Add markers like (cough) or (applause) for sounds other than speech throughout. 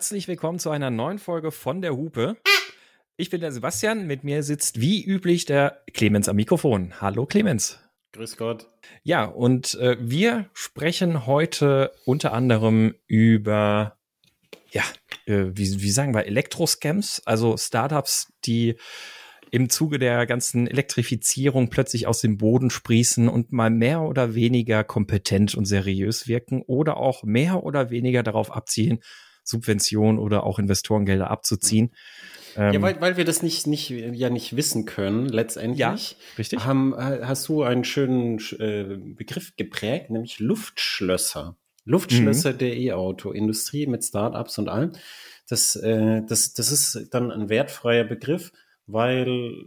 Herzlich willkommen zu einer neuen Folge von der Hupe. Ich bin der Sebastian, mit mir sitzt wie üblich der Clemens am Mikrofon. Hallo Clemens. Grüß Gott. Ja, und äh, wir sprechen heute unter anderem über, ja, äh, wie, wie sagen wir, Elektroscams, also Startups, die im Zuge der ganzen Elektrifizierung plötzlich aus dem Boden sprießen und mal mehr oder weniger kompetent und seriös wirken oder auch mehr oder weniger darauf abzielen, Subventionen oder auch Investorengelder abzuziehen. ja, ähm, weil, weil wir das nicht, nicht, ja nicht wissen können, letztendlich. Ja, richtig. Haben, hast du einen schönen äh, Begriff geprägt, nämlich Luftschlösser. Luftschlösser mhm. der E-Auto-Industrie mit Startups und allem. Das, äh, das, das ist dann ein wertfreier Begriff weil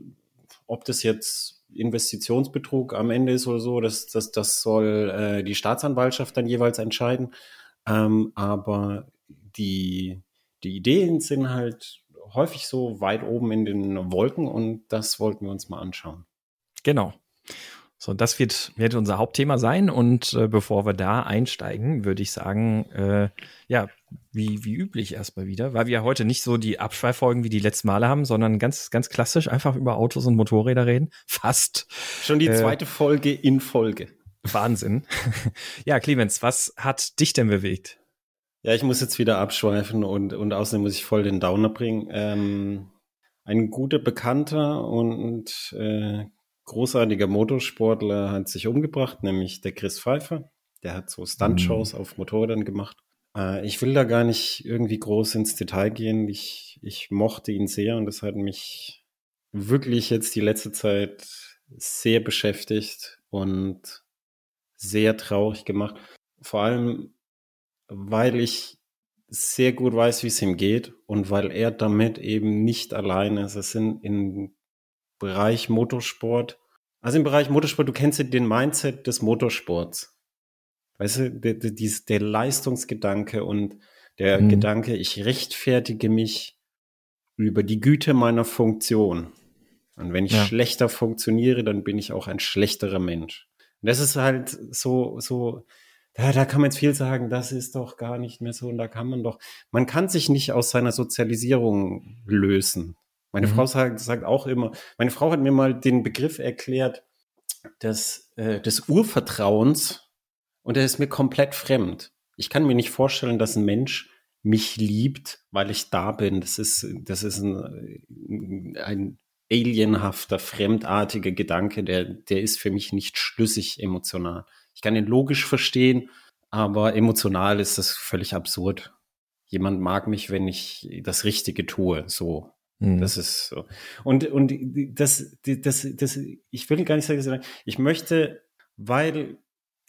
ob das jetzt Investitionsbetrug am Ende ist oder so, das, das, das soll äh, die Staatsanwaltschaft dann jeweils entscheiden. Ähm, aber die, die Ideen sind halt häufig so weit oben in den Wolken und das wollten wir uns mal anschauen. Genau. So, das wird, wird unser Hauptthema sein. Und äh, bevor wir da einsteigen, würde ich sagen, äh, ja, wie, wie üblich erstmal wieder, weil wir heute nicht so die Abschweiffolgen wie die letzten Male haben, sondern ganz, ganz klassisch einfach über Autos und Motorräder reden. (laughs) Fast. Schon die äh, zweite äh, Folge in Folge. Wahnsinn. (laughs) ja, Clemens, was hat dich denn bewegt? Ja, ich muss jetzt wieder abschweifen und, und außerdem muss ich voll den Downer bringen. Ähm, ein guter Bekannter und äh, großartiger Motorsportler hat sich umgebracht, nämlich der Chris Pfeiffer. Der hat so Stuntshows mhm. auf Motorrädern gemacht. Äh, ich will da gar nicht irgendwie groß ins Detail gehen. Ich, ich mochte ihn sehr und das hat mich wirklich jetzt die letzte Zeit sehr beschäftigt und sehr traurig gemacht. Vor allem, weil ich sehr gut weiß, wie es ihm geht und weil er damit eben nicht alleine ist. Es sind in Bereich Motorsport. Also im Bereich Motorsport, du kennst ja den Mindset des Motorsports. Weißt du, der, der, der Leistungsgedanke und der mhm. Gedanke, ich rechtfertige mich über die Güte meiner Funktion. Und wenn ich ja. schlechter funktioniere, dann bin ich auch ein schlechterer Mensch. Und das ist halt so, so, da, da kann man jetzt viel sagen, das ist doch gar nicht mehr so und da kann man doch, man kann sich nicht aus seiner Sozialisierung lösen. Meine mhm. Frau sagt, sagt auch immer, meine Frau hat mir mal den Begriff erklärt des, äh, des Urvertrauens und er ist mir komplett fremd. Ich kann mir nicht vorstellen, dass ein Mensch mich liebt, weil ich da bin. Das ist, das ist ein, ein alienhafter, fremdartiger Gedanke, der, der ist für mich nicht schlüssig emotional. Ich kann ihn logisch verstehen, aber emotional ist das völlig absurd. Jemand mag mich, wenn ich das Richtige tue, so. Mhm. Das ist so. Und, und das, das, das, ich will gar nicht sagen, ich möchte, weil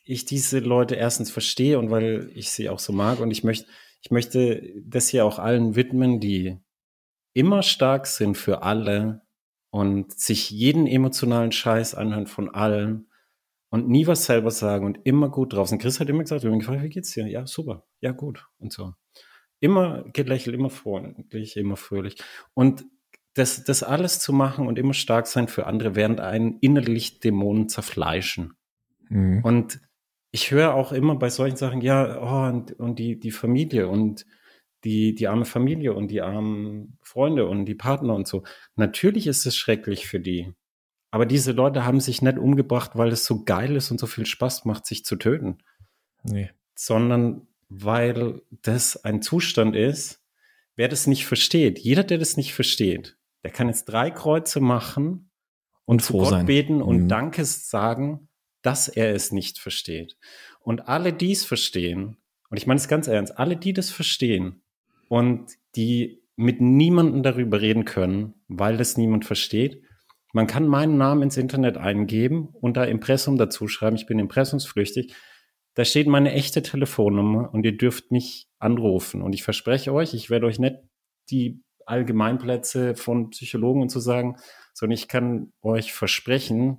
ich diese Leute erstens verstehe und weil ich sie auch so mag und ich möchte, ich möchte das hier auch allen widmen, die immer stark sind für alle und sich jeden emotionalen Scheiß anhören von allen und nie was selber sagen und immer gut drauf sind. Chris hat immer gesagt, wenn mich gefragt, wie geht's dir? Ja, super. Ja, gut. Und so. Immer gelächelt, immer freundlich, immer fröhlich. Und das, das alles zu machen und immer stark sein für andere, während einen innerlich Dämonen zerfleischen. Mhm. Und ich höre auch immer bei solchen Sachen, ja, oh, und, und die, die Familie und die, die arme Familie und die armen Freunde und die Partner und so. Natürlich ist es schrecklich für die. Aber diese Leute haben sich nicht umgebracht, weil es so geil ist und so viel Spaß macht, sich zu töten. Nee. Sondern weil das ein Zustand ist, wer das nicht versteht, jeder, der das nicht versteht, der kann jetzt drei Kreuze machen und, und zu Gott sein. beten und mhm. Dankes sagen, dass er es nicht versteht. Und alle, die es verstehen, und ich meine es ganz ernst, alle, die das verstehen und die mit niemandem darüber reden können, weil das niemand versteht, man kann meinen Namen ins Internet eingeben und da Impressum dazu schreiben, ich bin impressumsflüchtig, da steht meine echte Telefonnummer und ihr dürft mich anrufen. Und ich verspreche euch, ich werde euch nicht die Allgemeinplätze von Psychologen und zu sagen, sondern ich kann euch versprechen,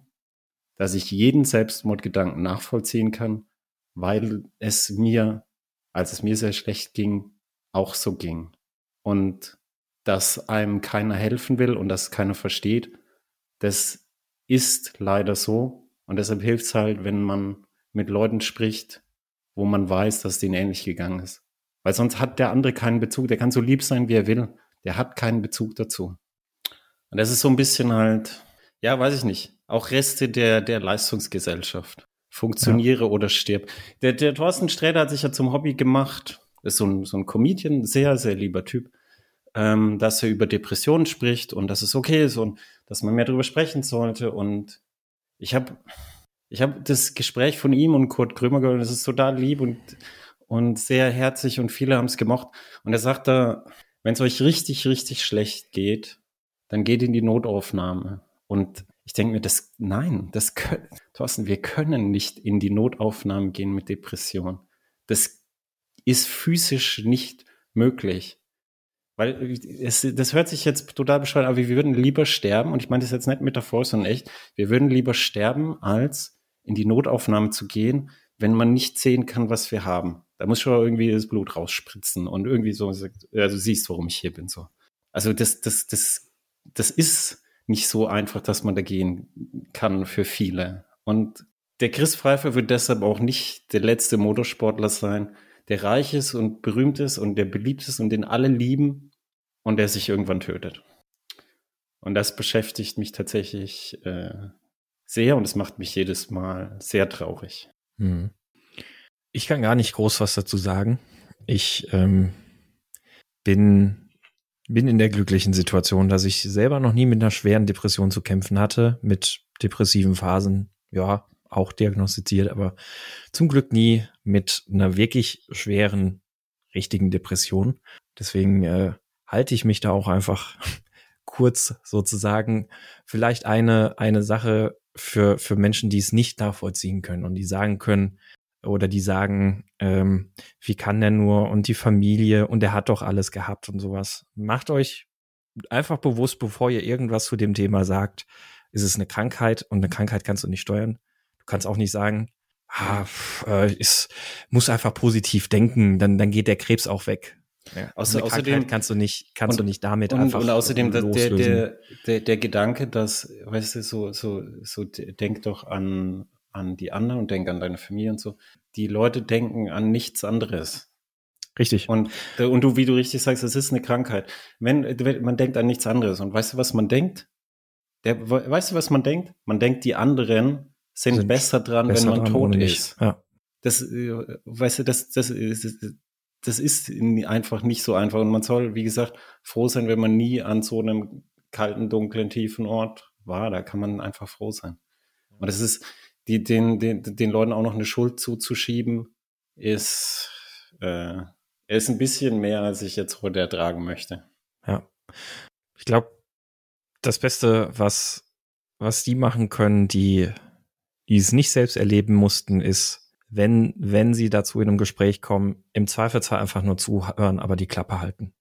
dass ich jeden Selbstmordgedanken nachvollziehen kann, weil es mir, als es mir sehr schlecht ging, auch so ging. Und dass einem keiner helfen will und dass keiner versteht, das ist leider so. Und deshalb hilft es halt, wenn man mit Leuten spricht, wo man weiß, dass es denen ähnlich gegangen ist. Weil sonst hat der andere keinen Bezug. Der kann so lieb sein, wie er will. Der hat keinen Bezug dazu. Und das ist so ein bisschen halt, ja, weiß ich nicht, auch Reste der, der Leistungsgesellschaft. Funktioniere ja. oder stirb. Der, der Thorsten Sträder hat sich ja zum Hobby gemacht, ist so ein, so ein Comedian, sehr, sehr lieber Typ, ähm, dass er über Depressionen spricht und dass es okay ist und dass man mehr darüber sprechen sollte. Und ich habe ich hab das Gespräch von ihm und Kurt Krömer gehört, das ist total lieb und, und sehr herzlich und viele haben es gemocht. Und er sagt da, wenn es euch richtig, richtig schlecht geht, dann geht in die Notaufnahme. Und ich denke mir, das, nein, das können, Thorsten, wir können nicht in die Notaufnahme gehen mit Depression. Das ist physisch nicht möglich. Weil es, das hört sich jetzt total bescheuert, aber wir würden lieber sterben, und ich meine das jetzt nicht metaphorisch, sondern echt, wir würden lieber sterben, als in die Notaufnahme zu gehen, wenn man nicht sehen kann, was wir haben. Da muss schon irgendwie das Blut rausspritzen und irgendwie so, also du siehst, warum ich hier bin, so. Also das, das, das, das ist nicht so einfach, dass man da gehen kann für viele. Und der Chris Pfeiffer wird deshalb auch nicht der letzte Motorsportler sein, der reich ist und berühmt ist und der beliebt ist und den alle lieben und der sich irgendwann tötet. Und das beschäftigt mich tatsächlich äh, sehr und es macht mich jedes Mal sehr traurig. Hm. Ich kann gar nicht groß was dazu sagen. Ich ähm, bin bin in der glücklichen Situation, dass ich selber noch nie mit einer schweren Depression zu kämpfen hatte, mit depressiven Phasen, ja, auch diagnostiziert, aber zum Glück nie mit einer wirklich schweren, richtigen Depression. Deswegen äh, halte ich mich da auch einfach (laughs) kurz sozusagen vielleicht eine, eine Sache für, für Menschen, die es nicht nachvollziehen können und die sagen können, oder die sagen, ähm, wie kann der nur und die Familie und der hat doch alles gehabt und sowas. Macht euch einfach bewusst, bevor ihr irgendwas zu dem Thema sagt, ist es eine Krankheit und eine Krankheit kannst du nicht steuern. Du kannst auch nicht sagen, ah, äh, ist, muss einfach positiv denken, dann, dann geht der Krebs auch weg. Ja. Außer, außerdem kannst du nicht, kannst und, du nicht damit und, einfach und außerdem der, der, der, der Gedanke, dass, weißt du, so, so, so denk doch an, an die anderen und denk an deine Familie und so. Die Leute denken an nichts anderes. Richtig. Und, und du, wie du richtig sagst, es ist eine Krankheit. Wenn, wenn man denkt an nichts anderes und weißt du, was man denkt? Der, weißt du, was man denkt? Man denkt, die anderen sind, sind besser dran, besser wenn man tot ist. Ja. Das, äh, weißt du, das, das, das, das ist einfach nicht so einfach. Und man soll, wie gesagt, froh sein, wenn man nie an so einem kalten, dunklen, tiefen Ort war. Da kann man einfach froh sein. Und das ist, die, den, den, den Leuten auch noch eine Schuld zuzuschieben, ist, äh, ist ein bisschen mehr, als ich jetzt heute ertragen möchte. Ja. Ich glaube, das Beste, was, was die machen können, die, die es nicht selbst erleben mussten, ist, wenn, wenn sie dazu in einem Gespräch kommen, im Zweifelsfall einfach nur zuhören, aber die Klappe halten.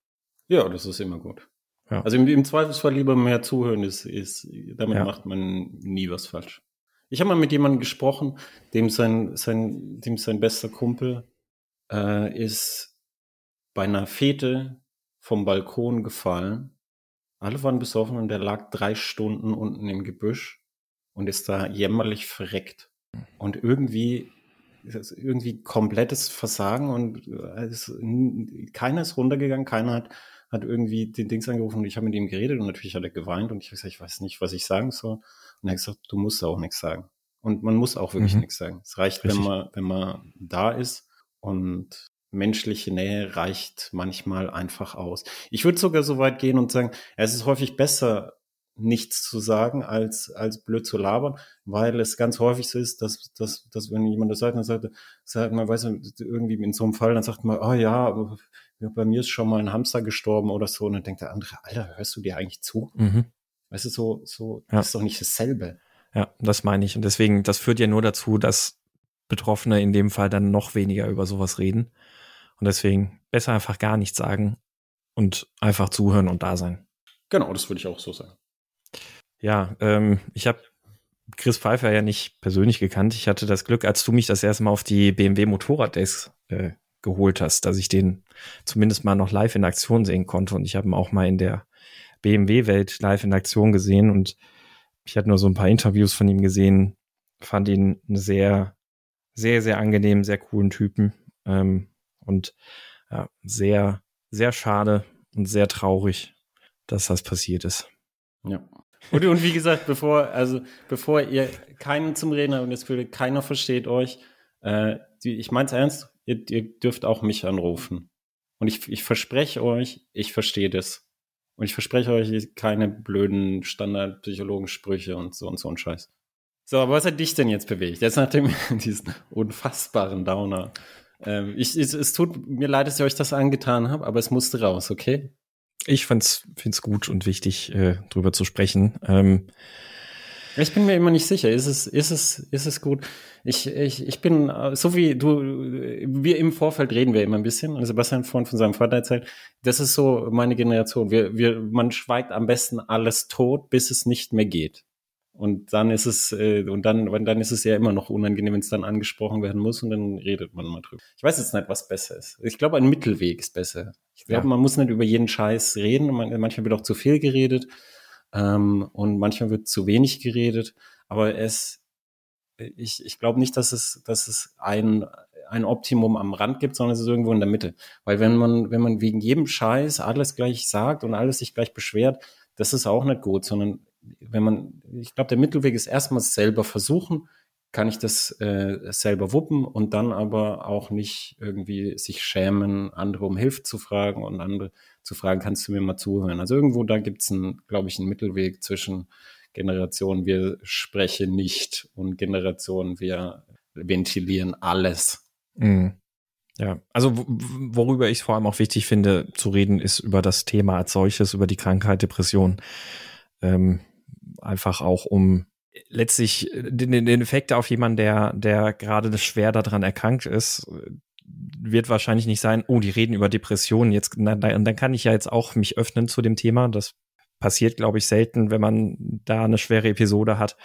Ja, das ist immer gut. Ja. Also im, im Zweifelsfall lieber mehr zuhören, ist, ist damit ja. macht man nie was falsch. Ich habe mal mit jemandem gesprochen, dem sein, sein, dem sein bester Kumpel äh, ist bei einer Fete vom Balkon gefallen. Alle waren besoffen und der lag drei Stunden unten im Gebüsch und ist da jämmerlich verreckt. Und irgendwie, irgendwie komplettes Versagen und äh, es, keiner ist runtergegangen, keiner hat, hat irgendwie den Dings angerufen und ich habe mit ihm geredet und natürlich hat er geweint und ich habe gesagt, ich weiß nicht, was ich sagen soll. Und er hat gesagt, du musst auch nichts sagen. Und man muss auch wirklich mhm. nichts sagen. Es reicht, wenn man, wenn man da ist und menschliche Nähe reicht manchmal einfach aus. Ich würde sogar so weit gehen und sagen, es ist häufig besser, nichts zu sagen, als, als blöd zu labern, weil es ganz häufig so ist, dass, dass, dass wenn jemand das sagt, dann sagt, sagt man, weiß irgendwie in so einem Fall, dann sagt man, oh ja, bei mir ist schon mal ein Hamster gestorben oder so, und dann denkt der andere, Alter, hörst du dir eigentlich zu? Mhm. Weißt du, so, so, ja. das ist doch nicht dasselbe. Ja, das meine ich. Und deswegen, das führt ja nur dazu, dass Betroffene in dem Fall dann noch weniger über sowas reden. Und deswegen besser einfach gar nichts sagen und einfach zuhören und da sein. Genau, das würde ich auch so sagen. Ja, ähm, ich habe Chris Pfeiffer ja nicht persönlich gekannt. Ich hatte das Glück, als du mich das erste Mal auf die BMW Motorrad-Days äh, geholt hast, dass ich den zumindest mal noch live in Aktion sehen konnte. Und ich habe ihn auch mal in der BMW-Welt live in Aktion gesehen und ich hatte nur so ein paar Interviews von ihm gesehen, fand ihn einen sehr, sehr, sehr angenehmen, sehr coolen Typen ähm, und ja, sehr, sehr schade und sehr traurig, dass das passiert ist. Ja. Und, und wie gesagt, bevor, also bevor ihr keinen zum Reden habt und das Gefühl, keiner versteht euch, äh, ich meine es ernst, ihr, ihr dürft auch mich anrufen. Und ich, ich verspreche euch, ich verstehe das. Und ich verspreche euch keine blöden Standardpsychologensprüche und so und so ein Scheiß. So, aber was hat dich denn jetzt bewegt? Jetzt nach dem (laughs) diesen unfassbaren Downer. Ähm, ich, es, es tut mir leid, dass ich euch das angetan habe, aber es musste raus, okay? Ich find's, find's gut und wichtig, äh, drüber zu sprechen. Ähm, ich bin mir immer nicht sicher. Ist es, ist es, ist es gut? Ich, ich, ich bin, so wie du, wir im Vorfeld reden wir immer ein bisschen. Und Sebastian vorhin von seinem Vater erzählt. Das ist so meine Generation. Wir, wir, man schweigt am besten alles tot, bis es nicht mehr geht. Und dann ist es, äh, und dann, dann ist es ja immer noch unangenehm, wenn es dann angesprochen werden muss und dann redet man mal drüber. Ich weiß jetzt nicht, was besser ist. Ich glaube, ein Mittelweg ist besser. Ich glaube, ja. man muss nicht über jeden Scheiß reden. Man, manchmal wird auch zu viel geredet ähm, und manchmal wird zu wenig geredet. Aber es, ich, ich glaube nicht, dass es, dass es ein, ein Optimum am Rand gibt, sondern es ist irgendwo in der Mitte. Weil wenn man, wenn man wegen jedem Scheiß alles gleich sagt und alles sich gleich beschwert, das ist auch nicht gut, sondern wenn man, ich glaube, der Mittelweg ist erstmal selber versuchen, kann ich das äh, selber wuppen und dann aber auch nicht irgendwie sich schämen, andere um Hilfe zu fragen und andere zu fragen, kannst du mir mal zuhören? Also irgendwo da gibt es, glaube ich, einen Mittelweg zwischen Generation, wir sprechen nicht und Generation, wir ventilieren alles. Mhm. Ja, also worüber ich vor allem auch wichtig finde zu reden, ist über das Thema als solches, über die Krankheit Depression. Ähm, einfach auch um letztlich den, den Effekt auf jemanden, der, der gerade schwer daran erkrankt ist, wird wahrscheinlich nicht sein, oh, die reden über Depressionen. Jetzt, na, dann kann ich ja jetzt auch mich öffnen zu dem Thema. Das passiert, glaube ich, selten, wenn man da eine schwere Episode hat.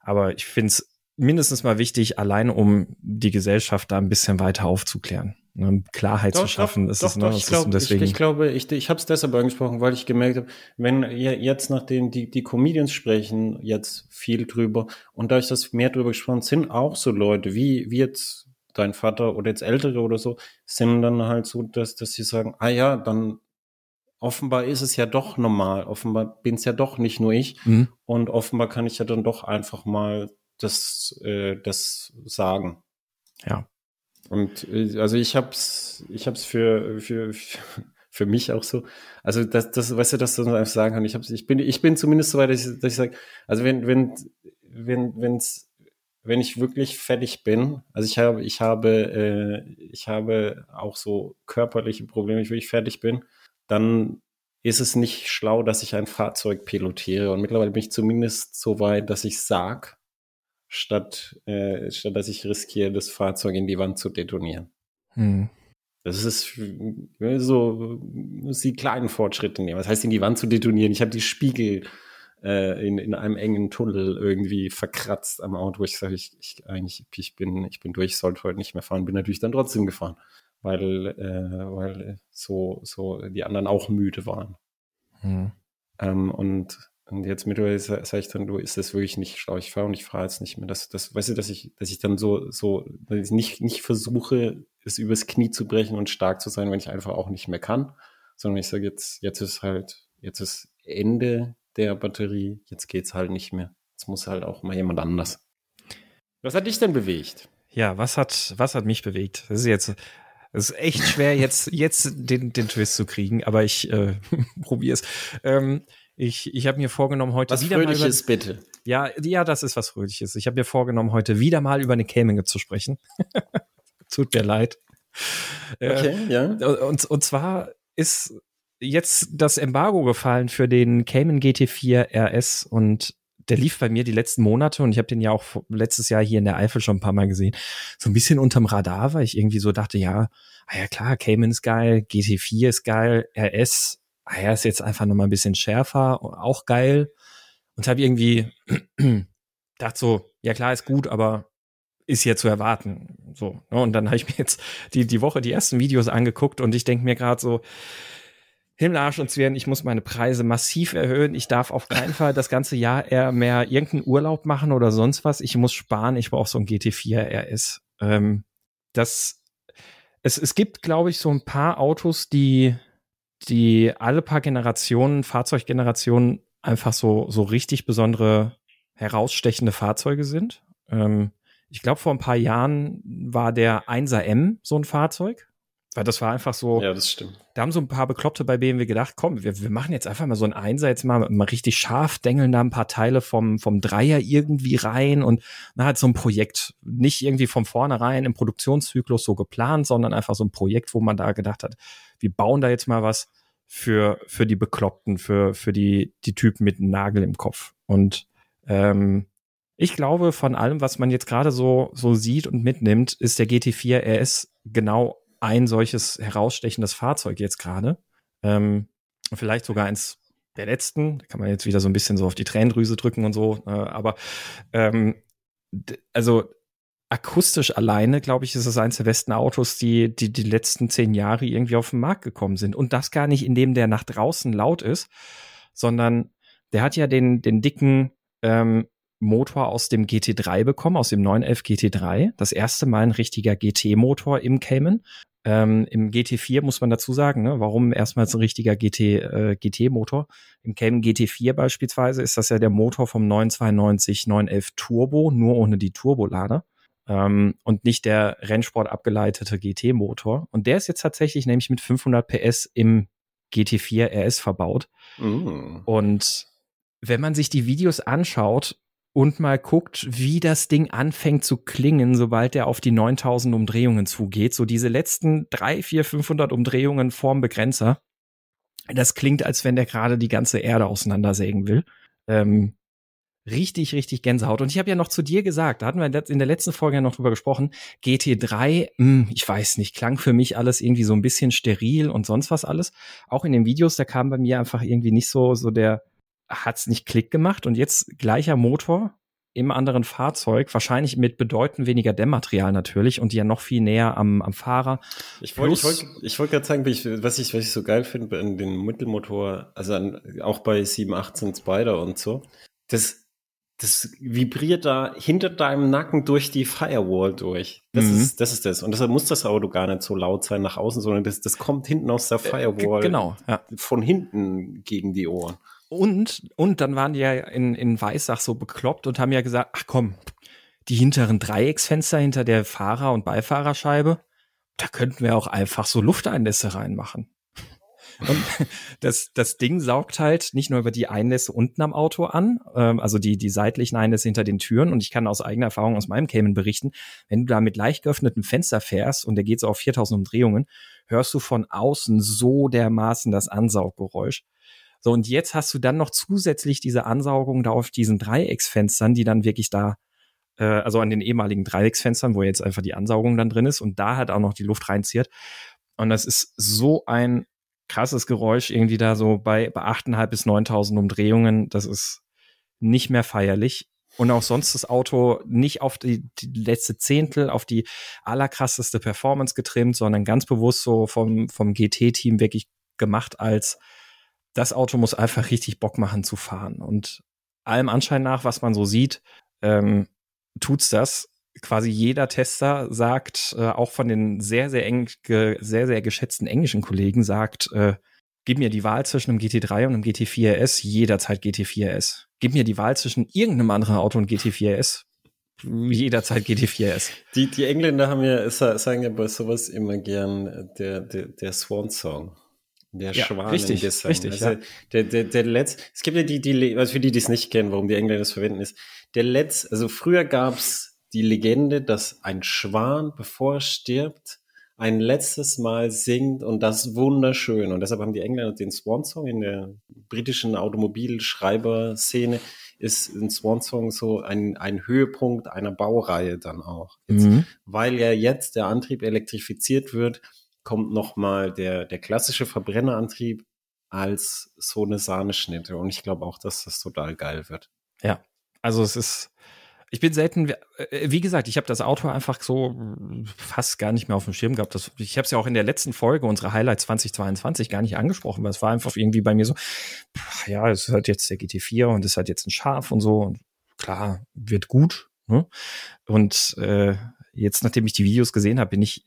Aber ich finde es mindestens mal wichtig, allein um die Gesellschaft da ein bisschen weiter aufzuklären. Ne, Klarheit doch, zu schaffen. Doch, ist doch, es, ne? doch, ich, glaub, deswegen ich, ich, glaube, ich, ich habe es deshalb angesprochen, weil ich gemerkt habe, wenn jetzt nachdem die, die Comedians sprechen jetzt viel drüber und da ich das mehr drüber gesprochen sind auch so Leute wie, wie jetzt dein Vater oder jetzt Ältere oder so, sind dann halt so, dass, dass sie sagen, ah ja, dann offenbar ist es ja doch normal, offenbar bin es ja doch nicht nur ich mhm. und offenbar kann ich ja dann doch einfach mal das, äh, das sagen. Ja. Und äh, also ich hab's, ich hab's für, für, für mich auch so. Also das, das, weißt du, dass du einfach sagen kann, ich hab's, ich bin, ich bin zumindest so weit, dass ich, dass ich sage, also wenn, wenn, wenn, wenn's wenn ich wirklich fertig bin, also ich habe, ich habe, äh, ich habe auch so körperliche Probleme, ich wirklich fertig bin, dann ist es nicht schlau, dass ich ein Fahrzeug pilotiere. Und mittlerweile bin ich zumindest so weit, dass ich sag, statt, äh, statt dass ich riskiere, das Fahrzeug in die Wand zu detonieren. Hm. Das ist so, muss die kleinen Fortschritte nehmen. Was heißt in die Wand zu detonieren? Ich habe die Spiegel äh, in, in einem engen Tunnel irgendwie verkratzt am Auto, wo ich sage, ich, ich eigentlich, ich bin, ich bin durch, sollte heute nicht mehr fahren, bin natürlich dann trotzdem gefahren, weil, äh, weil so, so die anderen auch müde waren. Mhm. Ähm, und, und jetzt mittlerweile sage ich dann, du, ist das wirklich nicht schlau, ich fahre und ich fahre jetzt nicht mehr. Das, das, weißt du, dass ich, dass ich dann so, so, nicht, nicht versuche, es übers Knie zu brechen und stark zu sein, wenn ich einfach auch nicht mehr kann, sondern ich sage jetzt, jetzt ist halt, jetzt ist Ende der Batterie, jetzt geht's halt nicht mehr. Jetzt muss halt auch mal jemand anders. Was hat dich denn bewegt? Ja, was hat, was hat mich bewegt? Das ist jetzt, es ist echt schwer, jetzt, (laughs) jetzt den, den Twist zu kriegen, aber ich äh, (laughs) probiere es. Ähm, ich ich habe mir vorgenommen, heute was wieder Fröhliches, mal über, bitte. Ja, ja, das ist was Fröhliches. Ich habe mir vorgenommen, heute wieder mal über eine Caminge zu sprechen. (laughs) Tut mir leid. Äh, okay, äh, ja. Und, und zwar ist jetzt das Embargo gefallen für den Cayman GT4 RS und der lief bei mir die letzten Monate und ich habe den ja auch letztes Jahr hier in der Eifel schon ein paar Mal gesehen. So ein bisschen unterm Radar, weil ich irgendwie so dachte, ja, ah ja klar, Cayman ist geil, GT4 ist geil, RS, ah ja, ist jetzt einfach nochmal ein bisschen schärfer, auch geil. Und habe irgendwie (clears throat) dachte so, ja klar, ist gut, aber ist hier zu erwarten. So. Ne? Und dann habe ich mir jetzt die, die Woche die ersten Videos angeguckt und ich denke mir gerade so, Himmel, Arsch und Zwirn, ich muss meine Preise massiv erhöhen. Ich darf auf keinen Fall das ganze Jahr eher mehr irgendeinen Urlaub machen oder sonst was. Ich muss sparen. Ich brauche so ein GT4 RS. Ähm, das, es, es gibt, glaube ich, so ein paar Autos, die, die alle paar Generationen, Fahrzeuggenerationen einfach so, so richtig besondere, herausstechende Fahrzeuge sind. Ähm, ich glaube, vor ein paar Jahren war der 1er M so ein Fahrzeug. Weil das war einfach so. Ja, das stimmt. Da haben so ein paar Bekloppte bei BMW gedacht, komm, wir, wir machen jetzt einfach mal so ein Einser, jetzt mal, mal richtig scharf, dengeln da ein paar Teile vom, vom Dreier irgendwie rein und na, halt so ein Projekt. Nicht irgendwie von vornherein im Produktionszyklus so geplant, sondern einfach so ein Projekt, wo man da gedacht hat, wir bauen da jetzt mal was für, für die Bekloppten, für, für die, die Typen mit einem Nagel im Kopf. Und ähm, ich glaube, von allem, was man jetzt gerade so, so sieht und mitnimmt, ist der GT4 RS genau ein solches herausstechendes Fahrzeug jetzt gerade. Ähm, vielleicht sogar eins der letzten. Da kann man jetzt wieder so ein bisschen so auf die Tränendrüse drücken und so. Äh, aber ähm, also akustisch alleine, glaube ich, ist es eins der besten Autos, die, die die letzten zehn Jahre irgendwie auf den Markt gekommen sind. Und das gar nicht, indem der nach draußen laut ist, sondern der hat ja den, den dicken ähm, Motor aus dem GT3 bekommen, aus dem 911 GT3. Das erste Mal ein richtiger GT-Motor im Cayman. Ähm, Im GT4 muss man dazu sagen, ne, warum erstmals ein richtiger GT, äh, GT-Motor. Im Cayman GT4 beispielsweise ist das ja der Motor vom 992 911 Turbo, nur ohne die Turbolader. Ähm, und nicht der Rennsport abgeleitete GT-Motor. Und der ist jetzt tatsächlich nämlich mit 500 PS im GT4 RS verbaut. Mm. Und wenn man sich die Videos anschaut, und mal guckt, wie das Ding anfängt zu klingen, sobald er auf die 9000 Umdrehungen zugeht. So diese letzten drei, vier, 500 Umdrehungen vorm Begrenzer. Das klingt, als wenn der gerade die ganze Erde auseinandersägen will. Ähm, richtig, richtig Gänsehaut. Und ich habe ja noch zu dir gesagt, da hatten wir in der letzten Folge ja noch drüber gesprochen, GT3, mh, hm, ich weiß nicht, klang für mich alles irgendwie so ein bisschen steril und sonst was alles. Auch in den Videos, da kam bei mir einfach irgendwie nicht so, so der, hat's nicht Klick gemacht und jetzt gleicher Motor im anderen Fahrzeug, wahrscheinlich mit bedeutend weniger Dämmmaterial natürlich und ja noch viel näher am, am Fahrer. Ich wollte ich wollte ich wollte gerade sagen, was ich, was ich so geil finde an den Mittelmotor, also an, auch bei 718 Spider und so, das, das vibriert da hinter deinem Nacken durch die Firewall durch. Das mhm. ist, das ist das. Und deshalb muss das Auto gar nicht so laut sein nach außen, sondern das, das kommt hinten aus der äh, Firewall. Äh, genau, ja. Von hinten gegen die Ohren. Und, und dann waren die ja in, in Weißach so bekloppt und haben ja gesagt, ach komm, die hinteren Dreiecksfenster hinter der Fahrer- und Beifahrerscheibe, da könnten wir auch einfach so Lufteinlässe reinmachen. Und das, das Ding saugt halt nicht nur über die Einlässe unten am Auto an, ähm, also die, die seitlichen Einlässe hinter den Türen. Und ich kann aus eigener Erfahrung aus meinem Cayman berichten, wenn du da mit leicht geöffnetem Fenster fährst und der geht so auf 4000 Umdrehungen, hörst du von außen so dermaßen das Ansauggeräusch. So, und jetzt hast du dann noch zusätzlich diese Ansaugung da auf diesen Dreiecksfenstern, die dann wirklich da, äh, also an den ehemaligen Dreiecksfenstern, wo jetzt einfach die Ansaugung dann drin ist und da halt auch noch die Luft reinzieht. Und das ist so ein krasses Geräusch irgendwie da so bei, bei 8.500 bis 9.000 Umdrehungen. Das ist nicht mehr feierlich. Und auch sonst das Auto nicht auf die, die letzte Zehntel, auf die allerkrasseste Performance getrimmt, sondern ganz bewusst so vom, vom GT-Team wirklich gemacht als das Auto muss einfach richtig Bock machen zu fahren. Und allem Anschein nach, was man so sieht, ähm, tut's das. Quasi jeder Tester sagt, äh, auch von den sehr, sehr eng, sehr, sehr geschätzten englischen Kollegen sagt, äh, gib mir die Wahl zwischen einem GT3 und einem GT4S, jederzeit GT4S. Gib mir die Wahl zwischen irgendeinem anderen Auto und GT4S, jederzeit GT4S. Die, die Engländer haben ja, sagen ja bei sowas immer gern äh, der, der, der Swan-Song. Der ja, Schwan richtig, Richtig, also ja. der, der, der letzte, es gibt ja die, die, also für die, die es nicht kennen, warum die Engländer das verwenden, ist, der letzte, also früher gab's die Legende, dass ein Schwan, bevor er stirbt, ein letztes Mal singt und das wunderschön. Und deshalb haben die Engländer den Swan Song in der britischen Automobilschreiber-Szene ist ein Swan Song so ein, ein Höhepunkt einer Baureihe dann auch. Jetzt, mhm. Weil ja jetzt der Antrieb elektrifiziert wird, kommt nochmal der, der klassische Verbrennerantrieb als so eine Sahneschnitte. Und ich glaube auch, dass das total geil wird. Ja, also es ist, ich bin selten, äh, wie gesagt, ich habe das Auto einfach so fast gar nicht mehr auf dem Schirm gehabt. Das, ich habe es ja auch in der letzten Folge unserer Highlights 2022 gar nicht angesprochen, weil es war einfach irgendwie bei mir so, ja, es halt jetzt der GT4 und es halt jetzt ein Schaf und so. Und klar, wird gut. Ne? Und äh, jetzt, nachdem ich die Videos gesehen habe, bin ich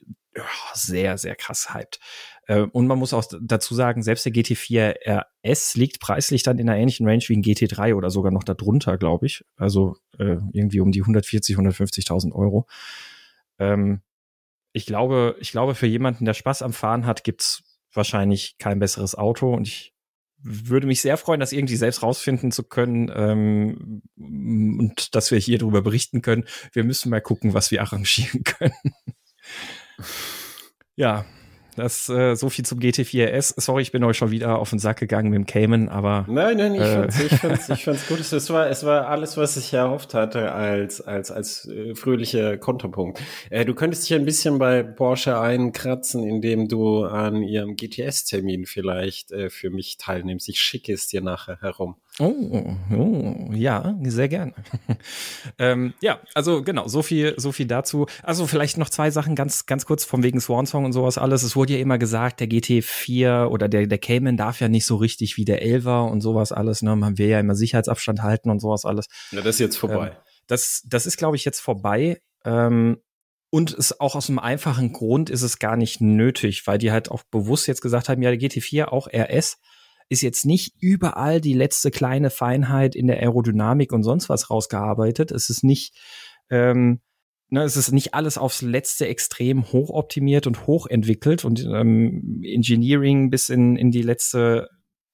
sehr, sehr krass hyped. Äh, und man muss auch dazu sagen, selbst der GT4 RS liegt preislich dann in einer ähnlichen Range wie ein GT3 oder sogar noch darunter, glaube ich. Also äh, irgendwie um die 140, 150.000 Euro. Ähm, ich glaube, ich glaube, für jemanden, der Spaß am Fahren hat, gibt's wahrscheinlich kein besseres Auto und ich würde mich sehr freuen, das irgendwie selbst rausfinden zu können ähm, und dass wir hier darüber berichten können. Wir müssen mal gucken, was wir arrangieren (laughs) können. Ja, das äh, so viel zum GT4S. Sorry, ich bin euch schon wieder auf den Sack gegangen mit dem Cayman, aber nein, nein, ich, äh, fand's, ich, fand's, ich (laughs) fand's gut. Es war, es war alles, was ich erhofft hatte als als als äh, fröhlicher Konterpunkt. Äh, du könntest dich ein bisschen bei Porsche einkratzen, indem du an ihrem GTS-Termin vielleicht äh, für mich teilnimmst. Ich schicke es dir nachher herum. Oh, oh, ja, sehr gerne. (laughs) ähm, ja, also genau, so viel, so viel dazu. Also vielleicht noch zwei Sachen ganz, ganz kurz vom wegen Swan Song und sowas alles. Es wurde ja immer gesagt, der GT4 oder der, der Cayman darf ja nicht so richtig wie der Elva und sowas alles. Ne? Man will ja immer Sicherheitsabstand halten und sowas alles. Ja, das ist jetzt vorbei. Ähm, das, das ist, glaube ich, jetzt vorbei. Ähm, und es auch aus einem einfachen Grund ist es gar nicht nötig, weil die halt auch bewusst jetzt gesagt haben, ja, der GT4 auch RS ist jetzt nicht überall die letzte kleine Feinheit in der Aerodynamik und sonst was rausgearbeitet. Es ist nicht, ähm, ne, es ist nicht alles aufs letzte Extrem hochoptimiert und hochentwickelt und ähm, Engineering bis in, in die letzte,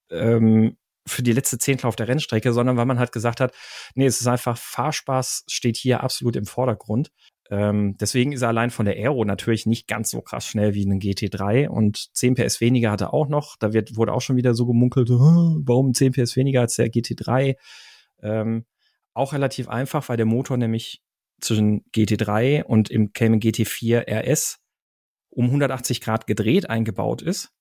ähm, für die letzte Zehntel auf der Rennstrecke, sondern weil man halt gesagt hat, nee, es ist einfach Fahrspaß steht hier absolut im Vordergrund. Ähm, deswegen ist er allein von der Aero natürlich nicht ganz so krass schnell wie ein GT3 und 10 PS weniger hat er auch noch. Da wird, wurde auch schon wieder so gemunkelt, warum 10 PS weniger als der GT3? Ähm, auch relativ einfach, weil der Motor nämlich zwischen GT3 und im Cayman GT4 RS um 180 Grad gedreht eingebaut ist.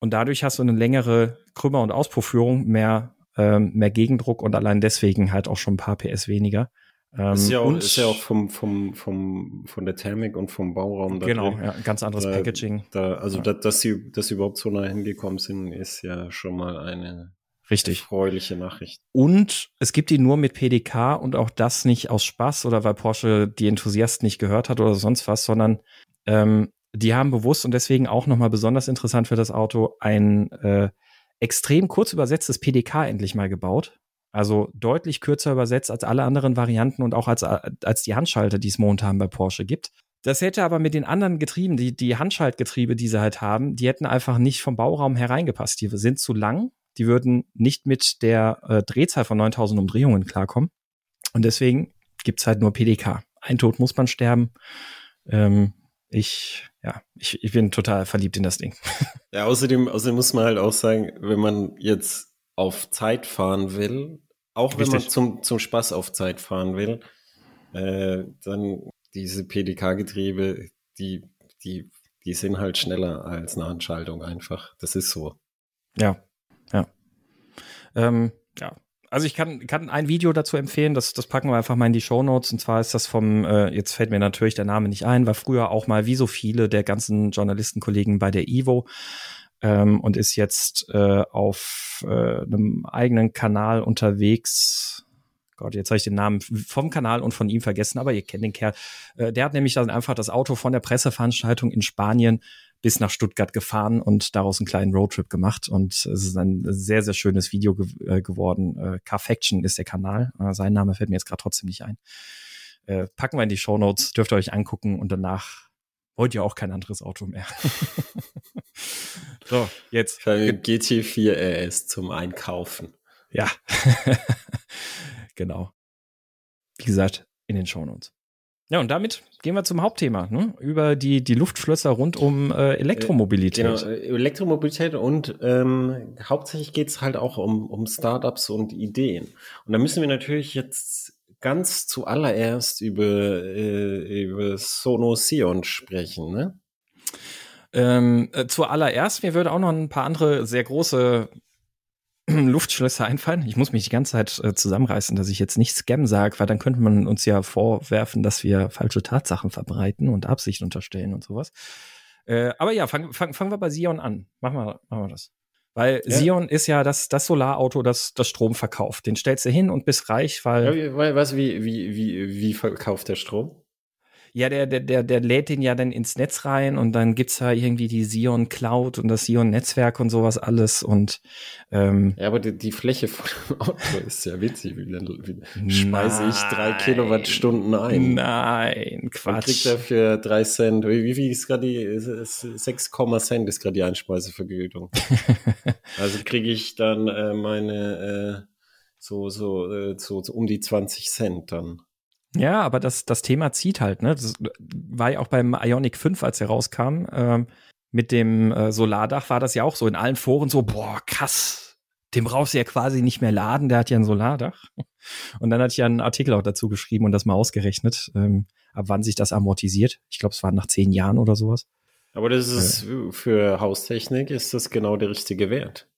Und dadurch hast du eine längere Krümmer- und Auspuffführung, mehr, ähm, mehr Gegendruck und allein deswegen halt auch schon ein paar PS weniger. Ähm, ist, ja auch, ist ja auch vom, vom, vom, von der Thermik und vom Bauraum. Da genau, drin. ja, ganz anderes da, Packaging. Da, also, ja. da, dass, sie, dass sie überhaupt so nah hingekommen sind, ist ja schon mal eine Richtig. erfreuliche Nachricht. Und es gibt die nur mit PDK und auch das nicht aus Spaß oder weil Porsche die Enthusiasten nicht gehört hat oder sonst was, sondern ähm, die haben bewusst und deswegen auch nochmal besonders interessant für das Auto ein äh, extrem kurz übersetztes PDK endlich mal gebaut. Also deutlich kürzer übersetzt als alle anderen Varianten und auch als, als die Handschalter, die es momentan bei Porsche gibt. Das hätte aber mit den anderen Getrieben, die, die Handschaltgetriebe, die sie halt haben, die hätten einfach nicht vom Bauraum hereingepasst. Die sind zu lang, die würden nicht mit der äh, Drehzahl von 9000 Umdrehungen klarkommen. Und deswegen gibt's halt nur PDK. Ein Tod muss man sterben. Ähm, ich, ja, ich, ich bin total verliebt in das Ding. (laughs) Ja, außerdem, außerdem muss man halt auch sagen, wenn man jetzt auf Zeit fahren will, auch Richtig. wenn man zum, zum Spaß auf Zeit fahren will, äh, dann diese PDK-Getriebe, die, die, die sind halt schneller als eine Handschaltung einfach. Das ist so. Ja, ja. Ähm, ja. Also ich kann, kann ein Video dazu empfehlen, das, das packen wir einfach mal in die Show Notes. Und zwar ist das vom, äh, jetzt fällt mir natürlich der Name nicht ein, war früher auch mal wie so viele der ganzen Journalistenkollegen bei der Ivo ähm, und ist jetzt äh, auf äh, einem eigenen Kanal unterwegs. Gott, jetzt habe ich den Namen vom Kanal und von ihm vergessen, aber ihr kennt den Kerl. Äh, der hat nämlich dann einfach das Auto von der Presseveranstaltung in Spanien bis nach Stuttgart gefahren und daraus einen kleinen Roadtrip gemacht. Und es ist ein sehr, sehr schönes Video ge äh, geworden. Äh, Carfaction ist der Kanal. Äh, sein Name fällt mir jetzt gerade trotzdem nicht ein. Äh, packen wir in die Show Notes, dürft ihr euch angucken und danach wollt ihr auch kein anderes Auto mehr. (laughs) so, jetzt. GT4 RS zum Einkaufen. Ja. (laughs) genau. Wie gesagt, in den Shownotes. Ja, und damit gehen wir zum Hauptthema, ne? über die, die Luftschlösser rund um äh, Elektromobilität. Genau, äh, Elektromobilität und ähm, hauptsächlich geht es halt auch um, um Startups und Ideen. Und da müssen wir natürlich jetzt ganz zuallererst über, äh, über Sono Sion sprechen, ne? Ähm, äh, zuallererst, mir würde auch noch ein paar andere sehr große (clears throat) Luftschlösser einfallen. Ich muss mich die ganze Zeit äh, zusammenreißen, dass ich jetzt nicht Scam sage, weil dann könnte man uns ja vorwerfen, dass wir falsche Tatsachen verbreiten und Absicht unterstellen und sowas. Äh, aber ja, fangen fang, fang wir bei Sion an. Machen wir, machen wir das. Weil ja. Sion ist ja das, das Solarauto, das, das Strom verkauft. Den stellst du hin und bist reich, weil. Ja, was, wie, wie, wie, wie verkauft der Strom? Ja, der, der, der, der lädt den ja dann ins Netz rein und dann gibt's da irgendwie die Sion Cloud und das Sion Netzwerk und sowas alles und ähm, Ja, aber die, die Fläche von dem Auto ist ja witzig. Wie, wie speise ich drei Kilowattstunden ein? Nein, Und Quatsch. kriegt dafür drei Cent. Wie, wie viel ist gerade die, ist- ist- 6, Cent ist gerade die Einspeisevergütung. (laughs) also kriege ich dann äh, meine, äh, so, so, äh, so, so um die 20 Cent dann. Ja, aber das, das Thema zieht halt, ne? Das war ja auch beim Ionic 5, als er rauskam, ähm, mit dem äh, Solardach war das ja auch so in allen Foren so, boah, krass, den brauchst du ja quasi nicht mehr laden, der hat ja ein Solardach. Und dann hatte ich ja einen Artikel auch dazu geschrieben und das mal ausgerechnet, ähm, ab wann sich das amortisiert. Ich glaube, es war nach zehn Jahren oder sowas. Aber das ist für Haustechnik ist das genau der richtige Wert.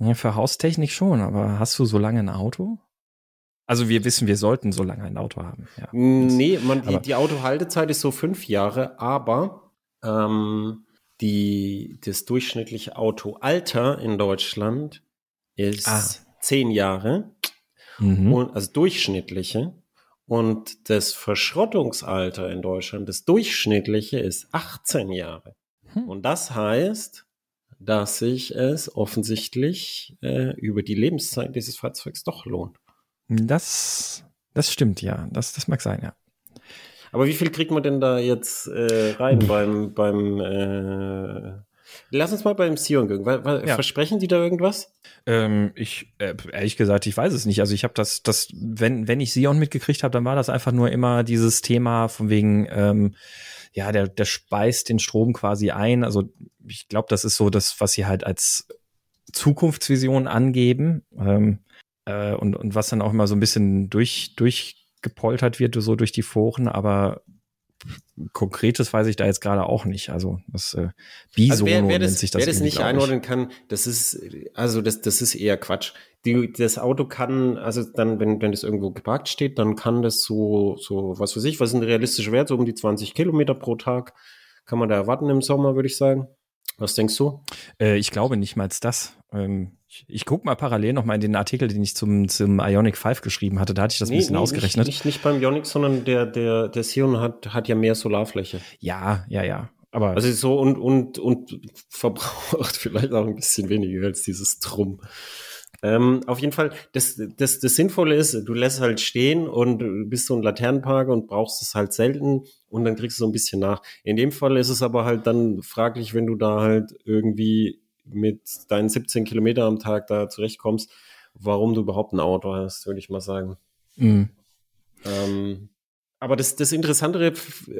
Ja, für Haustechnik schon, aber hast du so lange ein Auto? Also wir wissen, wir sollten so lange ein Auto haben. Ja. Nee, man, die, die Autohaltezeit ist so fünf Jahre, aber ähm, die, das durchschnittliche Autoalter in Deutschland ist Ah. zehn Jahre, Mhm. und, also durchschnittliche. Und das Verschrottungsalter in Deutschland, das durchschnittliche ist 18 Jahre. Hm. Und das heißt, dass sich es offensichtlich äh, über die Lebenszeit dieses Fahrzeugs doch lohnt. Das, das stimmt, ja. Das, das mag sein, ja. Aber wie viel kriegt man denn da jetzt äh, rein beim, beim äh, Lass uns mal beim Sion gehen. Ja. Versprechen die da irgendwas? Ähm, ich, äh, ehrlich gesagt, ich weiß es nicht. Also ich habe das, das, wenn, wenn ich Sion mitgekriegt habe, dann war das einfach nur immer dieses Thema von wegen, ähm, ja, der, der speist den Strom quasi ein. Also ich glaube, das ist so das, was sie halt als Zukunftsvision angeben. Ähm, äh, und, und was dann auch immer so ein bisschen durch, durchgepoltert wird, so durch die Foren, aber Konkretes weiß ich da jetzt gerade auch nicht. Also das äh, Bisono Also wer, wer nennt das, sich das. wer das nicht einordnen kann, das ist, also das, das ist eher Quatsch. Die, das Auto kann, also dann, wenn, wenn das irgendwo geparkt steht, dann kann das so, so, was weiß ich, was ist ein realistischer Wert, so um die 20 Kilometer pro Tag kann man da erwarten im Sommer, würde ich sagen. Was denkst du? Äh, ich glaube nicht mal das. Ähm, ich, ich gucke mal parallel noch mal in den Artikel, den ich zum, zum Ionic 5 geschrieben hatte. Da hatte ich das ein bisschen ausgerechnet. Nicht, nicht, nicht beim Ioniq, sondern der, der, der Sion hat, hat ja mehr Solarfläche. Ja, ja, ja. Aber Also so und, und, und verbraucht (laughs) vielleicht auch ein bisschen weniger als dieses Drum. Ähm, auf jeden Fall, das, das, das Sinnvolle ist, du lässt halt stehen und bist so ein Laternenparker und brauchst es halt selten und dann kriegst du so ein bisschen nach. In dem Fall ist es aber halt dann fraglich, wenn du da halt irgendwie mit deinen 17 Kilometer am Tag da zurechtkommst, warum du überhaupt ein Auto hast, würde ich mal sagen. mh, Ähm, aber das, das Interessantere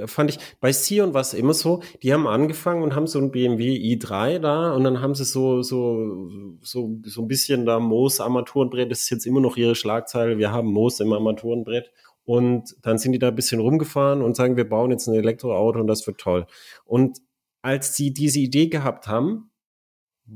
fand ich, bei Sion war es immer so, die haben angefangen und haben so ein BMW i3 da und dann haben sie so, so, so, so ein bisschen da Moos Armaturenbrett, das ist jetzt immer noch ihre Schlagzeile, wir haben Moos im Armaturenbrett. Und dann sind die da ein bisschen rumgefahren und sagen, wir bauen jetzt ein Elektroauto und das wird toll. Und als sie diese Idee gehabt haben,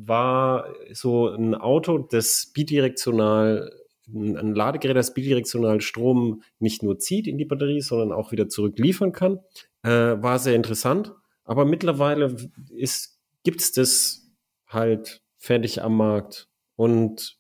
war so ein Auto, das bidirektional, ein Ladegerät, das bidirektional Strom nicht nur zieht in die Batterie, sondern auch wieder zurückliefern kann, äh, war sehr interessant. Aber mittlerweile ist, gibt's das halt fertig am Markt und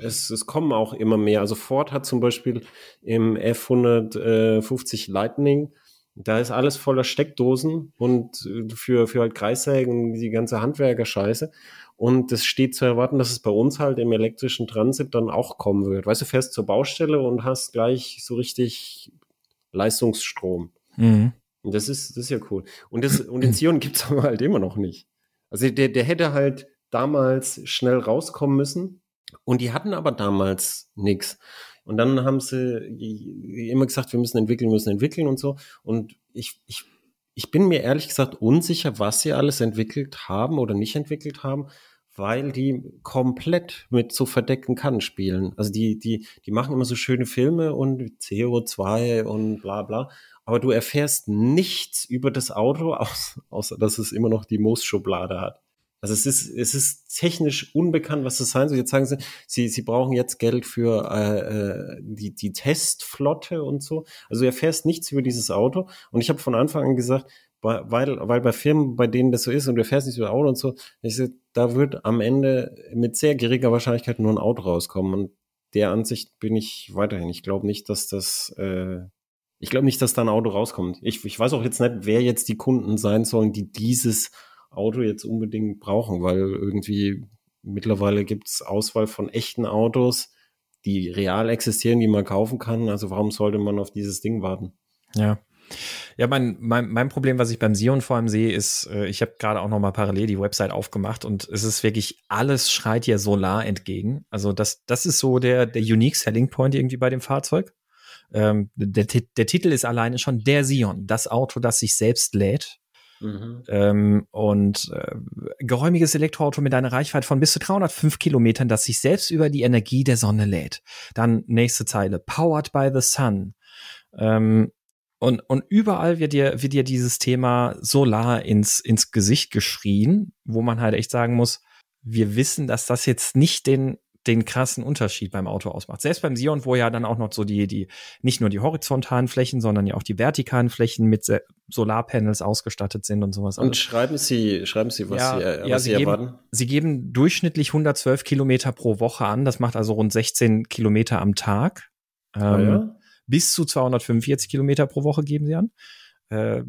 es, es kommen auch immer mehr. Also Ford hat zum Beispiel im F150 Lightning da ist alles voller Steckdosen und äh, für, für halt Kreissägen, die ganze Handwerkerscheiße. Und es steht zu erwarten, dass es bei uns halt im elektrischen Transit dann auch kommen wird. Weißt du, fährst zur Baustelle und hast gleich so richtig Leistungsstrom. mh. Und das ist, das ist ja cool. Und, das, und den Zion gibt's (laughs) aber halt immer noch nicht. Also der, der hätte halt damals schnell rauskommen müssen. Und die hatten aber damals nix. Und dann haben sie immer gesagt, wir müssen entwickeln, müssen entwickeln und so. Und ich, ich, ich bin mir ehrlich gesagt unsicher, was sie alles entwickelt haben oder nicht entwickelt haben, weil die komplett mit so verdeckten Kannen spielen. Also die, die, die machen immer so schöne Filme und CO2 und bla bla. Aber du erfährst nichts über das Auto, (laughs) außer, außer dass es immer noch die Moosschublade hat. Also es ist, es ist technisch unbekannt, was das sein soll. Jetzt sagen sie, sie, sie brauchen jetzt Geld für äh, äh, die, die Testflotte und so. Also du erfährst nichts über dieses Auto. Und ich habe von Anfang an gesagt, weil, weil bei Firmen, bei denen das so ist und du erfährst nichts über Auto und so, ich sag, da wird am Ende mit sehr geringer Wahrscheinlichkeit nur ein Auto rauskommen. Und der Ansicht bin ich weiterhin. Ich glaube nicht, dass das äh, Ich glaube nicht, dass da ein Auto rauskommt. Ich, ich weiß auch jetzt nicht, wer jetzt die Kunden sein sollen, die dieses Auto jetzt unbedingt brauchen, weil irgendwie mittlerweile gibt es Auswahl von echten Autos, die real existieren, die man kaufen kann. Also warum sollte man auf dieses Ding warten? Ja. Ja, mein, mein, mein Problem, was ich beim Sion vor allem sehe, ist, äh, ich habe gerade auch noch mal parallel die Website aufgemacht und es ist wirklich, alles schreit hier Solar entgegen. Also das, das ist so der, der Unique Selling Point irgendwie bei dem Fahrzeug. Ähm, der, der Titel ist alleine schon der Sion, das Auto, das sich selbst lädt. Mhm. Ähm, und äh, geräumiges Elektroauto mit einer Reichweite von bis zu 305 Kilometern, das sich selbst über die Energie der Sonne lädt. Dann nächste Zeile, powered by the sun. Ähm, und, und überall wird dir, wird dir dieses Thema Solar ins, ins Gesicht geschrien, wo man halt echt sagen muss, wir wissen, dass das jetzt nicht den den krassen Unterschied beim Auto ausmacht. Selbst beim Sion, wo ja dann auch noch so die, die, nicht nur die horizontalen Flächen, sondern ja auch die vertikalen Flächen mit Solarpanels ausgestattet sind und sowas. Und alles. schreiben Sie, schreiben Sie, was ja, Sie, äh, ja, was Sie, Sie erwarten? Geben, Sie geben durchschnittlich 112 Kilometer pro Woche an. Das macht also rund 16 Kilometer am Tag. Ah, ähm, ja? Bis zu 245 Kilometer pro Woche geben Sie an. Äh,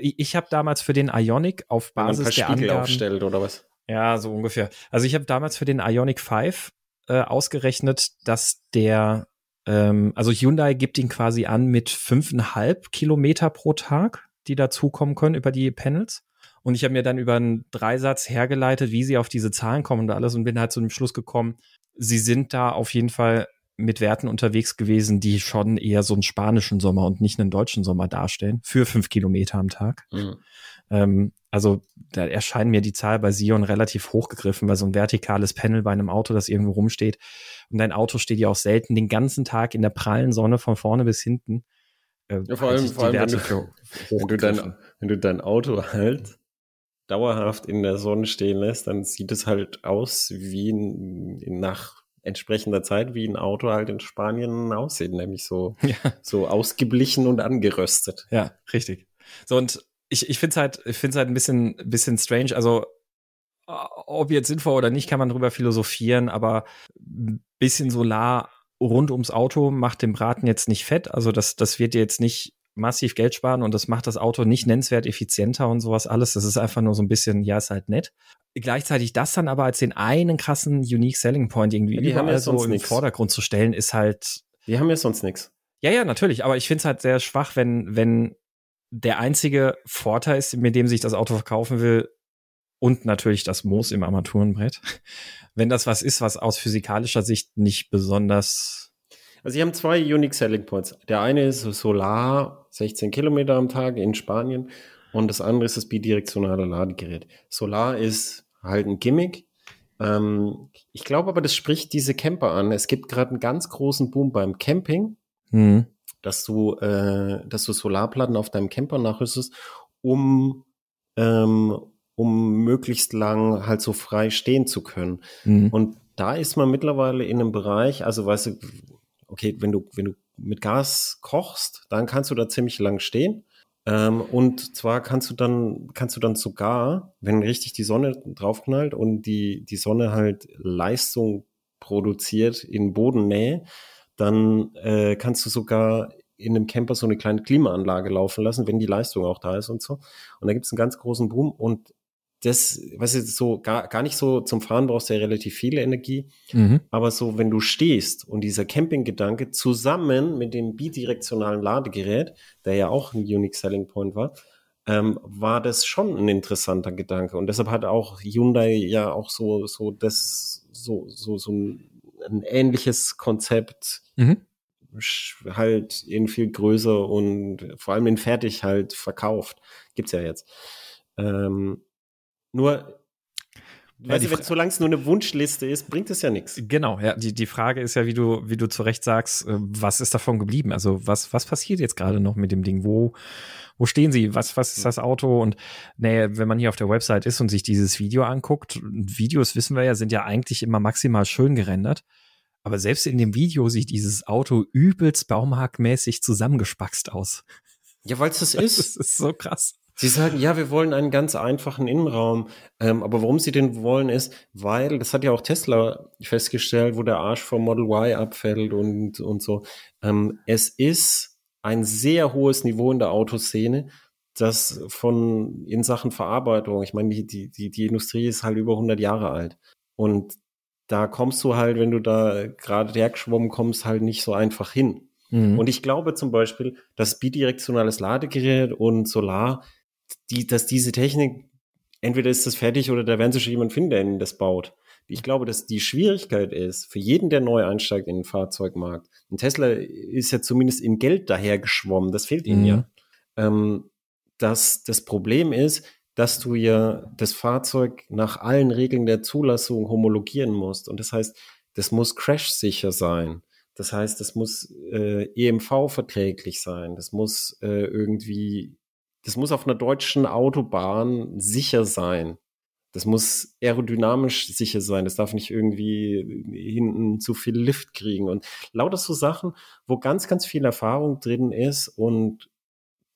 ich ich habe damals für den Ionic auf Basis der Spiegel Angaben, aufstellt oder was? Ja, so ungefähr. Also ich habe damals für den Ionic 5 äh, ausgerechnet, dass der, ähm, also Hyundai gibt ihn quasi an mit fünfeinhalb Kilometer pro Tag, die dazukommen können über die Panels. Und ich habe mir dann über einen Dreisatz hergeleitet, wie sie auf diese Zahlen kommen und alles und bin halt zu dem Schluss gekommen, sie sind da auf jeden Fall mit Werten unterwegs gewesen, die schon eher so einen spanischen Sommer und nicht einen deutschen Sommer darstellen, für fünf Kilometer am Tag. Mhm. Ähm, also da erscheint mir die Zahl bei Sion relativ hochgegriffen, weil so ein vertikales Panel bei einem Auto, das irgendwo rumsteht, und dein Auto steht ja auch selten den ganzen Tag in der prallen Sonne von vorne bis hinten. Äh, ja, vor allem, vor allem wenn, du, (laughs) wenn, du dein, wenn du dein Auto halt dauerhaft in der Sonne stehen lässt, dann sieht es halt aus wie ein, nach entsprechender Zeit wie ein Auto halt in Spanien aussieht, nämlich so, (laughs) ja. so ausgeblichen und angeröstet. Ja, richtig. So, und ich, ich finde es halt, ich finde halt ein bisschen, bisschen strange. Also, ob jetzt sinnvoll oder nicht, kann man drüber philosophieren, aber ein bisschen Solar rund ums Auto macht den Braten jetzt nicht fett. Also, das, das wird jetzt nicht massiv Geld sparen und das macht das Auto nicht nennenswert effizienter und sowas alles. Das ist einfach nur so ein bisschen, ja, ist halt nett. Gleichzeitig das dann aber als den einen krassen Unique Selling Point irgendwie die überall ja so im nix. Vordergrund zu stellen, ist halt. Die haben ja sonst nichts. Ja, ja, natürlich. Aber ich finde es halt sehr schwach, wenn, wenn der einzige Vorteil ist, mit dem sich das Auto verkaufen will, und natürlich das Moos im Armaturenbrett. (laughs) Wenn das was ist, was aus physikalischer Sicht nicht besonders. Also, sie haben zwei Unique Selling Points. Der eine ist Solar, 16 Kilometer am Tag in Spanien. Und das andere ist das bidirektionale Ladegerät. Solar ist halt ein Gimmick. Ähm, ich glaube aber, das spricht diese Camper an. Es gibt gerade einen ganz großen Boom beim Camping. Mhm dass du, äh, dass du Solarplatten auf deinem Camper nachrüstest, um, ähm, um möglichst lang halt so frei stehen zu können. Mhm. Und da ist man mittlerweile in einem Bereich, also weißt du, okay, wenn du, wenn du mit Gas kochst, dann kannst du da ziemlich lang stehen. Ähm, und zwar kannst du dann, kannst du dann sogar, wenn richtig die Sonne draufknallt und die, die Sonne halt Leistung produziert in Bodennähe, dann äh, kannst du sogar in einem Camper so eine kleine Klimaanlage laufen lassen, wenn die Leistung auch da ist und so. Und da gibt es einen ganz großen Boom und das, was ist so gar, gar nicht so zum Fahren brauchst du ja relativ viel Energie, mhm. aber so, wenn du stehst und dieser Campinggedanke zusammen mit dem bidirektionalen Ladegerät, der ja auch ein Unique Selling Point war, ähm, war das schon ein interessanter Gedanke. Und deshalb hat auch Hyundai ja auch so, so das, so, so, so ein ein ähnliches Konzept mhm. halt in viel größer und vor allem in fertig halt verkauft. Gibt's ja jetzt. Ähm, nur ja, weißt du, solange es nur eine Wunschliste ist, bringt es ja nichts. Genau, ja. Die, die Frage ist ja, wie du, wie du zu Recht sagst, äh, was ist davon geblieben? Also was, was passiert jetzt gerade noch mit dem Ding? Wo, wo stehen sie? Was, was ist das Auto? Und nee, wenn man hier auf der Website ist und sich dieses Video anguckt, Videos wissen wir ja, sind ja eigentlich immer maximal schön gerendert. Aber selbst in dem Video sieht dieses Auto übelst baumarktmäßig zusammengespackst aus. Ja, weil es (laughs) das ist. Das ist so krass. Sie sagen, ja, wir wollen einen ganz einfachen Innenraum. Ähm, aber warum sie den wollen, ist, weil, das hat ja auch Tesla festgestellt, wo der Arsch vom Model Y abfällt und, und so. Ähm, es ist ein sehr hohes Niveau in der Autoszene, das von in Sachen Verarbeitung, ich meine, die, die, die Industrie ist halt über 100 Jahre alt. Und da kommst du halt, wenn du da gerade hergeschwommen kommst, halt nicht so einfach hin. Mhm. Und ich glaube zum Beispiel, dass bidirektionales Ladegerät und Solar, die, dass diese Technik, entweder ist das fertig oder da werden sich schon jemand finden, der ihnen das baut. Ich glaube, dass die Schwierigkeit ist, für jeden, der neu einsteigt in den Fahrzeugmarkt, ein Tesla ist ja zumindest in Geld dahergeschwommen, das fehlt ihnen mhm. ja. Ähm, dass das Problem ist, dass du ja das Fahrzeug nach allen Regeln der Zulassung homologieren musst. Und das heißt, das muss crash-sicher sein. Das heißt, das muss äh, EMV-verträglich sein. Das muss äh, irgendwie, das muss auf einer deutschen Autobahn sicher sein. Das muss aerodynamisch sicher sein. Das darf nicht irgendwie hinten zu viel Lift kriegen. Und lauter so Sachen, wo ganz, ganz viel Erfahrung drin ist und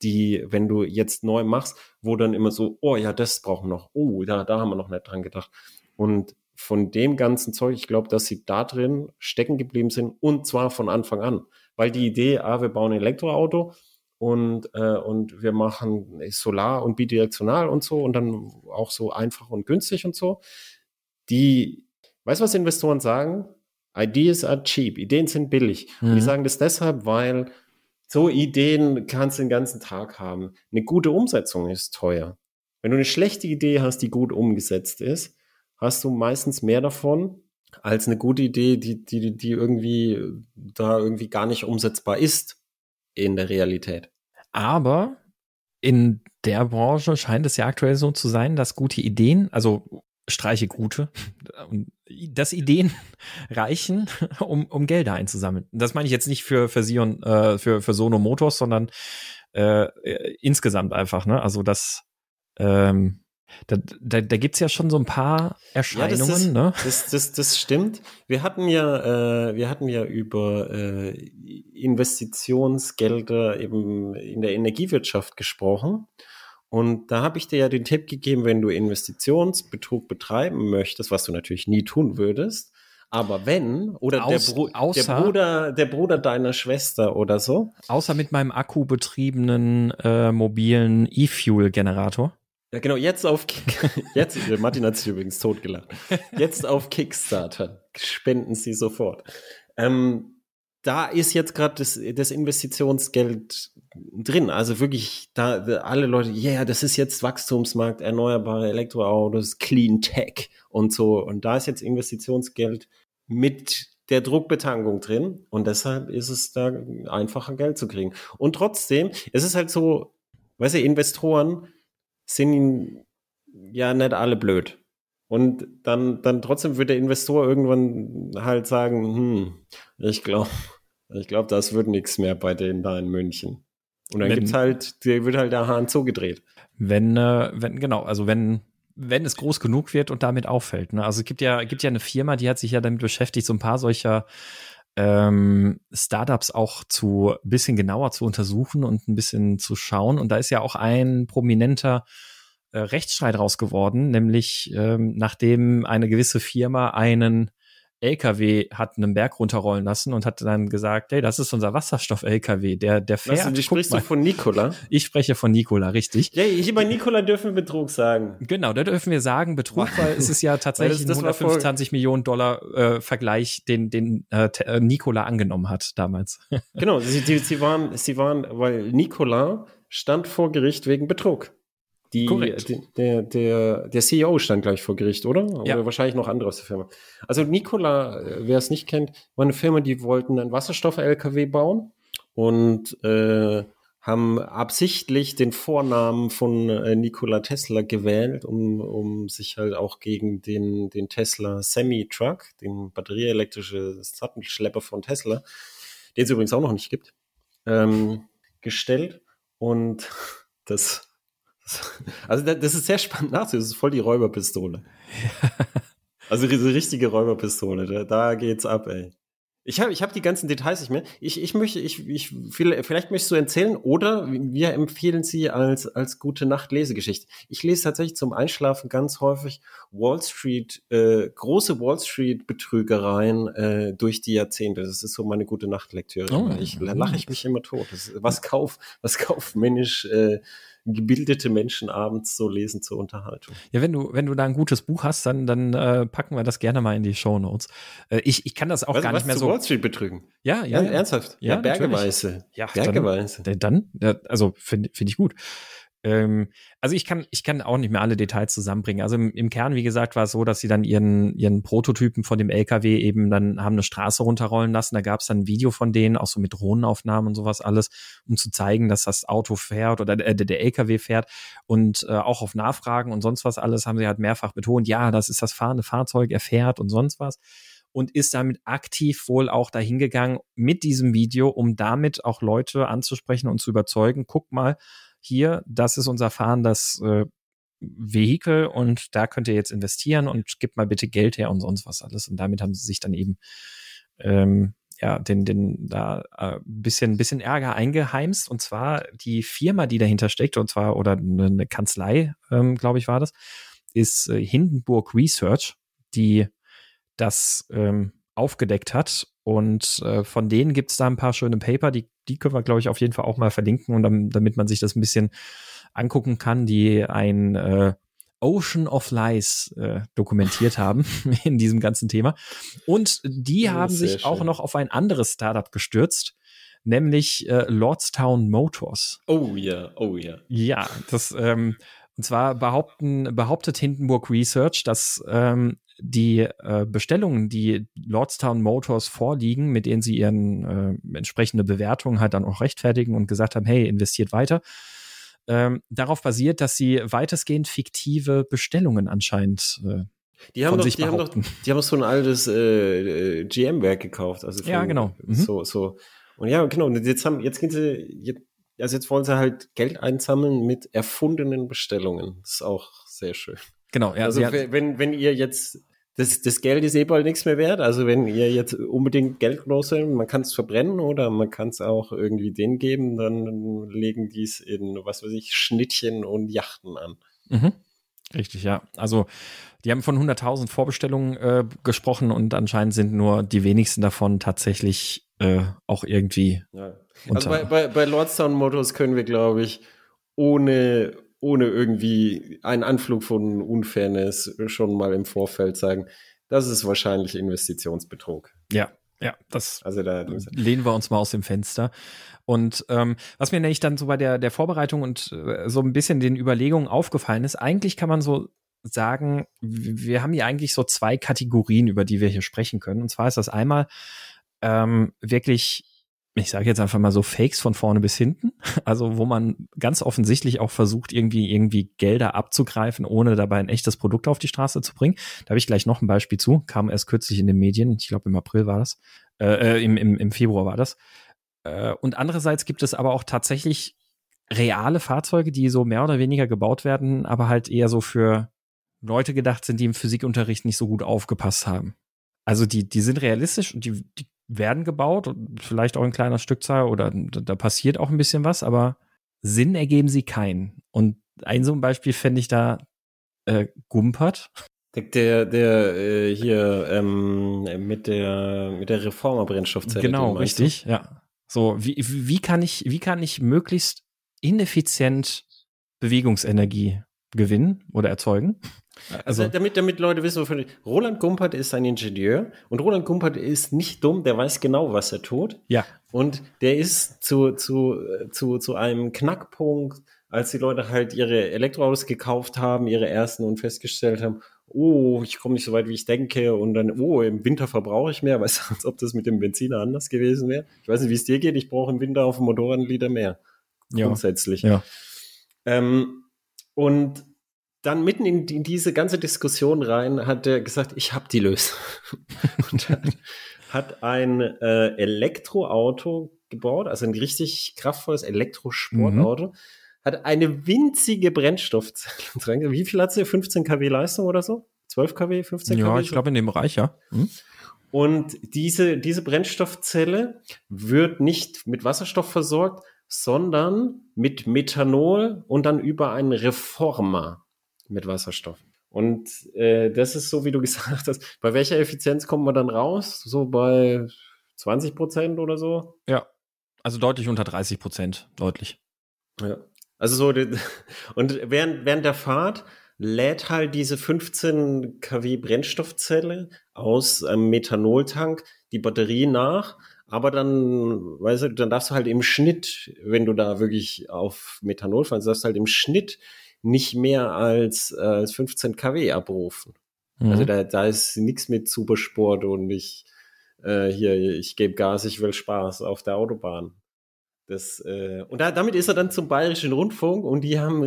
die, wenn du jetzt neu machst, wo dann immer so, oh ja, das brauchen wir noch, oh, da, da haben wir noch nicht dran gedacht. Und von dem ganzen Zeug, ich glaube, dass sie da drin stecken geblieben sind und zwar von Anfang an. Weil die Idee, ah, wir bauen ein Elektroauto und, äh, und wir machen Solar und bidirektional und so und dann auch so einfach und günstig und so. Die, weißt du, was Investoren sagen? Ideas are cheap, Ideen sind billig. Mhm. Und die mhm. sagen das deshalb, weil so Ideen kannst du den ganzen Tag haben. Eine gute Umsetzung ist teuer. Wenn du eine schlechte Idee hast, die gut umgesetzt ist, hast du meistens mehr davon als eine gute Idee, die, die, die irgendwie da irgendwie gar nicht umsetzbar ist in der Realität. Aber in der Branche scheint es ja aktuell so zu sein, dass gute Ideen, also streiche gute, (laughs) dass Ideen (laughs) reichen, (laughs) um, um Gelder einzusammeln. Das meine ich jetzt nicht für, für Sion, äh, für, für Sono Motors, sondern äh, äh, insgesamt einfach, ne? Also das, ähm, da, da, da gibt ja schon so ein paar Erscheinungen, ja, das ist, ne? Das, das, das stimmt. Wir hatten ja, äh, wir hatten ja über äh, Investitionsgelder eben in der Energiewirtschaft gesprochen. Und da habe ich dir ja den Tipp gegeben, wenn du Investitionsbetrug betreiben möchtest, was du natürlich nie tun würdest, aber wenn, oder Aus, der, Bru außer, der, Bruder, der Bruder deiner Schwester oder so. Außer mit meinem akkubetriebenen äh, mobilen E-Fuel-Generator. Ja, genau, jetzt auf Kick (laughs) jetzt, Martin hat sich übrigens totgelacht. Jetzt auf Kickstarter. Spenden Sie sofort. Ähm, da ist jetzt gerade das, das Investitionsgeld drin. Also wirklich, da alle Leute, ja, yeah, das ist jetzt Wachstumsmarkt, erneuerbare Elektroautos, Clean Tech und so. Und da ist jetzt Investitionsgeld mit der Druckbetankung drin. Und deshalb ist es da einfacher Geld zu kriegen. Und trotzdem, es ist halt so, weißt du, Investoren sind ja nicht alle blöd. Und dann, dann trotzdem wird der Investor irgendwann halt sagen, hm, ich glaube, ich glaube, das wird nichts mehr bei denen da in München. Und dann wenn, gibt's halt, der wird halt der Hahn zugedreht. Wenn, äh, wenn, genau, also wenn, wenn es groß genug wird und damit auffällt. Ne? Also es gibt ja, gibt ja eine Firma, die hat sich ja damit beschäftigt, so ein paar solcher ähm, Startups auch zu bisschen genauer zu untersuchen und ein bisschen zu schauen. Und da ist ja auch ein prominenter äh, Rechtsstreit raus geworden, nämlich ähm, nachdem eine gewisse Firma einen LKW hat einen Berg runterrollen lassen und hat dann gesagt, hey, das ist unser Wasserstoff-LKW, der, der fährt. Also, du sprichst du von Nikola? Ich spreche von Nikola, richtig. Ja, hier bei Nikola dürfen wir Betrug sagen. Genau, da dürfen wir sagen Betrug, weil es ist ja (laughs) tatsächlich ein 125 Millionen Dollar äh, Vergleich, den, den äh, äh, Nikola angenommen hat damals. (laughs) genau, sie, sie waren, sie waren, weil Nikola stand vor Gericht wegen Betrug. Die, die, der, der, der CEO stand gleich vor Gericht, oder? Ja. Oder wahrscheinlich noch andere aus der Firma. Also Nikola, äh, wer es nicht kennt, war eine Firma, die wollten einen Wasserstoff-LKW bauen und äh, haben absichtlich den Vornamen von äh, Nikola Tesla gewählt, um, um sich halt auch gegen den, den Tesla Semi-Truck, den batterieelektrische Sattelschlepper von Tesla, den es übrigens auch noch nicht gibt, ähm, gestellt. Und (laughs) das (laughs) also das ist sehr spannend nachzusehen. Das ist voll die Räuberpistole. (laughs) Also diese richtige Räuberpistole. Da, da geht's ab, ey. Ich habe ich hab die ganzen Details nicht mehr. Ich, ich möchte, ich, ich, vielleicht möchtest du erzählen oder wir empfehlen sie als, als gute Nacht Lesegeschichte. Ich lese tatsächlich zum Einschlafen ganz häufig Wall Street, äh, große Wall Street Betrügereien äh, durch die Jahrzehnte. Das ist so meine gute Nachtlektüre. Oh, ich lache ich mich immer tot. Das, was kauf, was kaufmännisch äh, gebildete Menschen abends so lesen zur Unterhaltung. Ja, wenn du, wenn du da ein gutes Buch hast, dann, dann äh, packen wir das gerne mal in die Show Notes. Äh, ich, ich kann das auch was, gar nicht mehr so. Wall Street betrügen. Ja, ja. ja ernsthaft. Ja, ja bergeweise. Ja, bergeweise. Dann, dann also finde find ich gut. Ähm, also ich kann, ich kann auch nicht mehr alle Details zusammenbringen. Also im, im, Kern, wie gesagt, war es so, dass sie dann ihren, ihren Prototypen von dem LKW eben dann haben eine Straße runterrollen lassen. Da gab es dann ein Video von denen, auch so mit Drohnenaufnahmen und sowas alles, um zu zeigen, dass das Auto fährt oder äh, der LKW fährt. Und äh, auch auf Nachfragen und sonst was alles haben sie halt mehrfach betont, ja, das ist das fahrende Fahrzeug, er fährt und sonst was und ist damit aktiv wohl auch dahingegangen mit diesem Video, um damit auch Leute anzusprechen und zu überzeugen, guck mal, hier, das ist unser fahrendes äh, Vehikel und da könnt ihr jetzt investieren und gebt mal bitte Geld her und sonst was alles. Und damit haben sie sich dann eben ähm, ja, den, den da äh, bisschen, bisschen Ärger eingeheimst. Und zwar die Firma, die dahinter steckt, und zwar, oder eine Kanzlei, ähm, glaube ich, war das, ist äh, Hindenburg Research, die das ähm, aufgedeckt hat. Und äh, von denen gibt es da ein paar schöne Paper, die die können wir, glaube ich, auf jeden Fall auch mal verlinken und dann, damit man sich das ein bisschen angucken kann, die ein äh, Ocean of Lies äh, dokumentiert (laughs) haben (laughs) in diesem ganzen Thema. Und die ja, haben sich schön. auch noch auf ein anderes Startup gestürzt, nämlich äh, Lordstown Motors. Oh ja, oh ja. Ja, das ähm, und zwar behaupten, behauptet Hindenburg Research, dass ähm, die äh, Bestellungen, die Lordstown Motors vorliegen, mit denen sie ihren äh, entsprechende Bewertungen halt dann auch rechtfertigen und gesagt haben, hey, investiert weiter, ähm, darauf basiert, dass sie weitestgehend fiktive Bestellungen anscheinend äh, die haben, doch, die, haben doch, die haben so ein altes äh, GM-Werk gekauft. Also von, ja, genau. Mhm. So, so. Und ja, genau. Und jetzt haben, jetzt gehen sie, jetzt, also jetzt wollen sie halt Geld einsammeln mit erfundenen Bestellungen. Das ist auch sehr schön. Genau, ja. Also wenn, wenn ihr jetzt das, das Geld ist eh bald nichts mehr wert. Also wenn ihr jetzt unbedingt Geld loswerden, man kann es verbrennen oder man kann es auch irgendwie denen geben, dann legen die es in, was weiß ich, Schnittchen und Yachten an. Mhm. Richtig, ja. Also die haben von 100.000 Vorbestellungen äh, gesprochen und anscheinend sind nur die wenigsten davon tatsächlich äh, auch irgendwie. Ja. Also bei, bei, bei Lordstown Motors können wir, glaube ich, ohne ohne irgendwie einen Anflug von Unfairness schon mal im Vorfeld sagen, das ist wahrscheinlich Investitionsbetrug. Ja, ja, das also da, lehnen wir uns mal aus dem Fenster. Und ähm, was mir nämlich dann so bei der, der Vorbereitung und äh, so ein bisschen den Überlegungen aufgefallen ist, eigentlich kann man so sagen, wir haben hier eigentlich so zwei Kategorien, über die wir hier sprechen können. Und zwar ist das einmal ähm, wirklich ich sage jetzt einfach mal so Fakes von vorne bis hinten, (laughs) also wo man ganz offensichtlich auch versucht, irgendwie irgendwie Gelder abzugreifen, ohne dabei ein echtes Produkt auf die Straße zu bringen. Da habe ich gleich noch ein Beispiel zu, kam erst kürzlich in den Medien, ich glaube im April war das, äh, äh, im, im, im Februar war das. Äh, und andererseits gibt es aber auch tatsächlich reale Fahrzeuge, die so mehr oder weniger gebaut werden, aber halt eher so für Leute gedacht sind, die im Physikunterricht nicht so gut aufgepasst haben. Also die, die sind realistisch und die, die werden gebaut, vielleicht auch in kleiner Stückzahl oder da passiert auch ein bisschen was, aber Sinn ergeben sie keinen. Und ein so ein Beispiel fände ich da äh, Gumpert. Der, der äh, hier ähm, mit der mit der Reformer-Brennstoffzelle. Genau, richtig, du? ja. So, wie, wie kann ich, wie kann ich möglichst ineffizient Bewegungsenergie gewinnen oder erzeugen? Also, also damit, damit Leute wissen, wovon Roland Gumpert ist ein Ingenieur und Roland Gumpert ist nicht dumm, der weiß genau, was er tut. Ja. Und der ist zu, zu, zu, zu einem Knackpunkt, als die Leute halt ihre Elektroautos gekauft haben, ihre ersten und festgestellt haben, oh, ich komme nicht so weit, wie ich denke und dann, oh, im Winter verbrauche ich mehr, weißt (laughs) du, als ob das mit dem Benziner anders gewesen wäre. Ich weiß nicht, wie es dir geht, ich brauche im Winter auf dem Motorrad einen Liter mehr. Grundsätzlich. Ja. ja. Ähm, und dann mitten in, in, diese ganze Diskussion rein hat er gesagt, ich habe die Lösung. (laughs) und hat, hat ein äh, Elektroauto gebaut, also ein richtig kraftvolles Elektrosportauto, mhm. hat eine winzige Brennstoffzelle. (laughs) Wie viel hat sie? 15 kW Leistung oder so? 12 kW, 15 ja, kW? Ja, ich glaube in dem Bereich, ja. Mhm. Und diese, diese Brennstoffzelle wird nicht mit Wasserstoff versorgt, sondern mit Methanol und dann über einen Reformer mit Wasserstoff. Und äh, das ist so, wie du (laughs) gesagt hast. Bei welcher Effizienz kommen wir dann raus? So bei 20 Prozent oder so? Ja, also deutlich unter 30 Prozent, deutlich. Ja. Also so, (laughs) und während, während der Fahrt lädt halt diese 15 kW Brennstoffzelle aus einem Methanoltank die Batterie nach. Aber dann, weißt du, dann darfst du halt im Schnitt, wenn du da wirklich auf Methanol fährst, darfst du halt im Schnitt nicht mehr als, als 15 kW abrufen. Mhm. Also da, da ist nichts mit Supersport und ich äh, hier, ich gebe Gas, ich will Spaß auf der Autobahn. Das, äh, und da, damit ist er dann zum Bayerischen Rundfunk und die haben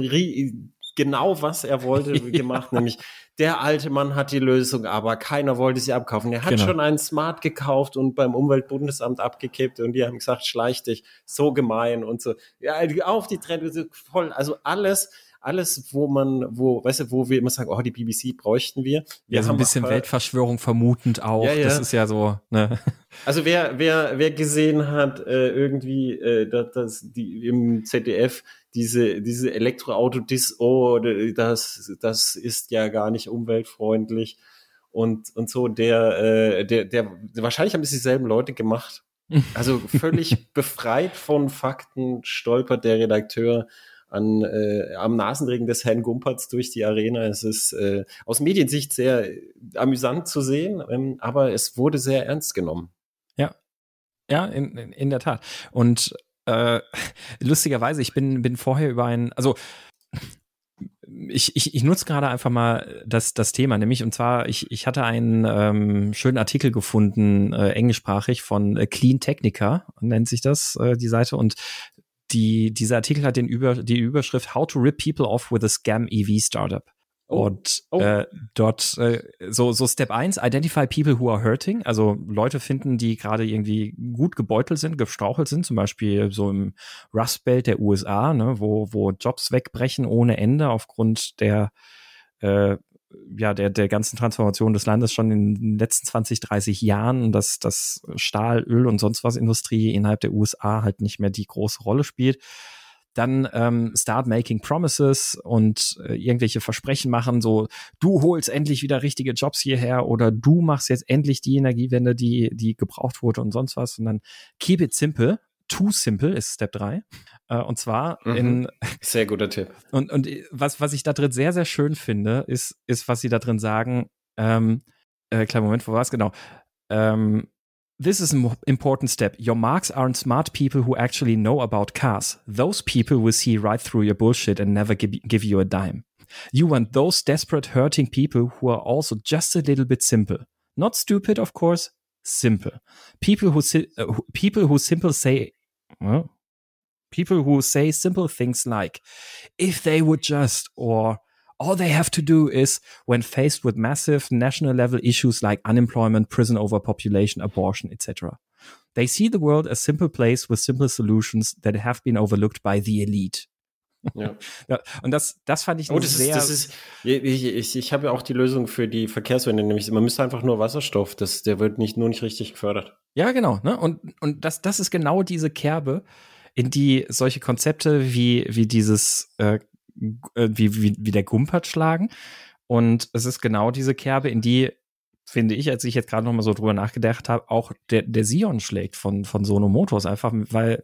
genau, was er wollte, (laughs) gemacht, ja. nämlich der alte Mann hat die Lösung, aber keiner wollte sie abkaufen. Er hat genau. schon einen Smart gekauft und beim Umweltbundesamt abgekippt und die haben gesagt, schleich dich, so gemein und so. Ja, auf die Trend, voll, also alles, alles, wo man, wo, weißt du, wo wir immer sagen, oh, die BBC bräuchten wir. wir ja, so ein bisschen Weltverschwörung vermutend auch. Ja, ja. Das ist ja so, ne? (laughs) Also wer, wer, wer gesehen hat, äh, irgendwie, äh, dass, dass die im ZDF diese, diese Elektroauto, dis, oh, das, das ist ja gar nicht umweltfreundlich und, und so, der, äh, der, der, wahrscheinlich haben es dieselben Leute gemacht. (laughs) Also völlig befreit von Fakten stolpert der Redakteur an, äh, am Nasenregen des Herrn Gumperts durch die Arena. Es ist äh, aus Mediensicht sehr amüsant zu sehen, ähm, aber es wurde sehr ernst genommen. Ja, ja, in, in, in der Tat. Und äh, (laughs) lustigerweise, ich bin, bin vorher über ein, also ich, ich, ich nutze gerade einfach mal das, das Thema, nämlich und zwar, ich, ich hatte einen ähm, schönen Artikel gefunden, äh, englischsprachig von äh, Clean Technica, nennt sich das, äh, die Seite, und die, dieser Artikel hat den Über, die Überschrift How to Rip People Off with a Scam EV Startup. Oh. Und oh. Äh, dort äh, so, so Step 1, identify people who are hurting, also Leute finden, die gerade irgendwie gut gebeutelt sind, gestrauchelt sind, zum Beispiel so im Rust Belt der USA, ne, wo, wo Jobs wegbrechen ohne Ende aufgrund der äh, ja, der, der ganzen Transformation des Landes schon in den letzten 20, 30 Jahren, dass das Stahl, Öl und sonst was Industrie innerhalb der USA halt nicht mehr die große Rolle spielt. Dann ähm, start making promises und äh, irgendwelche Versprechen machen, so du holst endlich wieder richtige Jobs hierher oder du machst jetzt endlich die Energiewende, die, die gebraucht wurde und sonst was. Und dann keep it simple, too simple ist Step 3. Äh, und zwar mhm. in. Sehr guter Tipp. (laughs) Und, und was, was ich da drin sehr, sehr schön finde, ist, ist, was sie da drin sagen. Ähm, äh, kleinen Moment, wo war es genau? Ähm, This is an important step. Your marks aren't smart people who actually know about cars. Those people will see right through your bullshit and never give, give you a dime. You want those desperate, hurting people who are also just a little bit simple. Not stupid, of course, simple. People who, si uh, people who simple say, well, People who say simple things like, if they would just, or all they have to do is, when faced with massive national level issues like unemployment, prison overpopulation, abortion, etc. They see the world as simple place with simple solutions that have been overlooked by the elite. Ja. (laughs) ja. und das, das fand ich oh, das sehr. Ist, das ist, ich ich, ich habe ja auch die Lösung für die Verkehrswende, nämlich man müsste einfach nur Wasserstoff, das, der wird nicht, nur nicht richtig gefördert. Ja, genau. Ne? Und, und das, das ist genau diese Kerbe, in die solche Konzepte wie, wie dieses, äh, äh, wie, wie, wie der Gumpert schlagen. Und es ist genau diese Kerbe, in die, finde ich, als ich jetzt gerade noch mal so drüber nachgedacht habe, auch der, der Sion schlägt von, von Sono Motors, einfach weil,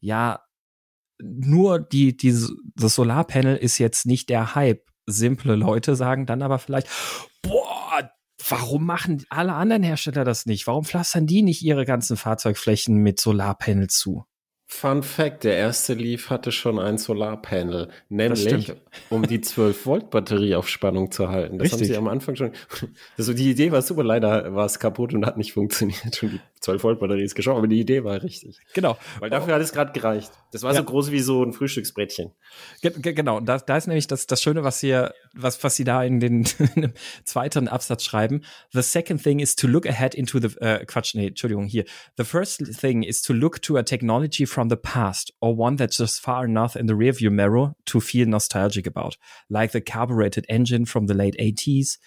ja, nur die, die, das Solarpanel ist jetzt nicht der Hype. Simple Leute sagen dann aber vielleicht, boah, warum machen alle anderen Hersteller das nicht? Warum pflastern die nicht ihre ganzen Fahrzeugflächen mit Solarpanels zu? Fun Fact, der erste Leaf hatte schon ein Solarpanel, nämlich um die 12-Volt-Batterie auf Spannung zu halten. Das Richtig. haben sie am Anfang schon. (laughs) Also die Idee war super, leider war es kaputt und hat nicht funktioniert. Und die 12-Volt-Batterie ist geschoben, aber die Idee war richtig. Genau. Weil dafür hat es gerade gereicht. Das war ja. so groß wie so ein Frühstücksbrettchen. Ge genau, da, da ist nämlich das, das Schöne, was hier, was, was sie da in den (laughs) zweiten Absatz schreiben. The second thing is to look ahead into the, äh, Quatsch, nee, Entschuldigung, hier. The first thing is to look to a technology from the past or one that's just far enough in the rearview mirror to feel nostalgic about, like the carbureted engine from the late 80s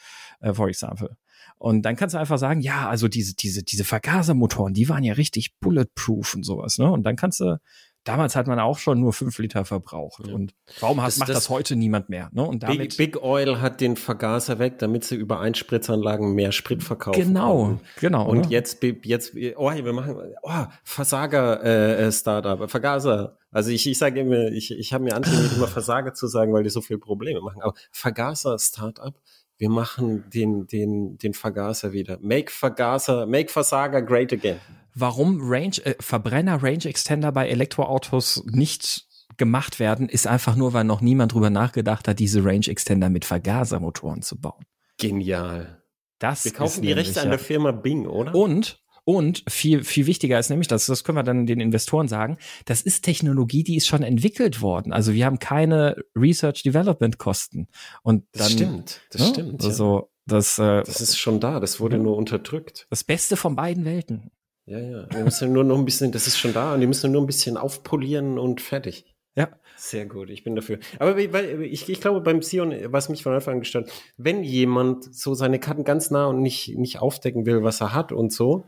äh, for example. Und dann kannst du einfach sagen, ja, also diese, diese, diese Vergasermotoren, die waren ja richtig bulletproof und sowas, ne? Und dann kannst du damals hat man auch schon nur fünf Liter verbraucht. Ja. Und warum das, macht das, das, heute niemand mehr? Ne? Und damit Big, Big, Oil hat den Vergaser weg, damit sie über Einspritzanlagen mehr Sprit verkaufen. Genau, konnten. genau. Und ne? jetzt, jetzt, oh, wir machen, oh, Versager-Startup, äh, Vergaser. Also ich, ich sage immer, ich, ich habe mir antrainiert, immer Versager zu sagen, weil die so viele Probleme machen. Aber Vergaser-Startup, wir machen den, den, den Vergaser wieder. Make Vergaser, make Versager great again warum Range, äh, Verbrenner Range Extender bei Elektroautos nicht gemacht werden, ist einfach nur, weil noch niemand drüber nachgedacht hat, diese Range Extender mit Vergasermotoren zu bauen. Genial. Das Wir kaufen die Rechte an der Firma Bing, oder? Und und viel, viel wichtiger ist nämlich, das, das können wir dann den Investoren sagen, das ist Technologie, die ist schon entwickelt worden. Also wir haben keine Research Development Kosten. Und dann, das stimmt, das ne? stimmt. Also, ja. das, äh, das ist schon da, das wurde ja. nur unterdrückt. Das Beste von beiden Welten. Ja, ja. Wir müssen nur noch ein bisschen, das ist schon da und die müssen nur ein bisschen aufpolieren und fertig. Ja. Sehr gut, ich bin dafür. Aber weil, ich, ich glaube, beim Sion, was mich von Anfang an gestört, wenn jemand so seine Karten ganz nah und nicht, nicht aufdecken will, was er hat und so,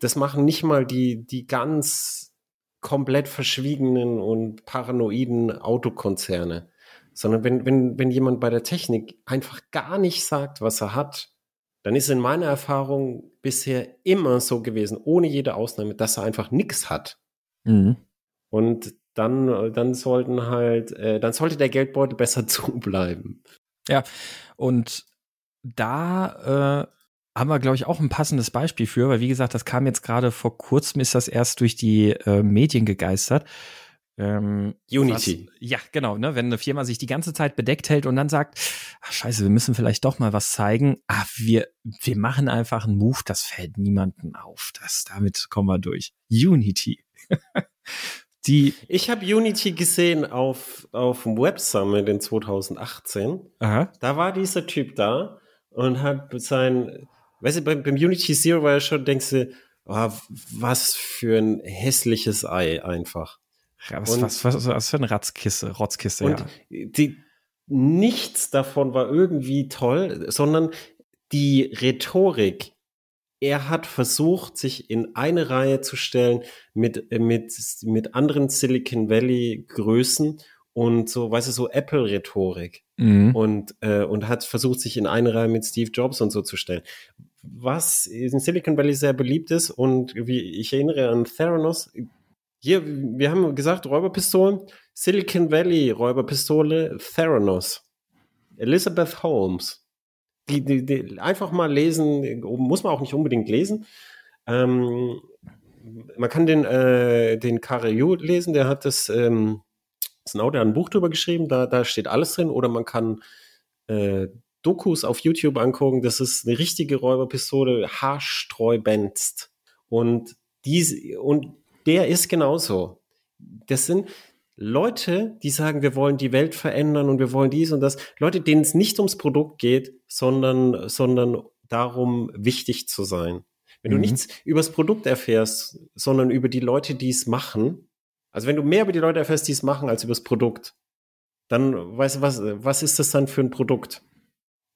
das machen nicht mal die, die ganz komplett verschwiegenen und paranoiden Autokonzerne. Sondern wenn, wenn, wenn jemand bei der Technik einfach gar nicht sagt, was er hat, dann ist in meiner Erfahrung bisher immer so gewesen, ohne jede Ausnahme, dass er einfach nichts hat. Mhm. Und dann, dann sollten halt, äh, dann sollte der Geldbeutel besser (laughs) zubleiben. Ja, und da äh, haben wir, glaube ich, auch ein passendes Beispiel für, weil wie gesagt, das kam jetzt gerade vor kurzem, ist das erst durch die äh, Medien gegeistert. Ähm, Unity. Was, ja, genau, ne, wenn eine Firma sich die ganze Zeit bedeckt hält und dann sagt, ach, scheiße, wir müssen vielleicht doch mal was zeigen. Ah, wir, wir machen einfach einen Move, das fällt niemandem auf. Das, damit kommen wir durch. Unity. (laughs) die ich habe Unity gesehen auf, auf dem Web Summit in 2018. Aha. Da war dieser Typ da und hat sein, weißt du, beim, beim Unity Zero war ja schon, denkst du, oh, was für ein hässliches Ei einfach. Ja, was, und, was, was, was für eine Ratzkiste, Rotzkiste, und ja. Die, nichts davon war irgendwie toll, sondern die Rhetorik. Er hat versucht, sich in eine Reihe zu stellen mit, mit, mit anderen Silicon Valley Größen und so, weißt du, so Apple-Rhetorik. Mhm. Und, äh, und hat versucht, sich in eine Reihe mit Steve Jobs und so zu stellen. Was in Silicon Valley sehr beliebt ist und wie ich erinnere an Theranos, hier, wir haben gesagt, Räuberpistolen, Silicon Valley Räuberpistole, Theranos, Elizabeth Holmes. Die, die, die, einfach mal lesen, muss man auch nicht unbedingt lesen. Ähm, man kann den, äh, den Yu lesen, der hat das, ähm, genau, der hat ein Buch drüber geschrieben, da, da steht alles drin, oder man kann äh, Dokus auf YouTube angucken, das ist eine richtige Räuberpistole, haarsträubendst. Und diese, und der ist genauso. Das sind Leute, die sagen, wir wollen die Welt verändern und wir wollen dies und das. Leute, denen es nicht ums Produkt geht, sondern, sondern darum, wichtig zu sein. Wenn mhm. du nichts über das Produkt erfährst, sondern über die Leute, die es machen, also wenn du mehr über die Leute erfährst, die es machen, als über das Produkt, dann weißt du, was, was ist das dann für ein Produkt?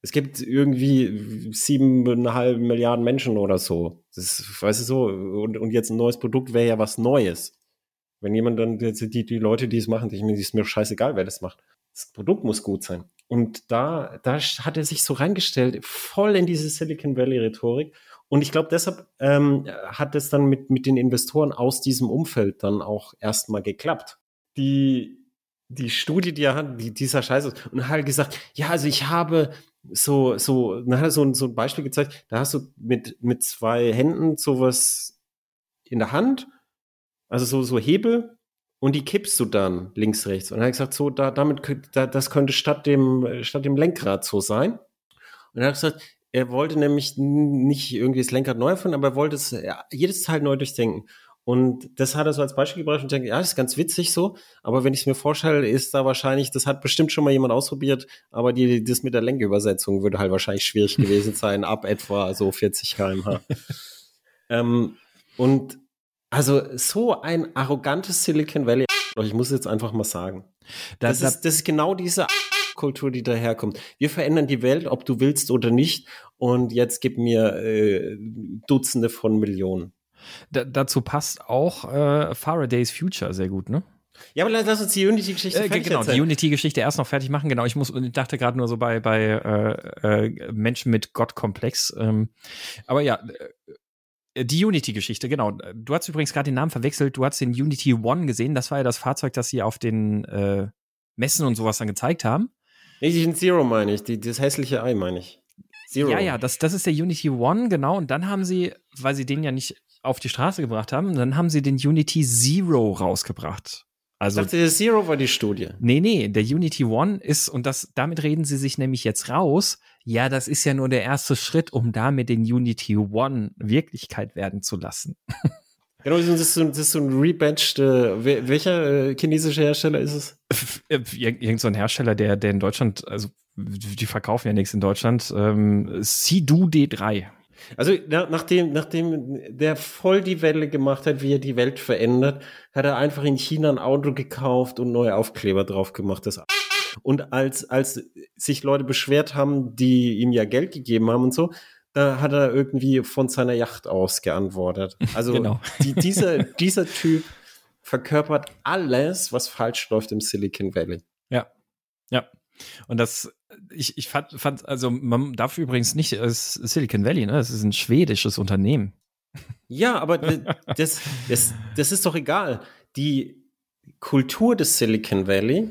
es gibt irgendwie siebeneinhalb Milliarden Menschen oder so. Das weißt du so, und, und jetzt ein neues Produkt wäre ja was Neues. Wenn jemand dann, die, die Leute, die es machen, die, ist mir scheißegal, wer das macht. Das Produkt muss gut sein. Und da, da hat er sich so reingestellt, voll in diese Silicon Valley-Rhetorik. Und ich glaube, deshalb ähm, hat es dann mit, mit den Investoren aus diesem Umfeld dann auch erstmal geklappt. Die, die Studie, die er hat, die, dieser Scheiße, und halt gesagt, ja, also ich habe so, so, dann hat er so, so ein Beispiel gezeigt, da hast du mit, mit zwei Händen sowas in der Hand, also so, so Hebel, und die kippst du dann links, rechts. Und er hat gesagt, so, da, damit, da, das könnte statt dem, statt dem Lenkrad so sein. Und er hat gesagt, er wollte nämlich nicht irgendwie das Lenkrad neu erfinden, aber er wollte es, jedes Teil neu durchdenken. Und das hat er so als Beispiel gebracht und ich denke, ja, das ist ganz witzig so, aber wenn ich es mir vorstelle, ist da wahrscheinlich, das hat bestimmt schon mal jemand ausprobiert, aber die, das mit der Lenkeübersetzung würde halt wahrscheinlich schwierig gewesen sein, ab etwa so 40 kmh. (laughs) ähm, und also so ein arrogantes Silicon Valley, ich muss jetzt einfach mal sagen. Das, das, ist, das ist genau diese Kultur, die daherkommt. Wir verändern die Welt, ob du willst oder nicht. Und jetzt gib mir äh, Dutzende von Millionen. Da, dazu passt auch äh, Faraday's Future sehr gut, ne? Ja, aber lass uns die Unity-Geschichte äh, fertig Genau, erzählen. die Unity-Geschichte erst noch fertig machen. Genau, ich muss, ich dachte gerade nur so bei, bei äh, äh, Menschen mit Gottkomplex. Ähm, aber ja, äh, die Unity-Geschichte, genau. Du hast übrigens gerade den Namen verwechselt. Du hast den Unity One gesehen. Das war ja das Fahrzeug, das sie auf den äh, Messen und sowas dann gezeigt haben. Richtig, ein Zero meine ich, die, das hässliche Ei meine ich. Zero. Ja, ja, das, das ist der Unity One, genau. Und dann haben sie, weil sie den ja nicht auf die Straße gebracht haben, dann haben sie den Unity Zero rausgebracht. Also, ich dachte, der Zero war die Studie. Nee, nee, der Unity One ist, und das, damit reden sie sich nämlich jetzt raus, ja, das ist ja nur der erste Schritt, um damit den Unity One Wirklichkeit werden zu lassen. (laughs) Genau, das ist so, das ist so ein rebadged, äh, welcher äh, chinesische Hersteller ist es? Irgend so ein Hersteller, der, der in Deutschland, also die verkaufen ja nichts in Deutschland, ähm, Sidu D3. Also na, nachdem, nachdem der voll die Welle gemacht hat, wie er die Welt verändert, hat er einfach in China ein Auto gekauft und neue Aufkleber drauf gemacht. Das und als, als sich Leute beschwert haben, die ihm ja Geld gegeben haben und so, da hat er irgendwie von seiner Yacht aus geantwortet. (laughs) Also Genau. die, dieser, dieser Typ verkörpert alles, was falsch läuft im Silicon Valley. Ja, ja. Und das, ich, ich fand, fand, also man darf übrigens nicht, es ist Silicon Valley, ne? Es ist ein schwedisches Unternehmen. Ja, aber (laughs) das, das, das ist doch egal. Die Kultur des Silicon Valley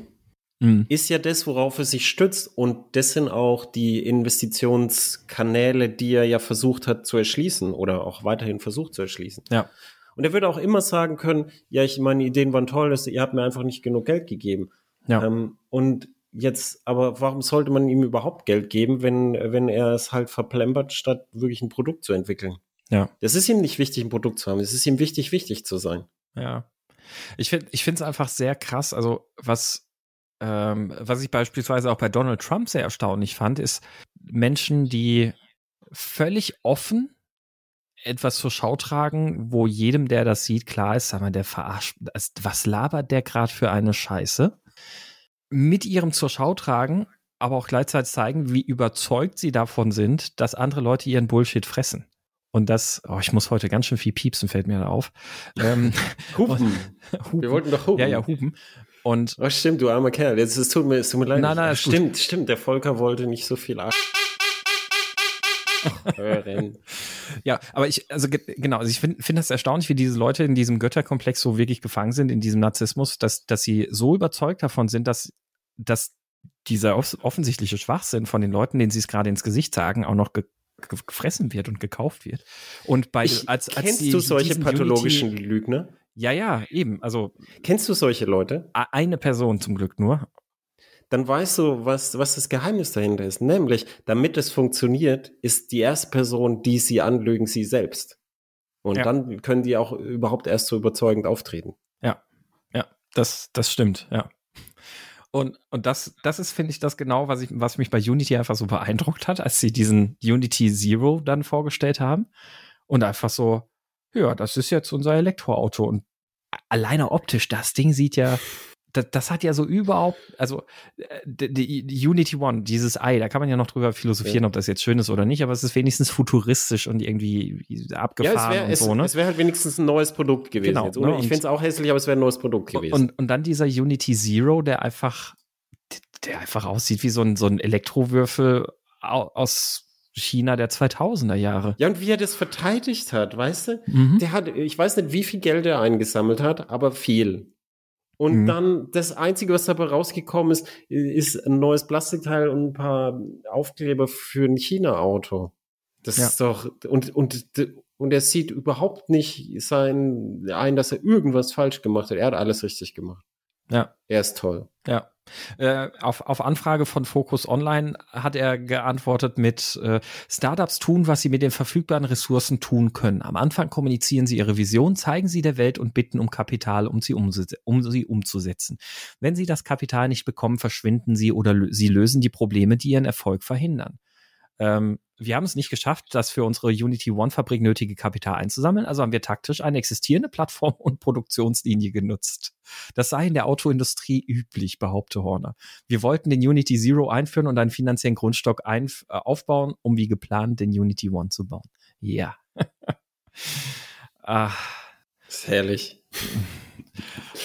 Mhm. ist ja das, worauf er sich stützt. Und das sind auch die Investitionskanäle, die er ja versucht hat zu erschließen oder auch weiterhin versucht zu erschließen. Ja. Und er würde auch immer sagen können, ja, ich meine Ideen waren toll, dass, ihr habt mir einfach nicht genug Geld gegeben. Ja. Ähm, und jetzt, aber warum sollte man ihm überhaupt Geld geben, wenn, wenn er es halt verplempert, statt wirklich ein Produkt zu entwickeln? Ja. Das ist ihm nicht wichtig, ein Produkt zu haben. Es ist ihm wichtig, wichtig zu sein. Ja. Ich finde ich finde es einfach sehr krass. Also, was, ähm, was ich beispielsweise auch bei Donald Trump sehr erstaunlich fand, ist Menschen, die völlig offen etwas zur Schau tragen, wo jedem, der das sieht, klar ist, sag mal, der verarscht, was labert der gerade für eine Scheiße? Mit ihrem zur Schau tragen, aber auch gleichzeitig zeigen, wie überzeugt sie davon sind, dass andere Leute ihren Bullshit fressen. Und das, oh, ich muss heute ganz schön viel piepsen, fällt mir da auf. Ähm, (laughs) Hupen. (laughs) Hupen. Wir wollten doch hupen. Ja, ja, Hupen. Und Oh, stimmt, du armer Kerl. Jetzt, es tut mir, es tut mir leid. Nein, nein, ist gut. stimmt, stimmt. Der Volker wollte nicht so viel Arsch. (laughs) hören. ja, aber ich, also ge- genau, also ich finde find das erstaunlich, wie diese Leute in diesem Götterkomplex so wirklich gefangen sind, in diesem Narzissmus, dass, dass sie so überzeugt davon sind, dass, dass dieser off offensichtliche Schwachsinn von den Leuten, denen sie es gerade ins Gesicht sagen, auch noch ge ge gefressen wird und gekauft wird. Und bei Ich, als, als kennst die- du solche pathologischen Unity, Lügner? Ja, ja, eben. Also Kennst du solche Leute? eine Person zum Glück nur. Dann weißt du, was, was das Geheimnis dahinter ist. Nämlich, damit es funktioniert, ist die erste Person, die sie anlügen, sie selbst. Und Ja. dann können die auch überhaupt erst so überzeugend auftreten. Ja, ja, das, das stimmt, ja. Und, und das, das ist, finde ich, das genau, was, ich, was mich bei Unity einfach so beeindruckt hat, als sie diesen Unity Zero dann vorgestellt haben. Und einfach so, ja, das ist jetzt unser Elektroauto. Und alleine optisch, das Ding sieht ja, das, das hat ja so überhaupt, also äh, die, die Unity One, dieses Ei, da kann man ja noch drüber philosophieren, Ja. ob das jetzt schön ist oder nicht, aber es ist wenigstens futuristisch und irgendwie abgefahren ja, es wäre und es, so, ne? es wär halt wenigstens ein neues Produkt gewesen. Genau, jetzt. Ne, ich finde es auch hässlich, aber es wäre ein neues Produkt gewesen. Und, und dann dieser Unity Zero, der einfach, der einfach aussieht wie so ein, so ein Elektrowürfel au- aus China der 2000er Jahre. ja, und wie er das verteidigt hat, weißt du? Mhm. Der hat, ich weiß nicht, wie viel Geld er eingesammelt hat, aber viel. Und Mhm. dann das Einzige, was dabei rausgekommen ist, ist ein neues Plastikteil und ein paar Aufkleber für ein China-Auto. Das Ja. ist doch, und, und, und er sieht überhaupt nicht sein, ein, dass er irgendwas falsch gemacht hat. Er hat alles richtig gemacht. Ja. Er ist toll. Ja. Äh, auf, auf Anfrage von Focus Online hat er geantwortet mit äh, Startups tun, was sie mit den verfügbaren Ressourcen tun können. Am Anfang kommunizieren sie ihre Vision, zeigen sie der Welt und bitten um Kapital, um sie, um sie umzusetzen. Wenn sie das Kapital nicht bekommen, verschwinden sie oder sie lösen die Probleme, die ihren Erfolg verhindern. Ähm, wir haben es nicht geschafft, das für unsere Unity One-Fabrik nötige Kapital einzusammeln, also haben wir taktisch eine existierende Plattform und Produktionslinie genutzt. Das sei in der Autoindustrie üblich, behaupte Horner. Wir wollten den Unity Zero einführen und einen finanziellen Grundstock ein, äh, aufbauen, um wie geplant den Unity One zu bauen. Ja. (laughs) ah. Das ist herrlich.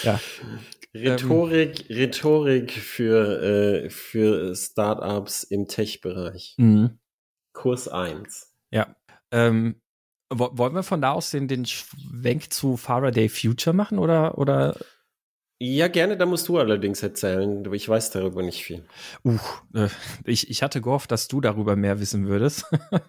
ja. Rhetorik, ähm, Rhetorik für, äh, für Startups im Tech-Bereich. Mhm. Kurs 1. Ja. Ähm, wollen wir von da aus den, den Schwenk zu Faraday Future machen oder, oder? Ja, gerne, da musst du allerdings erzählen. Ich weiß darüber nicht viel. Uh, ich, ich hatte gehofft, dass du darüber mehr wissen würdest. (laughs)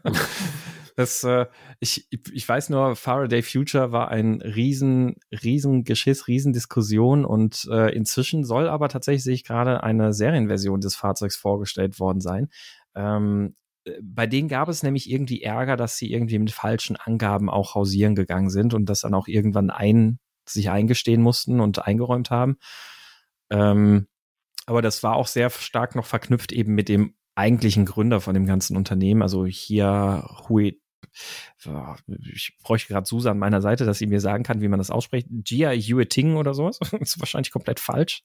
Das, äh, ich, ich weiß nur, Faraday Future war ein riesen, riesen Geschiss, riesen Diskussion und äh, inzwischen soll aber tatsächlich gerade eine Serienversion des Fahrzeugs vorgestellt worden sein. Ähm, äh, bei denen gab es nämlich irgendwie Ärger, dass sie irgendwie mit falschen Angaben auch hausieren gegangen sind und das dann auch irgendwann ein, sich eingestehen mussten und eingeräumt haben. Ähm, aber das war auch sehr stark noch verknüpft eben mit dem eigentlichen Gründer von dem ganzen Unternehmen, also hier Hui ich bräuchte gerade Susan an meiner Seite, dass sie mir sagen kann, wie man das ausspricht. Jia Yueting oder sowas. (laughs) ist wahrscheinlich komplett falsch.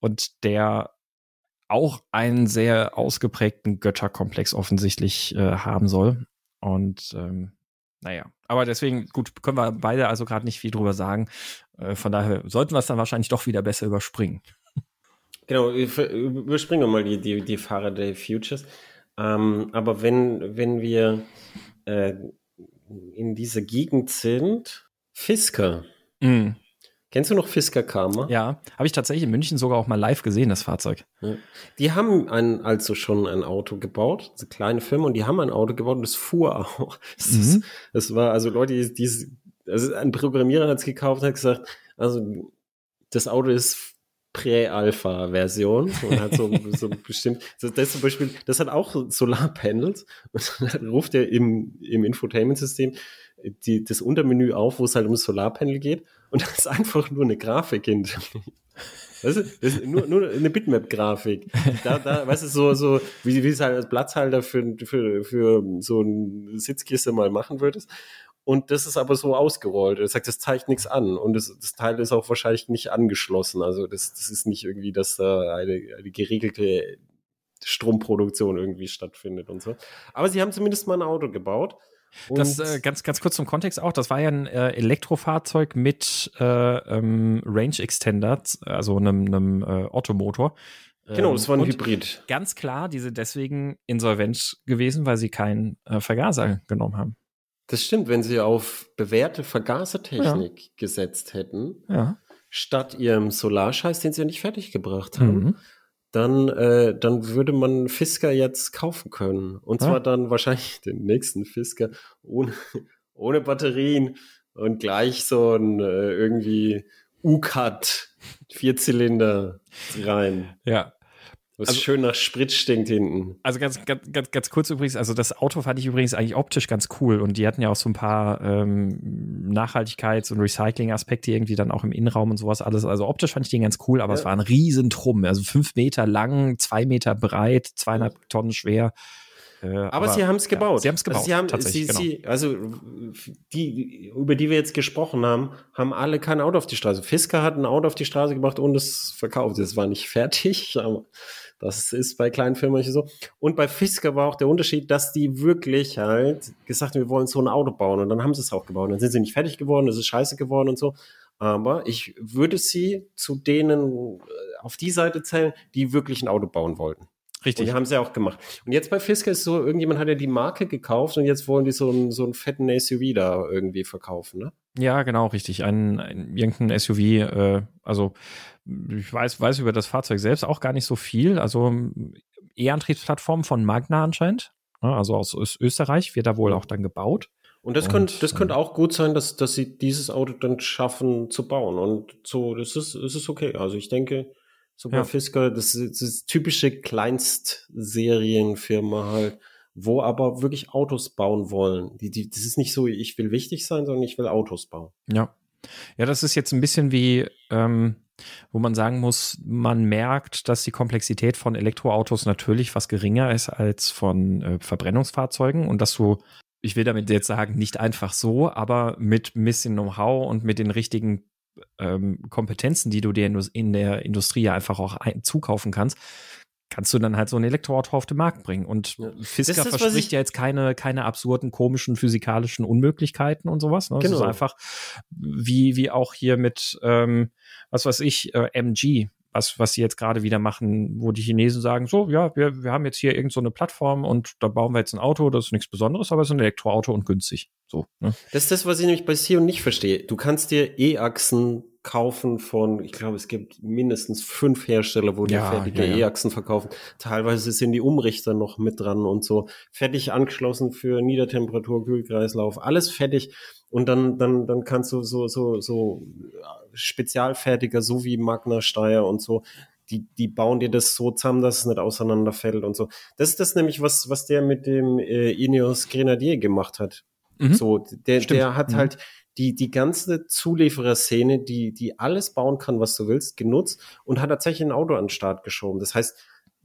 Und der auch einen sehr ausgeprägten Götterkomplex offensichtlich äh, haben soll. Und ähm, naja, aber deswegen, gut, können wir beide also gerade nicht viel drüber sagen. Äh, von daher sollten wir es dann wahrscheinlich doch wieder besser überspringen. Genau, überspringen wir mal die, die, die Faraday Futures. Ähm, aber wenn, wenn wir äh, in dieser Gegend sind, Fisker. Mm. Kennst du noch Fisker Karma? Ja, habe ich tatsächlich in München sogar auch mal live gesehen, das Fahrzeug. Ja. Die haben ein, also schon ein Auto gebaut, eine kleine Firma, und die haben ein Auto gebaut und das fuhr auch. (laughs) Das, mhm. das war, also Leute, die, die also ein Programmierer hat es gekauft und hat gesagt, also das Auto ist Prä-Alpha-Version und hat so, (laughs) so bestimmt, das zum Beispiel, das hat auch Solarpanels (laughs) und dann ruft er im, im Infotainment-System die, das Untermenü auf, wo es halt ums Solarpanel geht und da ist einfach nur eine Grafik hinter Weißt du, das ist nur, nur eine Bitmap-Grafik. Da, da, weißt du, so, so, wie, wie es halt als Platzhalter für, für, für so ein Sitzkiste mal machen würdest. Und das ist aber so ausgerollt. Er sagt, das zeigt nichts an. Und das, das Teil ist auch wahrscheinlich nicht angeschlossen. Also das, das ist nicht irgendwie, dass da eine, eine geregelte Stromproduktion irgendwie stattfindet und so. Aber sie haben zumindest mal ein Auto gebaut. Das äh, ganz ganz kurz zum Kontext auch. Das war ja ein äh, Elektrofahrzeug mit äh, ähm, Range Extender, also einem, einem äh, Ottomotor. Genau, das war ein Hybrid. Ganz klar, die sind deswegen insolvent gewesen, weil sie keinen äh, Vergaser genommen haben. Das stimmt, wenn sie auf bewährte Vergasertechnik ja. gesetzt hätten, ja. statt ihrem Solarscheiß, den sie ja nicht fertiggebracht haben, mhm. Dann, äh, dann würde man Fisker jetzt kaufen können. Und zwar ja. dann wahrscheinlich (laughs) den nächsten Fisker ohne, (laughs) ohne Batterien und gleich so ein äh, irgendwie U-Cut Vierzylinder rein. Ja, was also, schön nach Sprit stinkt hinten. Also ganz, ganz, ganz, ganz kurz übrigens, also das Auto fand ich übrigens eigentlich optisch ganz cool und die hatten ja auch so ein paar ähm, Nachhaltigkeits- und Recycling-Aspekte irgendwie dann auch im Innenraum und sowas alles. Also optisch fand ich den ganz cool, aber ja. es war ein Riesentrum, also fünf Meter lang, zwei Meter breit, zweieinhalb ja. Tonnen schwer. Äh, aber, aber, sie haben es gebaut. Ja, sie haben es gebaut. Also, sie haben, tatsächlich, sie, genau. sie, also die, über die wir jetzt gesprochen haben, haben alle kein Auto auf die Straße. Fisker hat ein Auto auf die Straße gebracht und es verkauft. Es war nicht fertig, (laughs) aber das ist bei kleinen Firmen so. Und bei Fisker war auch der Unterschied, dass die wirklich halt gesagt haben, wir wollen so ein Auto bauen. Und dann haben sie es auch gebaut. Dann sind sie nicht fertig geworden, es ist scheiße geworden und so. Aber ich würde sie zu denen äh, auf die Seite zählen, die wirklich ein Auto bauen wollten. Richtig. Und die haben sie auch gemacht. Und jetzt bei Fisker ist so, irgendjemand hat ja die Marke gekauft und jetzt wollen die so einen, so einen fetten SUV da irgendwie verkaufen, ne? Ja, genau, richtig. Ein, ein irgendein SUV, äh, also ich weiß, weiß über das Fahrzeug selbst auch gar nicht so viel. Also E-Antriebsplattform von Magna anscheinend. Ne? Also aus Österreich wird da wohl auch dann gebaut. Und das, könnte, das könnte auch gut sein, dass, dass sie dieses Auto dann schaffen zu bauen. Und so, das ist, das ist okay. Also ich denke, Super ja. Fisker, das ist, das typische Kleinstserienfirma halt, wo aber wirklich Autos bauen wollen. Die, die, das ist nicht so, ich will wichtig sein, sondern ich will Autos bauen. Ja. Ja, das ist jetzt ein bisschen wie, ähm, wo man sagen muss, man merkt, dass die Komplexität von Elektroautos natürlich was geringer ist als von äh, Verbrennungsfahrzeugen und dass du, ich will damit jetzt sagen, nicht einfach so, aber mit ein bisschen Know-how und mit den richtigen ähm, Kompetenzen, die du dir in der Industrie ja einfach auch ein, zukaufen kannst, kannst du dann halt so ein Elektroauto auf den Markt bringen. Und ja. Fisker das, verspricht ja jetzt keine, keine absurden, komischen physikalischen Unmöglichkeiten und sowas. Ne? Genau. Das ist einfach wie, wie auch hier mit, ähm, was weiß ich, äh, MG, was, was sie jetzt gerade wieder machen, wo die Chinesen sagen, so, ja, wir, wir haben jetzt hier irgendeine so Plattform und da bauen wir jetzt ein Auto, das ist nichts Besonderes, aber es ist ein Elektroauto und günstig. So. Ne? Das ist das, was ich nämlich bei Sion nicht verstehe. Du kannst dir E-Achsen kaufen von, ich glaube, es gibt mindestens fünf Hersteller, wo die ja, fertige ja, ja. E-Achsen verkaufen. Teilweise sind die Umrichter noch mit dran und so. Fertig angeschlossen für Niedertemperatur, Kühlkreislauf, alles fertig. Und dann, dann, dann kannst du so, so, so Spezialfertiger, so wie Magna Steyr und so, die, die bauen dir das so zusammen, dass es nicht auseinanderfällt und so. Das ist das nämlich, was, was der mit dem äh, Ineos Grenadier gemacht hat. Mhm. So, der, der hat mhm. halt die, die ganze Zuliefererszene, die, die alles bauen kann, was du willst, genutzt und hat tatsächlich ein Auto an den Start geschoben. Das heißt,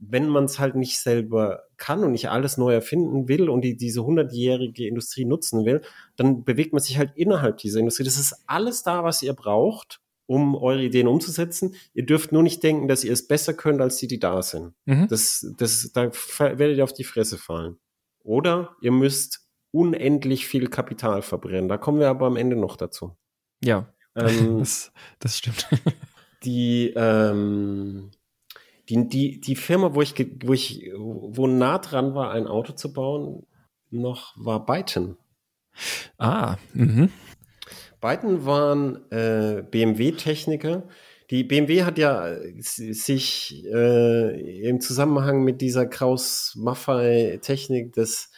wenn man es halt nicht selber kann und nicht alles neu erfinden will und die, diese hundertjährige Industrie nutzen will, dann bewegt man sich halt innerhalb dieser Industrie. Das ist alles da, was ihr braucht, um eure Ideen umzusetzen. Ihr dürft nur nicht denken, dass ihr es besser könnt als die, die da sind. Mhm. Das, das, da werdet ihr auf die Fresse fallen. Oder ihr müsst unendlich viel Kapital verbrennen. Da kommen wir aber am Ende noch dazu. Ja, ähm, (laughs) das, das stimmt. (laughs) Die, ähm, die, die, die Firma, wo ich, wo ich, wo nah dran war, ein Auto zu bauen, noch war Byton. Ah, mhm. Byton waren äh, BMW-Techniker. Die BMW hat ja sich äh, im Zusammenhang mit dieser Kraus-Maffei-Technik des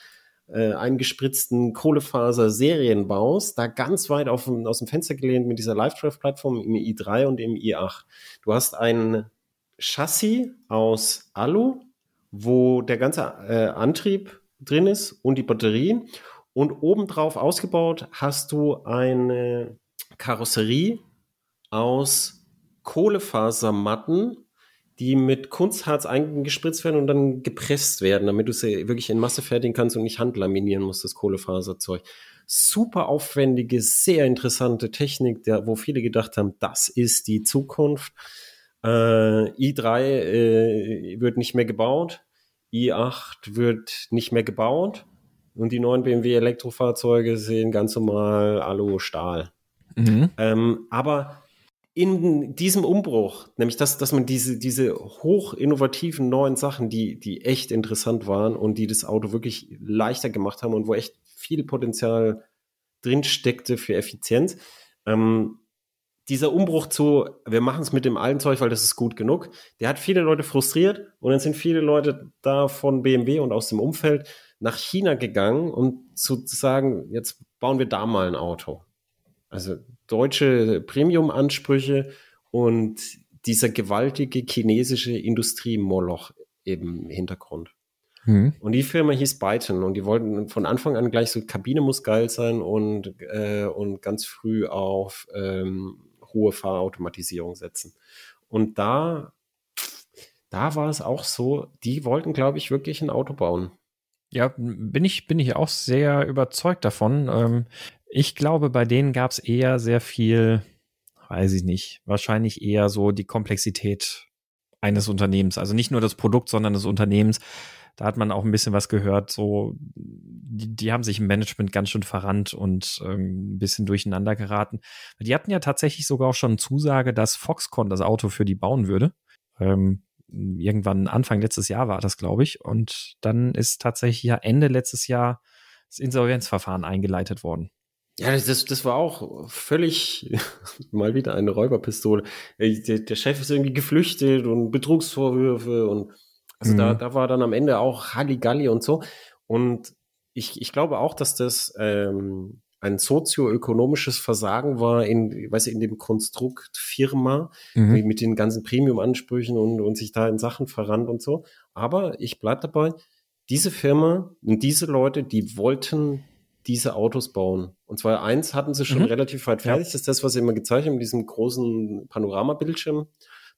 äh, eingespritzten Kohlefaser-Serienbaus da ganz weit auf, aus dem Fenster gelehnt mit dieser Live-Drive-Plattform im i3 und im i8. Du hast ein Chassis aus Alu, wo der ganze äh, Antrieb drin ist und die Batterie. Und obendrauf ausgebaut hast du eine Karosserie aus Kohlefasermatten die mit Kunstharz eingespritzt werden und dann gepresst werden, damit du sie wirklich in Masse fertigen kannst und nicht handlaminieren musst, das Kohlefaserzeug. Super aufwendige, sehr interessante Technik, der, wo viele gedacht haben, das ist die Zukunft. Äh, i3 äh, wird nicht mehr gebaut, i8 wird nicht mehr gebaut und die neuen BMW Elektrofahrzeuge sehen ganz normal Alu Stahl. Mhm. Ähm, aber in diesem Umbruch, nämlich dass, dass man diese, diese hoch innovativen neuen Sachen, die, die echt interessant waren und die das Auto wirklich leichter gemacht haben und wo echt viel Potenzial drin steckte für Effizienz, ähm, dieser Umbruch zu, wir machen es mit dem alten Zeug, weil das ist gut genug, der hat viele Leute frustriert und dann sind viele Leute da von BMW und aus dem Umfeld nach China gegangen, um zu sagen, jetzt bauen wir da mal ein Auto. Also deutsche Premium-Ansprüche und dieser gewaltige chinesische Industrie-Moloch im Hintergrund. Mhm. Und die Firma hieß Byton und die wollten von Anfang an gleich so, Kabine muss geil sein und, äh, und ganz früh auf ähm, hohe Fahrautomatisierung setzen. Und da, da war es auch so, die wollten, glaube ich, wirklich ein Auto bauen. Ja, bin ich, bin ich auch sehr überzeugt davon. Ähm, ich glaube, bei denen gab es eher sehr viel, weiß ich nicht, wahrscheinlich eher so die Komplexität eines Unternehmens. Also nicht nur das Produkt, sondern des Unternehmens. Da hat man auch ein bisschen was gehört. So, die, die haben sich im Management ganz schön verrannt und ähm, ein bisschen durcheinander geraten. Die hatten ja tatsächlich sogar auch schon Zusage, dass Foxconn das Auto für die bauen würde. Ähm, irgendwann Anfang letztes Jahr war das, glaube ich. Und dann ist tatsächlich ja Ende letztes Jahr das Insolvenzverfahren eingeleitet worden. Ja, das, das war auch völlig (laughs) mal wieder eine Räuberpistole. Der, der Chef ist irgendwie geflüchtet und Betrugsvorwürfe und also mhm. da, da war dann am Ende auch Halligalli und so. Und ich, ich glaube auch, dass das ähm, ein sozioökonomisches Versagen war in, weiß ich, in dem Konstrukt Firma mhm. mit den ganzen Premium-Ansprüchen und, und sich da in Sachen verrannt und so. Aber ich bleib dabei, diese Firma und diese Leute, die wollten diese Autos bauen. Und zwar eins hatten sie schon mhm. relativ weit fertig. Ja. Das ist das, was sie immer gezeigt haben, mit diesem großen Panoramabildschirm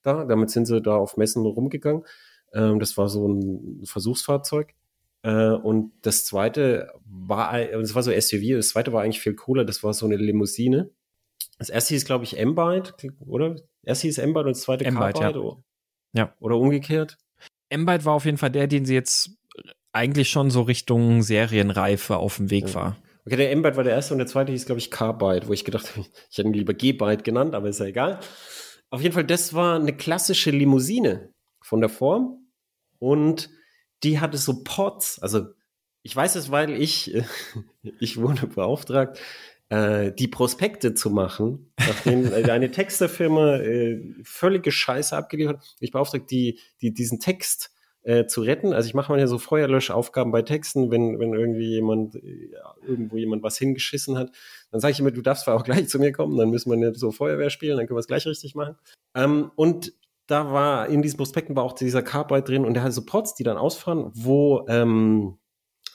da. Damit sind sie da auf Messen rumgegangen. Ähm, das war so ein Versuchsfahrzeug. Äh, und das zweite war, das war so SUV, das zweite war eigentlich viel cooler, das war so eine Limousine. Das erste hieß, glaube ich, M-Byte, oder? Das erste hieß M-Byte und das zweite M-Byte, ja. Oder, ja. Oder umgekehrt. M-Byte war auf jeden Fall der, den sie jetzt eigentlich schon so Richtung Serienreife auf dem Weg ja. war. Okay, der M-Byte war der erste und der zweite hieß, glaube ich, K-Byte, wo ich gedacht habe, (laughs) ich hätte ihn lieber G-Byte genannt, aber ist ja egal. Auf jeden Fall, das war eine klassische Limousine von der Form und die hatte so Pods, also ich weiß es, weil ich, (laughs) ich wurde beauftragt, äh, die Prospekte zu machen, nachdem (laughs) eine Texterfirma äh, völlige Scheiße abgeliefert hat. Ich beauftragt, die, die, diesen Text äh, zu retten. Also ich mache mal ja so Feuerlöschaufgaben bei Texten, wenn, wenn irgendwie jemand, ja, irgendwo jemand was hingeschissen hat. Dann sage ich immer, du darfst zwar auch gleich zu mir kommen, dann müssen wir nicht so Feuerwehr spielen, dann können wir es gleich richtig machen. Ähm, und da war in diesen Prospekten war auch dieser Carbide drin und der hat so Pots, die dann ausfahren, wo, ähm,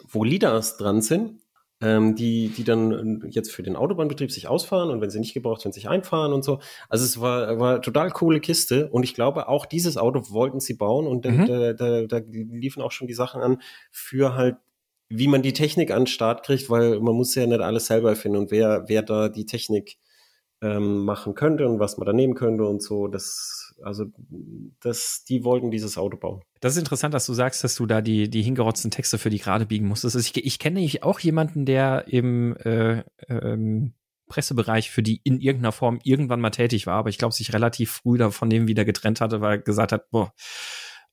wo LIDARs dran sind ähm, die, die dann jetzt für den Autobahnbetrieb sich ausfahren und wenn sie nicht gebraucht werden, sich einfahren und so. Also es war, war total coole Kiste und ich glaube, auch dieses Auto wollten sie bauen und mhm. da, da, da liefen auch schon die Sachen an für halt wie man die Technik an den Start kriegt, weil man muss ja nicht alles selber finden und wer, wer da die Technik ähm, machen könnte und was man da nehmen könnte und so, das also das, die wollten dieses Auto bauen. Das ist interessant, dass du sagst, dass du da die, die hingerotzten Texte für die gerade biegen musstest. Ich, ich kenne nämlich auch jemanden, der im äh, ähm, Pressebereich für die in irgendeiner Form irgendwann mal tätig war, aber ich glaube, sich relativ früh davon dem wieder getrennt hatte, weil er gesagt hat, boah,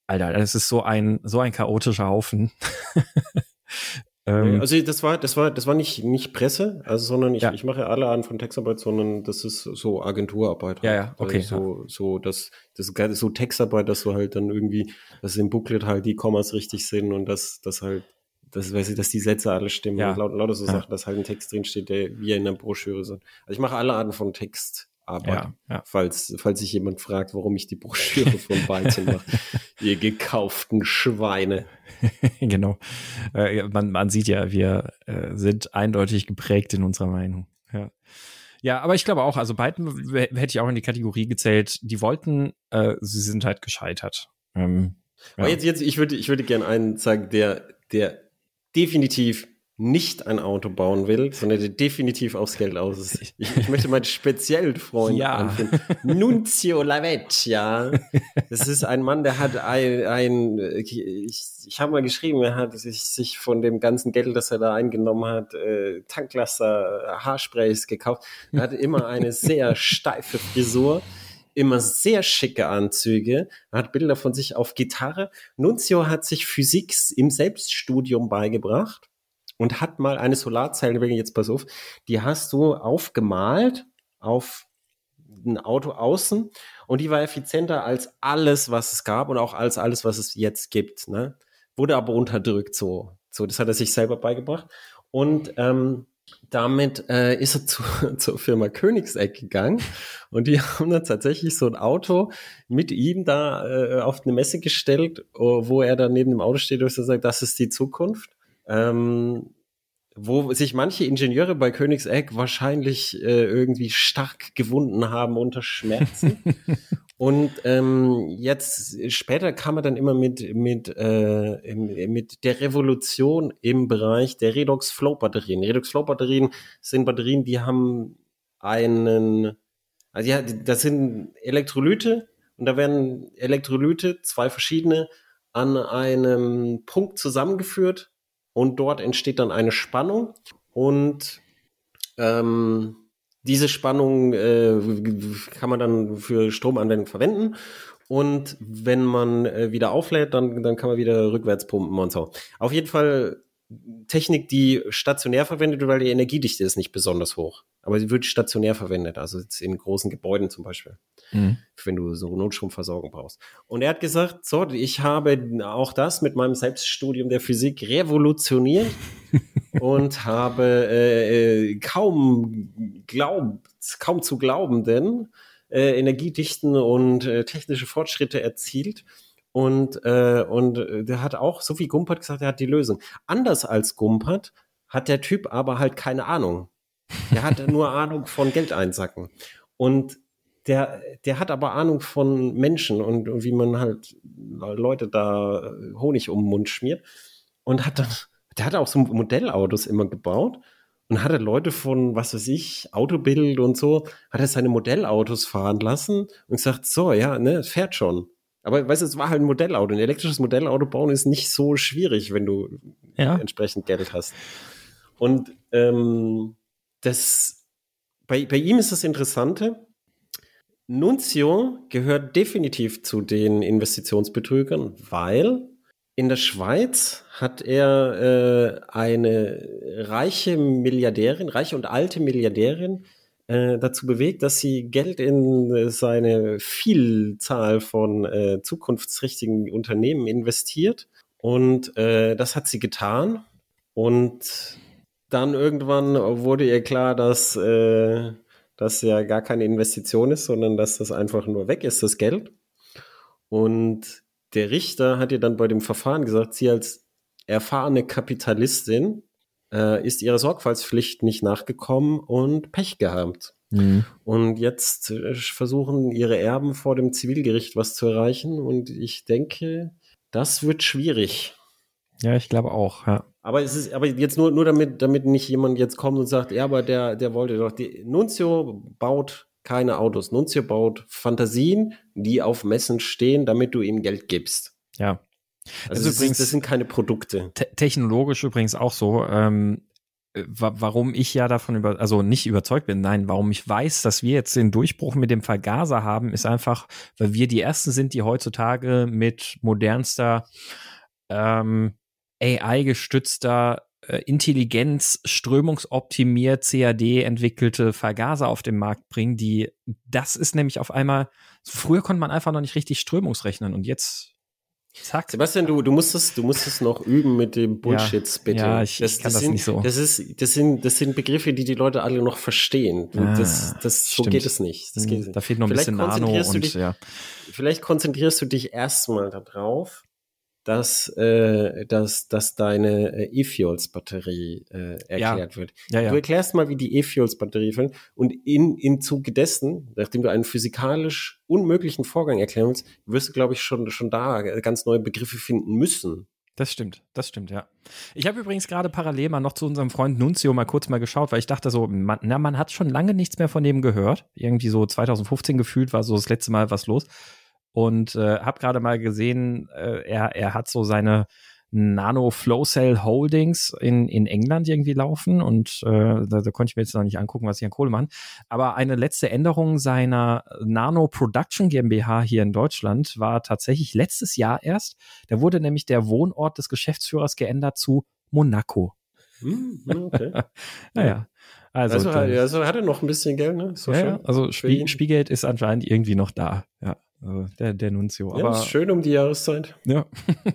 Alter, das ist so ein, so ein chaotischer Haufen. (laughs) Ähm, also das war, das war, das war nicht, nicht Presse, also sondern ich, ja. ich mache alle Arten von Textarbeit, sondern das ist so Agenturarbeit. Ja, ja, okay. Also so, so, das, das ist so Textarbeit, dass du halt dann irgendwie, dass im Booklet halt die Kommas richtig sind und dass, das halt, das weiß ich, dass die Sätze alle stimmen ja. und laut, lauter so ja. Sachen, dass halt ein Text drinsteht, der wie in der Broschüre sind. Also ich mache alle Arten von Text. Arbeit. Ja, ja. Falls, falls sich jemand fragt, warum ich die Broschüre (laughs) von Balzen mache. Ihr gekauften Schweine. (laughs) genau. Äh, man, man sieht ja, wir äh, sind eindeutig geprägt in unserer Meinung. Ja. Ja, aber ich glaube auch, also beiden hätte ich auch in die Kategorie gezählt, die wollten, äh, sie sind halt gescheitert. Ähm, ja. Aber jetzt, jetzt, ich würde, ich würde gerne einen sagen, der, der definitiv nicht ein Auto bauen will, sondern der definitiv aufs Geld aus ist. Ich, ich möchte meinen speziellen Freund ja. anfinden. Nunzio Lavecchia. Das ist ein Mann, der hat ein, ein ich, ich habe mal geschrieben, er hat sich, sich von dem ganzen Geld, das er da eingenommen hat, äh, Tanklaster, Haarsprays gekauft. Er hatte immer eine sehr steife Frisur immer sehr schicke Anzüge, er hat Bilder von sich auf Gitarre. Nunzio hat sich Physik im Selbststudium beigebracht und hat mal eine Solarzelle, jetzt pass auf, die hast du aufgemalt auf ein Auto außen und die war effizienter als alles, was es gab und auch als alles, was es jetzt gibt. Ne? Wurde aber unterdrückt so. So, das hat er sich selber beigebracht. Und ähm, damit äh, ist er zu, (laughs) zur Firma Königseck gegangen und die (laughs) haben dann tatsächlich so ein Auto mit ihm da äh, auf eine Messe gestellt, wo er dann neben dem Auto steht und sagt, das ist die Zukunft ähm, wo sich manche Ingenieure bei Königseck wahrscheinlich äh, irgendwie stark gewunden haben unter Schmerzen. (laughs) Und ähm, jetzt später kam er dann immer mit mit äh, mit der Revolution im Bereich der Redox Flow Batterien. Redox Flow Batterien sind Batterien, die haben einen also ja, das sind Elektrolyte und da werden Elektrolyte zwei verschiedene an einem Punkt zusammengeführt und dort entsteht dann eine Spannung und ähm, diese Spannung äh, kann man dann für Stromanwendung verwenden und wenn man äh, wieder auflädt, dann, dann kann man wieder rückwärts pumpen und so. Auf jeden Fall Technik, die stationär verwendet wird, weil die Energiedichte ist nicht besonders hoch. Aber sie wird stationär verwendet, also in großen Gebäuden zum Beispiel, mhm. wenn du so Notstromversorgung brauchst. Und er hat gesagt, so, ich habe auch das mit meinem Selbststudium der Physik revolutioniert (laughs) und habe äh, äh, kaum glaubt, kaum zu glaubenden äh, Energiedichten und äh, technische Fortschritte erzielt und, äh, und der hat auch, so wie Gumpert gesagt, er hat die Lösung. Anders als Gumpert hat der Typ aber halt keine Ahnung. Der hat nur (laughs) Ahnung von Geld einsacken. Und der, der hat aber Ahnung von Menschen und, und wie man halt Leute da Honig um den Mund schmiert. Und hat dann, der hat auch so Modellautos immer gebaut und hatte Leute von, was weiß ich, Autobild und so, hat er seine Modellautos fahren lassen und gesagt, so, ja, ne, es fährt schon. Aber weißt du, es war halt ein Modellauto. Ein elektrisches Modellauto bauen ist nicht so schwierig, wenn du ja. entsprechend Geld hast. Und ähm, das bei, bei ihm ist das Interessante. Nunzio gehört definitiv zu den Investitionsbetrügern, weil in der Schweiz hat er äh, eine reiche Milliardärin, reiche und alte Milliardärin äh, dazu bewegt, dass sie Geld in seine Vielzahl von äh, zukunftsträchtigen Unternehmen investiert. Und äh, das hat sie getan. Und dann irgendwann wurde ihr klar, dass äh, das ja gar keine Investition ist, sondern dass das einfach nur weg ist, das Geld. Und der Richter hat ihr dann bei dem Verfahren gesagt, sie als erfahrene Kapitalistin äh, ist ihrer Sorgfaltspflicht nicht nachgekommen und Pech gehabt. Mhm. Und jetzt äh, versuchen ihre Erben vor dem Zivilgericht was zu erreichen und ich denke, das wird schwierig. Ja, ich glaube auch, ja. Aber es ist, aber jetzt nur, nur damit, damit nicht jemand jetzt kommt und sagt, ja, aber der, der wollte doch, die, Nunzio baut keine Autos. Nunzio baut Fantasien, die auf Messen stehen, damit du ihm Geld gibst. Ja. Also das, übrigens, das sind keine Produkte. Te technologisch übrigens auch so. Ähm, warum ich ja davon über, also nicht überzeugt bin, nein, warum ich weiß, dass wir jetzt den Durchbruch mit dem Vergaser haben, ist einfach, weil wir die ersten sind, die heutzutage mit modernster ähm, AI-gestützter äh, Intelligenz, strömungsoptimiert, CAD entwickelte Vergaser auf den Markt bringen, die, das ist nämlich auf einmal, früher konnte man einfach noch nicht richtig strömungsrechnen und jetzt Zack. Sebastian, du, du musst es, du musst es noch üben mit dem Bullshits, ja, bitte. Ja, ich, das, ich kann das, das sind, nicht so. Das ist, das sind, das sind Begriffe, die die Leute alle noch verstehen. Ah, das, das, so geht es nicht. Das geht hm, da fehlt noch ein bisschen Nano und, dich, ja. Vielleicht konzentrierst du dich erstmal darauf, dass, äh, dass, dass deine äh, E-Fuels-Batterie äh, erklärt ja. wird. Ja, ja. Du erklärst mal, wie die E-Fuels-Batterie fällt und in, im Zuge dessen, nachdem du einen physikalisch unmöglichen Vorgang erklären willst, wirst du, glaube ich, schon, schon da ganz neue Begriffe finden müssen. Das stimmt, das stimmt, ja. Ich habe übrigens gerade parallel mal noch zu unserem Freund Nunzio mal kurz mal geschaut, weil ich dachte so, man, na, man hat schon lange nichts mehr von dem gehört. Irgendwie so 2015 gefühlt war so das letzte Mal was los und äh, habe gerade mal gesehen, äh, er, er hat so seine Nano Flow Cell Holdings in, in England irgendwie laufen und äh, da, da konnte ich mir jetzt noch nicht angucken, was sie an Kohle machen. Aber eine letzte Änderung seiner Nano Production GmbH hier in Deutschland war tatsächlich letztes Jahr erst. Da wurde nämlich der Wohnort des Geschäftsführers geändert zu Monaco. Hm, okay. (laughs) naja. Also, also, also hat er noch ein bisschen Geld, ne? So ja, also Spie Spielgeld ist anscheinend irgendwie noch da. Ja. Also der, der Nunzio. Ja, Aber, ist schön um die Jahreszeit. Ja.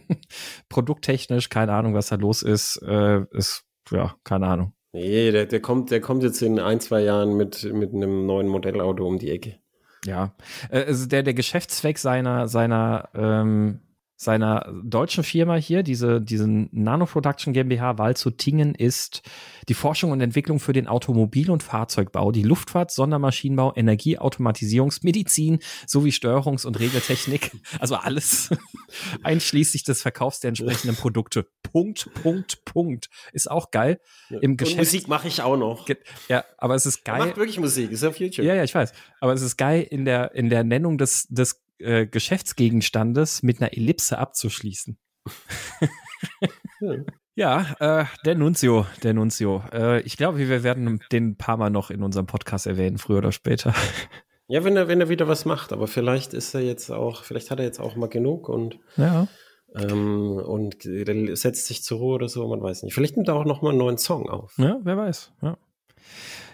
(laughs) Produkttechnisch, keine Ahnung, was da los ist. Äh, ist, ja, keine Ahnung. Nee, der, der, kommt, der kommt jetzt in ein, zwei Jahren mit, mit einem neuen Modellauto um die Ecke. Ja. Äh, also der, der Geschäftszweck seiner, seiner ähm, seiner deutschen Firma hier, diese, diesen Nano Production GmbH Walzuttingen, ist die Forschung und Entwicklung für den Automobil- und Fahrzeugbau, die Luftfahrt, Sondermaschinenbau, Energieautomatisierungs-, Medizin sowie Steuerungs- und Regeltechnik. (laughs) Also alles (laughs) einschließlich des Verkaufs der entsprechenden Produkte. Punkt, Punkt, Punkt. Ist auch geil. Im Geschäft Musik mache ich auch noch. Ja, aber es ist geil. Er macht wirklich Musik, ist auf YouTube. Ja, ja, ich weiß. Aber es ist geil in der, in der Nennung des, des äh, Geschäftsgegenstandes mit einer Ellipse abzuschließen. ja, äh, der Nunzio, der Nunzio. Äh, ich glaube, wir werden den ein paar Mal noch in unserem Podcast erwähnen, früher oder später. Ja, wenn er, wenn er wieder was macht, aber vielleicht ist er jetzt auch, vielleicht hat er jetzt auch mal genug und ja. Ähm, und setzt sich zur Ruhe oder so, man weiß nicht. Vielleicht nimmt er auch noch mal einen neuen Song auf. Ja, wer weiß. Ja.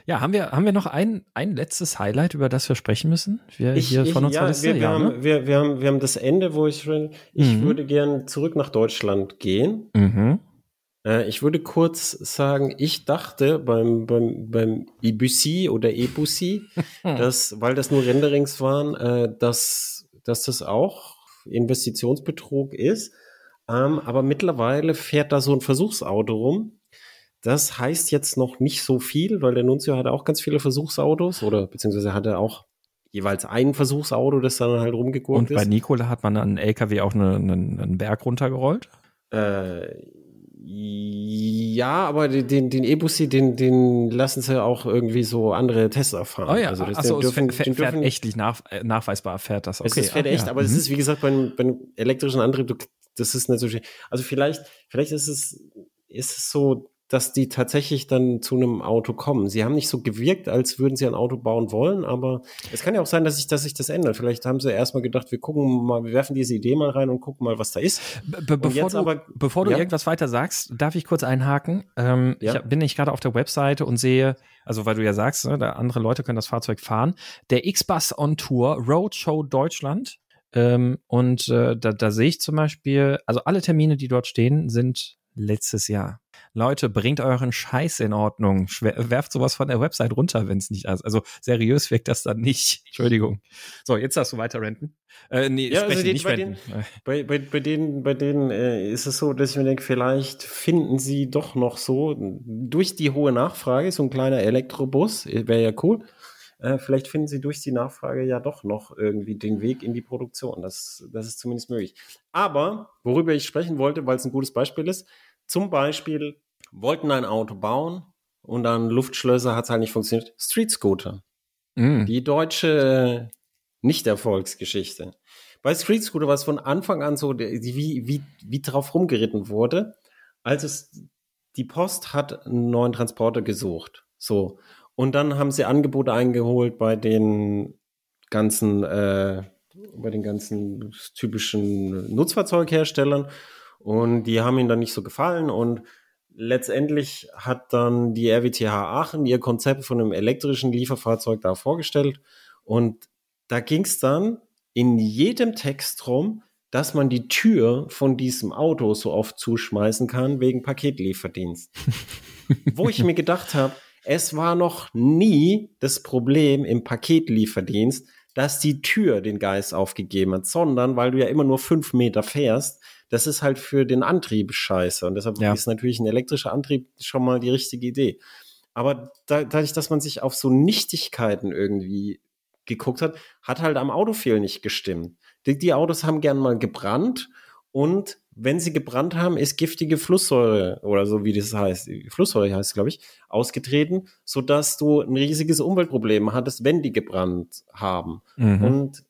Ja, haben wir, haben wir noch ein, ein letztes Highlight, über das wir sprechen müssen? Wir ich, hier ich, von unserer ja, Liste? Wir, wir, ja, haben, ne? wir, wir, haben, wir haben das Ende, wo ich ich mhm. würde gern zurück nach Deutschland gehen. Mhm. Äh, ich würde kurz sagen, ich dachte beim, beim, beim Ibussi oder Ebussi, (laughs) dass, weil das nur Renderings waren, äh, dass, dass das auch Investitionsbetrug ist. Ähm, aber mittlerweile fährt da so ein Versuchsauto rum, Das heißt jetzt noch nicht so viel, weil der Nunzio hatte auch ganz viele Versuchsautos oder beziehungsweise hatte auch jeweils ein Versuchsauto, das dann halt rumgegurkt ist. Und bei Nikola hat man an LKW auch eine, eine, einen Berg runtergerollt? Äh, ja, aber den, den E-Bussi, den, den lassen sie auch irgendwie so andere Tester fahren. Oh ja, also das, Achso, dürfen, es fährt, fährt echtlich nach, äh, nachweisbar, fährt das. Okay. Es ist fährt Ach, echt, ja. aber es mhm. ist, wie gesagt, beim, beim elektrischen Antrieb, das ist nicht so schön. Also vielleicht, vielleicht ist es, ist es so, dass die tatsächlich dann zu einem Auto kommen. Sie haben nicht so gewirkt, als würden sie ein Auto bauen wollen, aber es kann ja auch sein, dass sich, dass sich das ändert. Vielleicht haben sie erstmal gedacht, wir gucken mal, wir werfen diese Idee mal rein und gucken mal, was da ist. Be bevor, du, aber, bevor du ja? irgendwas weiter sagst, darf ich kurz einhaken. Ähm, ja? Ich bin nicht gerade auf der Webseite und sehe, also weil du ja sagst, ne, andere Leute können das Fahrzeug fahren. Der X-Bus on Tour Roadshow Deutschland. Ähm, und äh, da, da sehe ich zum Beispiel, also alle Termine, die dort stehen, sind letztes Jahr. Leute, bringt euren Scheiß in Ordnung. werft sowas von der Website runter, wenn es nicht ist. Also seriös wirkt das dann nicht. (laughs) Entschuldigung. So, jetzt darfst du weiter renten. Äh, nee, ja, also den, nicht bei, renten. Den, bei, bei, bei denen, bei denen äh, ist es so, dass ich mir denke, vielleicht finden sie doch noch so durch die hohe Nachfrage, so ein kleiner Elektrobus, äh, wäre ja cool. Äh, vielleicht finden sie durch die Nachfrage ja doch noch irgendwie den Weg in die Produktion. Das, das ist zumindest möglich. Aber worüber ich sprechen wollte, weil es ein gutes Beispiel ist, zum Beispiel wollten ein Auto bauen und dann Luftschlösser hat es halt nicht funktioniert. Street Scooter. Mm. Die deutsche Nicht-Erfolgsgeschichte. Bei Street Scooter war es von Anfang an so, wie, wie, wie drauf rumgeritten wurde. als es die Post hat einen neuen Transporter gesucht. So. Und dann haben sie Angebote eingeholt bei den ganzen, äh, bei den ganzen typischen Nutzfahrzeugherstellern. Und die haben ihnen dann nicht so gefallen. Und letztendlich hat dann die RWTH Aachen ihr Konzept von einem elektrischen Lieferfahrzeug da vorgestellt. Und da ging es dann in jedem Text drum, dass man die Tür von diesem Auto so oft zuschmeißen kann wegen Paketlieferdienst. (laughs) Wo ich mir gedacht habe, es war noch nie das Problem im Paketlieferdienst, dass die Tür den Geist aufgegeben hat, sondern weil du ja immer nur fünf Meter fährst, das ist halt für den Antrieb scheiße. Und deshalb ja. ist natürlich ein elektrischer Antrieb schon mal die richtige Idee. Aber da, dadurch, dass man sich auf so Nichtigkeiten irgendwie geguckt hat, hat halt am Autofehl nicht gestimmt. Die, die Autos haben gern mal gebrannt und wenn sie gebrannt haben, ist giftige Flusssäure oder so wie das heißt, Flusssäure heißt es, glaube ich, ausgetreten, sodass du ein riesiges Umweltproblem hattest, wenn die gebrannt haben. Mhm. Und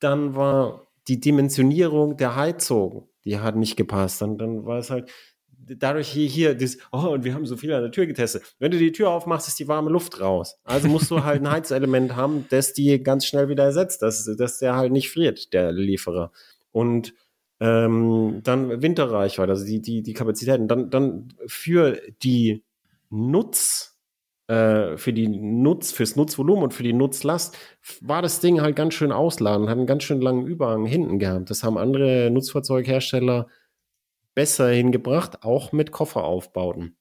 dann war die Dimensionierung der Heizung die hat nicht gepasst. Dann, dann war es halt dadurch hier, hier, das, oh, und wir haben so viel an der Tür getestet. Wenn du die Tür aufmachst, ist die warme Luft raus. Also musst du halt ein Heizelement haben, das die ganz schnell wieder ersetzt, dass, dass der halt nicht friert, der Lieferer. Und ähm, dann Winterreichweite, also die, die, die Kapazitäten. Dann, dann für die Nutz, äh, für die Nutz, fürs Nutzvolumen und für die Nutzlast war das Ding halt ganz schön ausladend, hat einen ganz schön langen Überhang hinten gehabt. Das haben andere Nutzfahrzeughersteller besser hingebracht, auch mit Kofferaufbauten.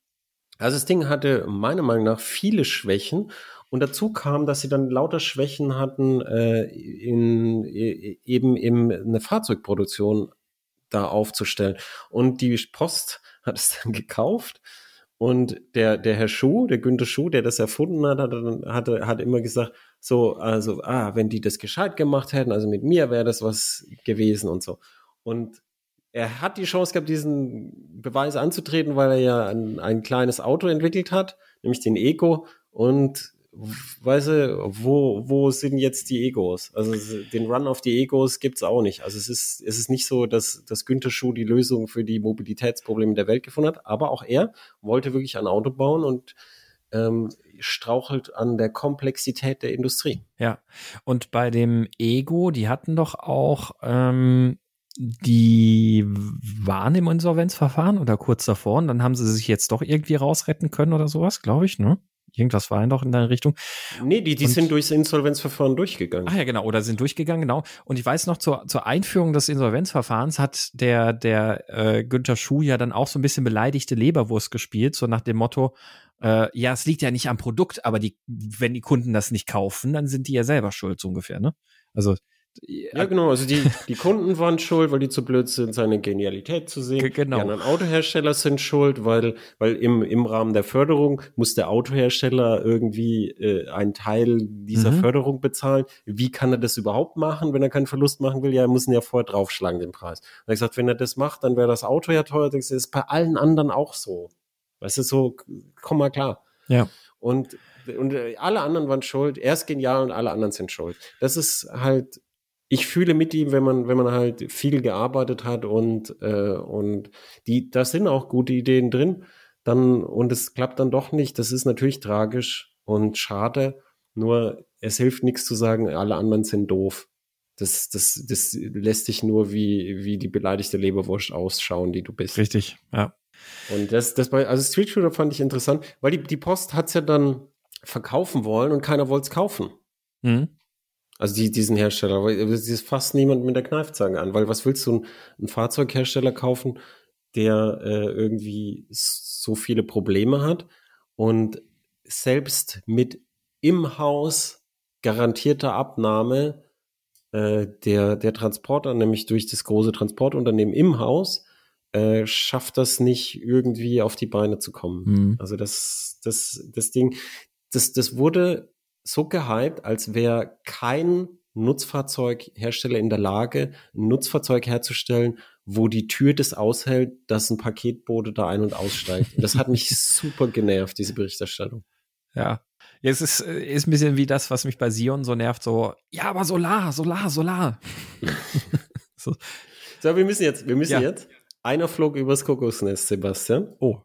Also das Ding hatte meiner Meinung nach viele Schwächen und dazu kam, dass sie dann lauter Schwächen hatten, äh, in, eben in eine Fahrzeugproduktion da aufzustellen. Und die Post hat es dann gekauft und der, der Herr Schuh, der Günther Schuh, der das erfunden hat, hat, hat, hat immer gesagt, so, also, ah, wenn die das gescheit gemacht hätten, also mit mir wäre das was gewesen und so. Und er hat die Chance gehabt, diesen Beweis anzutreten, weil er ja ein, ein kleines Auto entwickelt hat, nämlich den Eco. Und weißt du, wo, wo sind jetzt die Egos? Also den Run auf die Egos gibt's auch nicht. Also es ist, es ist nicht so, dass, dass Günther Schuh die Lösung für die Mobilitätsprobleme der Welt gefunden hat, aber auch er wollte wirklich ein Auto bauen und ähm, strauchelt an der Komplexität der Industrie. Ja, und bei dem Ego, die hatten doch auch ähm, die waren im Insolvenzverfahren oder kurz davor und dann haben sie sich jetzt doch irgendwie rausretten können oder sowas, glaube ich, ne? Irgendwas war ja noch in deine Richtung. Nee, die, die und, sind durchs Insolvenzverfahren durchgegangen. Ach ja, genau, oder sind durchgegangen, genau. Und ich weiß noch, zur, zur Einführung des Insolvenzverfahrens hat der, der äh, Günther Schuh ja dann auch so ein bisschen beleidigte Leberwurst gespielt, so nach dem Motto, äh, ja, es liegt ja nicht am Produkt, aber die, wenn die Kunden das nicht kaufen, dann sind die ja selber schuld, so ungefähr, ne? Also Ja, genau. Also die, die Kunden waren schuld, weil die zu blöd sind, seine Genialität zu sehen. Genau. Die anderen Autohersteller sind schuld, weil, weil im, im Rahmen der Förderung muss der Autohersteller irgendwie äh, einen Teil dieser mhm. Förderung bezahlen. Wie kann er das überhaupt machen, wenn er keinen Verlust machen will? Ja, er muss ihn ja vorher draufschlagen, den Preis. Und er gesagt, wenn er das macht, dann wäre das Auto ja teuer. Das ist bei allen anderen auch so. Weißt du, so, komm mal klar. Ja. Und und äh, alle anderen waren schuld. Er ist genial und alle anderen sind schuld. Das ist halt ich fühle mit ihm, wenn man, wenn man halt viel gearbeitet hat und, äh, und die, da sind auch gute Ideen drin, dann, und es klappt dann doch nicht. Das ist natürlich tragisch und schade. Nur es hilft nichts zu sagen, alle anderen sind doof. Das, das, das lässt dich nur wie, wie die beleidigte Leberwurst ausschauen, die du bist. Richtig, ja. Und das, das bei, also Street Shooter fand ich interessant, weil die, die Post hat's ja dann verkaufen wollen und keiner wollte es kaufen. Mhm. Also die, diesen Hersteller, weil es ist fast niemand mit der Kneifzange an, weil was willst du einen, einen Fahrzeughersteller kaufen, der äh, irgendwie so viele Probleme hat und selbst mit im Haus garantierter Abnahme äh, der, der Transporter, nämlich durch das große Transportunternehmen im Haus, äh, schafft das nicht irgendwie auf die Beine zu kommen. Mhm. Also das, das, das Ding, das, das wurde so gehypt, als wäre kein Nutzfahrzeughersteller in der Lage, ein Nutzfahrzeug herzustellen, wo die Tür das aushält, dass ein Paketbote da ein- und aussteigt. Das hat mich (laughs) super genervt, diese Berichterstattung. Ja. Es ist, ist ein bisschen wie das, was mich bei Sion so nervt, so, ja, aber Solar, Solar, Solar. (laughs) so. so. wir müssen jetzt, wir müssen ja. jetzt. Einer flog übers Kokosnest, Sebastian. Oh.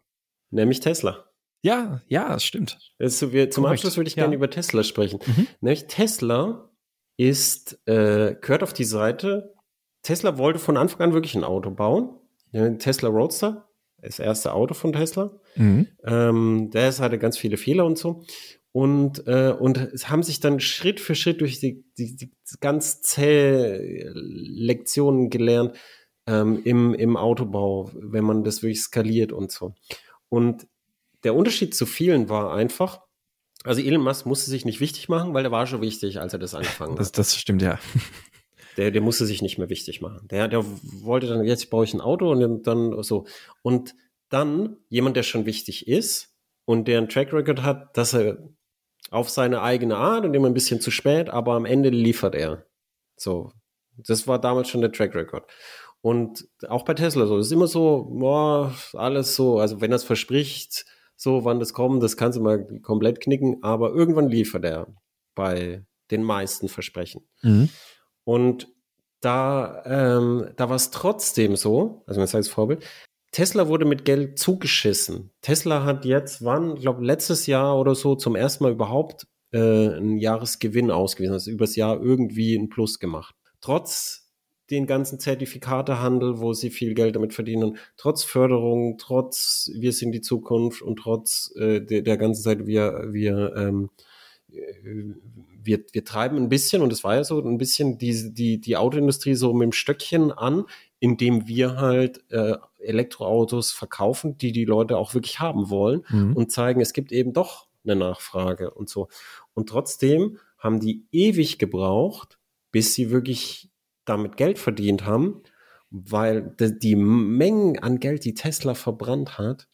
Nämlich Tesla. Ja, ja, das stimmt. Also wir, zum Korrekt. Abschluss würde ich ja. gerne über Tesla sprechen. Mhm. Nämlich Tesla ist, äh, gehört auf die Seite. Tesla wollte von Anfang an wirklich ein Auto bauen. Tesla Roadster, das erste Auto von Tesla. Mhm. Ähm, der hatte ganz viele Fehler und so. Und, äh, und haben sich dann Schritt für Schritt durch die, die, die ganz zähe Lektionen gelernt ähm, im, im Autobau, wenn man das wirklich skaliert und so. Und der Unterschied zu vielen war einfach, also Elon Musk musste sich nicht wichtig machen, weil der war schon wichtig, als er das angefangen das, hat. Das stimmt, ja. Der, der musste sich nicht mehr wichtig machen. Der, der wollte dann, jetzt baue ich ein Auto und dann so. Und dann jemand, der schon wichtig ist und der einen Track Record hat, dass er auf seine eigene Art und immer ein bisschen zu spät, aber am Ende liefert er. So. Das war damals schon der Track Record. Und auch bei Tesla so. Es ist immer so, boah, alles so, also wenn er es verspricht, so, wann das kommt, das kannst du mal komplett knicken, aber irgendwann liefert er bei den meisten Versprechen. Mhm. Und da, ähm, da war es trotzdem so, also man sagt als Vorbild, Tesla wurde mit Geld zugeschissen. Tesla hat jetzt, wann, ich glaube, letztes Jahr oder so zum ersten Mal überhaupt äh, einen Jahresgewinn ausgewiesen, also übers Jahr irgendwie ein Plus gemacht. Trotz den ganzen Zertifikatehandel, wo sie viel Geld damit verdienen, trotz Förderung, trotz wir sind die Zukunft und trotz äh, der, der ganzen Zeit wir wir ähm, äh, wir, wir treiben ein bisschen, und es war ja so, ein bisschen die, die, die Autoindustrie so mit dem Stöckchen an, indem wir halt äh, Elektroautos verkaufen, die die Leute auch wirklich haben wollen mhm. und zeigen, es gibt eben doch eine Nachfrage und so. Und trotzdem haben die ewig gebraucht, bis sie wirklich damit Geld verdient haben, weil die Mengen an Geld, die Tesla verbrannt hat,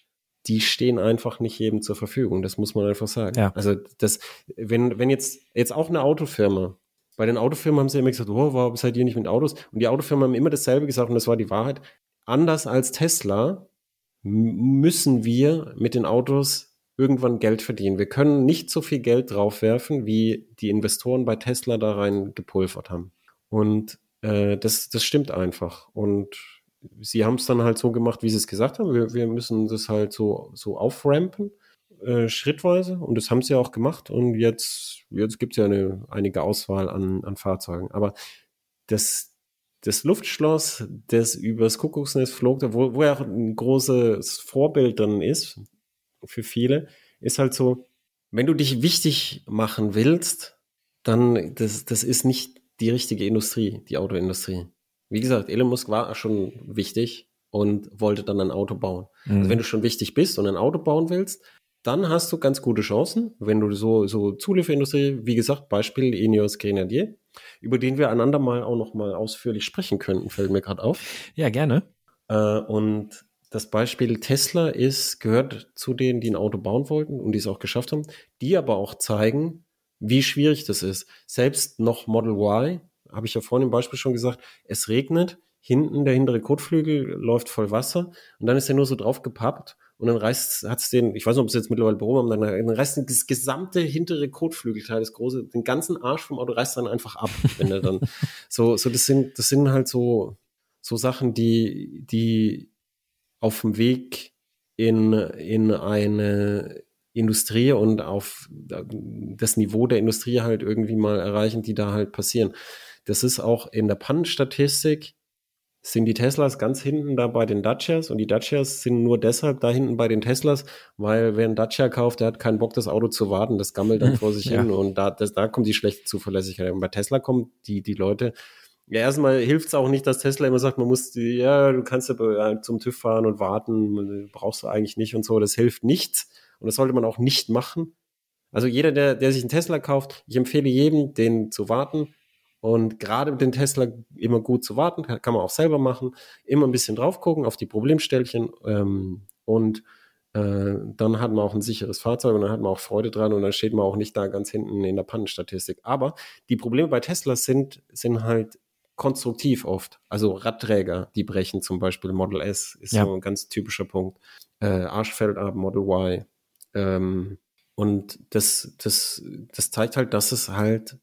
die stehen einfach nicht jedem zur Verfügung. Das muss man einfach sagen. Ja. Also das, wenn, wenn jetzt, jetzt auch eine Autofirma, bei den Autofirmen haben sie immer gesagt, oh, warum seid ihr nicht mit Autos? Und die Autofirmen haben immer dasselbe gesagt und das war die Wahrheit. Anders als Tesla müssen wir mit den Autos irgendwann Geld verdienen. Wir können nicht so viel Geld draufwerfen, wie die Investoren bei Tesla da rein gepulvert haben. Und äh, das, das stimmt einfach. Und sie haben es dann halt so gemacht, wie sie es gesagt haben. Wir, wir müssen das halt so, so auframpen, äh, schrittweise. Und das haben sie auch gemacht. Und jetzt, jetzt gibt es ja eine, einige Auswahl an, an Fahrzeugen. Aber das, das Luftschloss, das übers Kuckucksnest flog, wo, wo ja auch ein großes Vorbild dann ist für viele, ist halt so, wenn du dich wichtig machen willst, dann das, das ist nicht die richtige Industrie, die Autoindustrie. Wie gesagt, Elon Musk war schon wichtig und wollte dann ein Auto bauen. Also mhm. Also wenn du schon wichtig bist und ein Auto bauen willst, dann hast du ganz gute Chancen, wenn du so, so Zulieferindustrie, wie gesagt, Beispiel Ineos Grenadier, über den wir einander mal auch noch mal ausführlich sprechen könnten, fällt mir gerade auf. Ja, gerne. Äh, und das Beispiel Tesla ist, gehört zu denen, die ein Auto bauen wollten und die es auch geschafft haben, die aber auch zeigen, wie schwierig das ist. Selbst noch Model Y, habe ich ja vorhin im Beispiel schon gesagt, es regnet, hinten der hintere Kotflügel läuft voll Wasser und dann ist er nur so drauf gepappt und dann reißt hat's den, ich weiß nicht, ob sie jetzt mittlerweile behoben haben, dann, dann reißt das gesamte hintere Kotflügelteil, das große, den ganzen Arsch vom Auto reißt dann einfach ab, wenn er dann (laughs) so, so das sind, das sind halt so, so Sachen, die, die auf dem Weg in, in eine Industrie und auf das Niveau der Industrie halt irgendwie mal erreichen, die da halt passieren. Das ist auch in der Pannenstatistik sind die Teslas ganz hinten da bei den Dacias und die Dacias sind nur deshalb da hinten bei den Teslas, weil wer einen Dacia kauft, der hat keinen Bock, das Auto zu warten, das gammelt dann (laughs) vor sich ja. hin und da, das, da kommt die schlechte Zuverlässigkeit. Und bei Tesla kommen die, die Leute, ja, erstmal hilft es auch nicht, dass Tesla immer sagt, man muss, ja, du kannst ja zum TÜV fahren und warten, brauchst du eigentlich nicht und so, das hilft nichts und das sollte man auch nicht machen. Also jeder, der, der sich einen Tesla kauft, ich empfehle jedem, den zu warten, und gerade mit den Tesla immer gut zu warten, kann, man auch selber machen. Immer ein bisschen drauf gucken auf die Problemstellchen ähm, und äh, dann hat man auch ein sicheres Fahrzeug und dann hat man auch Freude dran und dann steht man auch nicht da ganz hinten in der Pannenstatistik. Aber die Probleme bei Tesla sind, sind halt konstruktiv oft. Also Radträger, die brechen zum Beispiel. Model S ist ja. so ein ganz typischer Punkt. Äh, Arsch fällt ab, Model Y. Ähm, und das, das, das zeigt halt, dass es halt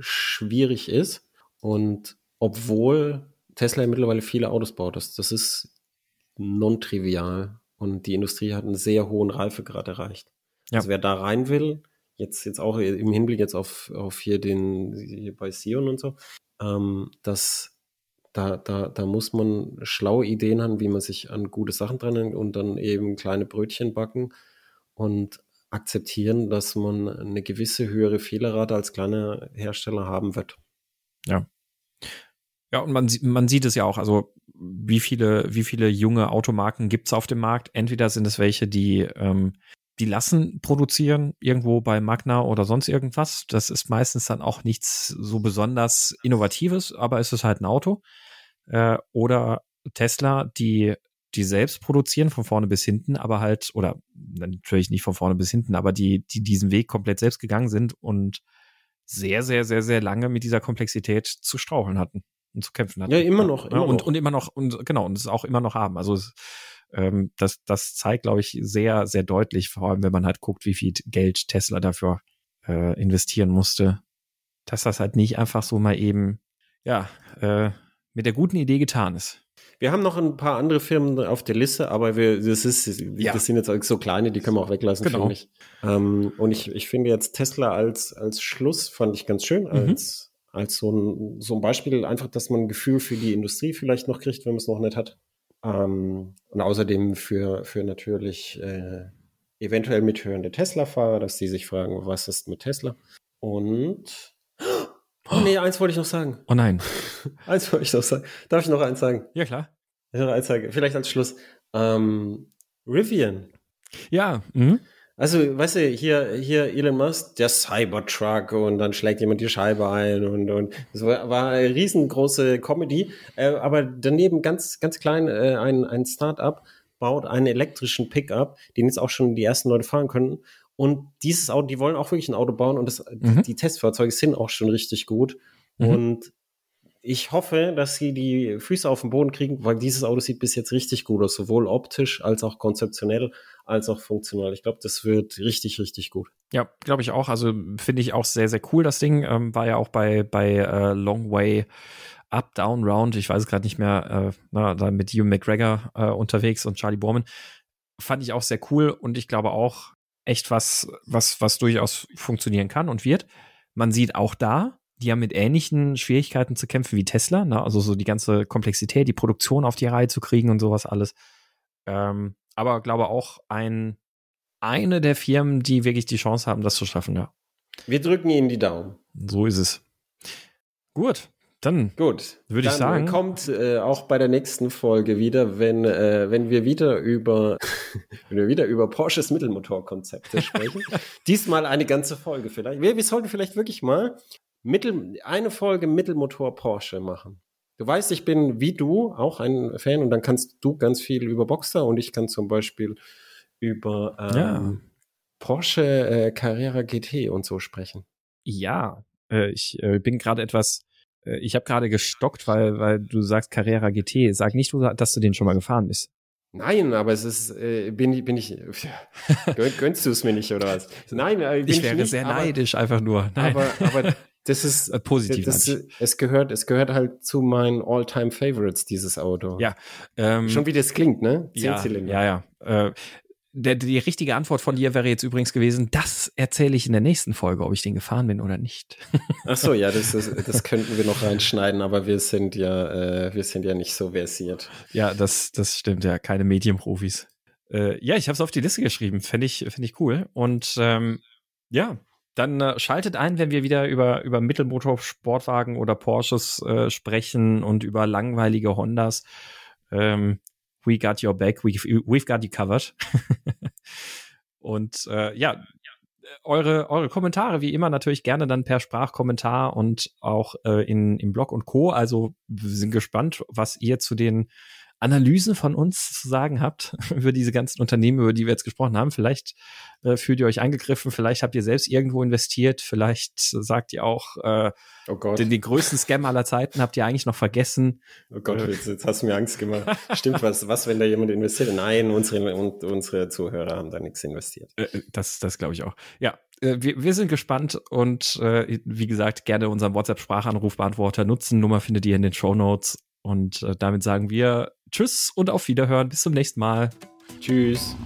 schwierig ist. Und obwohl Tesla mittlerweile viele Autos baut, das, das ist non-trivial. Und die Industrie hat einen sehr hohen Reifegrad erreicht. Ja. Also wer da rein will, jetzt, jetzt auch im Hinblick jetzt auf, auf hier den, hier bei Sion und so, ähm, das, da, da, da muss man schlaue Ideen haben, wie man sich an gute Sachen dran und dann eben kleine Brötchen backen und akzeptieren, dass man eine gewisse höhere Fehlerrate als kleiner Hersteller haben wird. Ja. Ja, und man, man sieht es ja auch, also wie viele, wie viele junge Automarken gibt es auf dem Markt? Entweder sind es welche, die, ähm, die lassen produzieren, irgendwo bei Magna oder sonst irgendwas. Das ist meistens dann auch nichts so besonders Innovatives, aber es ist halt ein Auto. Äh, oder Tesla, die die selbst produzieren von vorne bis hinten, aber halt, oder natürlich nicht von vorne bis hinten, aber die, die diesen Weg komplett selbst gegangen sind und sehr, sehr, sehr, sehr lange mit dieser Komplexität zu straucheln hatten und zu kämpfen hatten. Ja, immer noch. Immer und, noch. und immer noch, und genau, und es auch immer noch haben. Also ähm, das, das zeigt, glaube ich, sehr, sehr deutlich, vor allem wenn man halt guckt, wie viel Geld Tesla dafür äh, investieren musste, dass das halt nicht einfach so mal eben, ja, äh, mit der guten Idee getan ist. Wir haben noch ein paar andere Firmen auf der Liste, aber wir, das, ist, ja. das sind jetzt so kleine, die können wir auch weglassen, genau. finde ich. Ähm, und ich, ich finde jetzt Tesla als, als Schluss fand ich ganz schön, mhm. als, als so ein, so ein Beispiel, einfach, dass man ein Gefühl für die Industrie vielleicht noch kriegt, wenn man es noch nicht hat. Ähm, und außerdem für, für natürlich äh, eventuell mithörende Tesla-Fahrer, dass die sich fragen, was ist mit Tesla? Und Oh nee, eins wollte ich noch sagen. Oh nein. (laughs) eins wollte ich noch sagen. Darf ich noch eins sagen? Ja, klar. Ich noch eins sagen. Vielleicht als Schluss. Ähm, Rivian. Ja. Mhm. Also, weißt du, hier, hier Elon Musk, der Cybertruck und dann schlägt jemand die Scheibe ein und, und es war, war eine riesengroße Comedy. Äh, aber daneben ganz, ganz klein äh, ein, ein Start-up baut einen elektrischen Pickup, den jetzt auch schon die ersten Leute fahren können. Und dieses Auto, die wollen auch wirklich ein Auto bauen und das, mhm. die Testfahrzeuge sind auch schon richtig gut. Mhm. Und ich hoffe, dass sie die Füße auf den Boden kriegen, weil dieses Auto sieht bis jetzt richtig gut aus, sowohl optisch als auch konzeptionell als auch funktional. Ich glaube, das wird richtig, richtig gut. Ja, glaube ich auch. Also finde ich auch sehr, sehr cool. Das Ding ähm, war ja auch bei, bei äh, Long Way Up, Down, Round, ich weiß es gerade nicht mehr, äh, na, da mit Hugh McGregor äh, unterwegs und Charlie Borman. Fand ich auch sehr cool und ich glaube auch, echt was, was, was durchaus funktionieren kann und wird. Man sieht auch da, die haben mit ähnlichen Schwierigkeiten zu kämpfen wie Tesla, ne? also so die ganze Komplexität, die Produktion auf die Reihe zu kriegen und sowas alles. Ähm, aber glaube auch ein, eine der Firmen, die wirklich die Chance haben, das zu schaffen, ja. Wir drücken Ihnen die Daumen. So ist es. Gut, Dann gut, würde ich sagen, kommt äh, auch bei der nächsten Folge wieder, wenn äh, wenn wir wieder über (laughs) wenn wir wieder über Porsches Mittelmotorkonzepte sprechen. (laughs) Diesmal eine ganze Folge vielleicht. Wir, wir sollten vielleicht wirklich mal Mittel, eine Folge Mittelmotor Porsche machen. Du weißt, ich bin wie du auch ein Fan und dann kannst du ganz viel über Boxer und ich kann zum Beispiel über ähm, ja. Porsche äh, Carrera GT und so sprechen. Ja, äh, ich äh, bin gerade etwas äh, ich habe gerade gestockt, weil, weil du sagst Carrera GT. Sag nicht, dass du den schon mal gefahren bist. Nein, aber es ist, äh, bin ich, bin ich, (laughs) gön, gönnst du es mir nicht oder was? Nein, äh, bin ich wäre ich nicht, sehr aber, neidisch, einfach nur. Nein. Aber, aber (laughs) das ist äh, positiv. Das, es gehört, es gehört halt zu meinen All-Time Favorites dieses Auto. Ja, ähm, schon wie das klingt, ne? Zehn ja, Zylinder. Ja, ja. Äh, der, die richtige Antwort von dir wäre jetzt übrigens gewesen, das erzähle ich in der nächsten Folge, ob ich den gefahren bin oder nicht. (laughs) Ach so, ja, das, ist, das könnten wir noch reinschneiden, aber wir sind ja, äh, wir sind ja nicht so versiert. Ja, das, das stimmt ja, keine Medienprofis. Äh, ja, ich habe es auf die Liste geschrieben, fände ich, finde ich cool. Und ähm, ja, dann äh, schaltet ein, wenn wir wieder über, über Mittelmotor-Sportwagen oder Porsches äh, sprechen und über langweilige Hondas. Ähm, we got your back, we, we've got you covered. (laughs) und äh, ja, eure, eure Kommentare wie immer natürlich gerne dann per Sprachkommentar und auch äh, in, im Blog und Co. Also wir sind gespannt, was ihr zu den Analysen von uns zu sagen habt (laughs) über diese ganzen Unternehmen, über die wir jetzt gesprochen haben. Vielleicht äh, fühlt ihr euch angegriffen, vielleicht habt ihr selbst irgendwo investiert, vielleicht sagt ihr auch, äh, oh Gott. Den, den größten Scam aller Zeiten habt ihr eigentlich noch vergessen. Oh Gott, äh, jetzt, jetzt hast du mir Angst gemacht. Stimmt was, was, wenn da jemand investiert? Nein, unsere, und, unsere Zuhörer haben da nichts investiert. Äh, äh das das glaube ich auch. Ja, wir, wir sind gespannt und äh, wie gesagt, gerne unseren WhatsApp-Sprachanrufbeantworter nutzen. Nummer findet ihr in den Show Notes. Und äh, damit sagen wir Tschüss und auf Wiederhören. Bis zum nächsten Mal. Tschüss.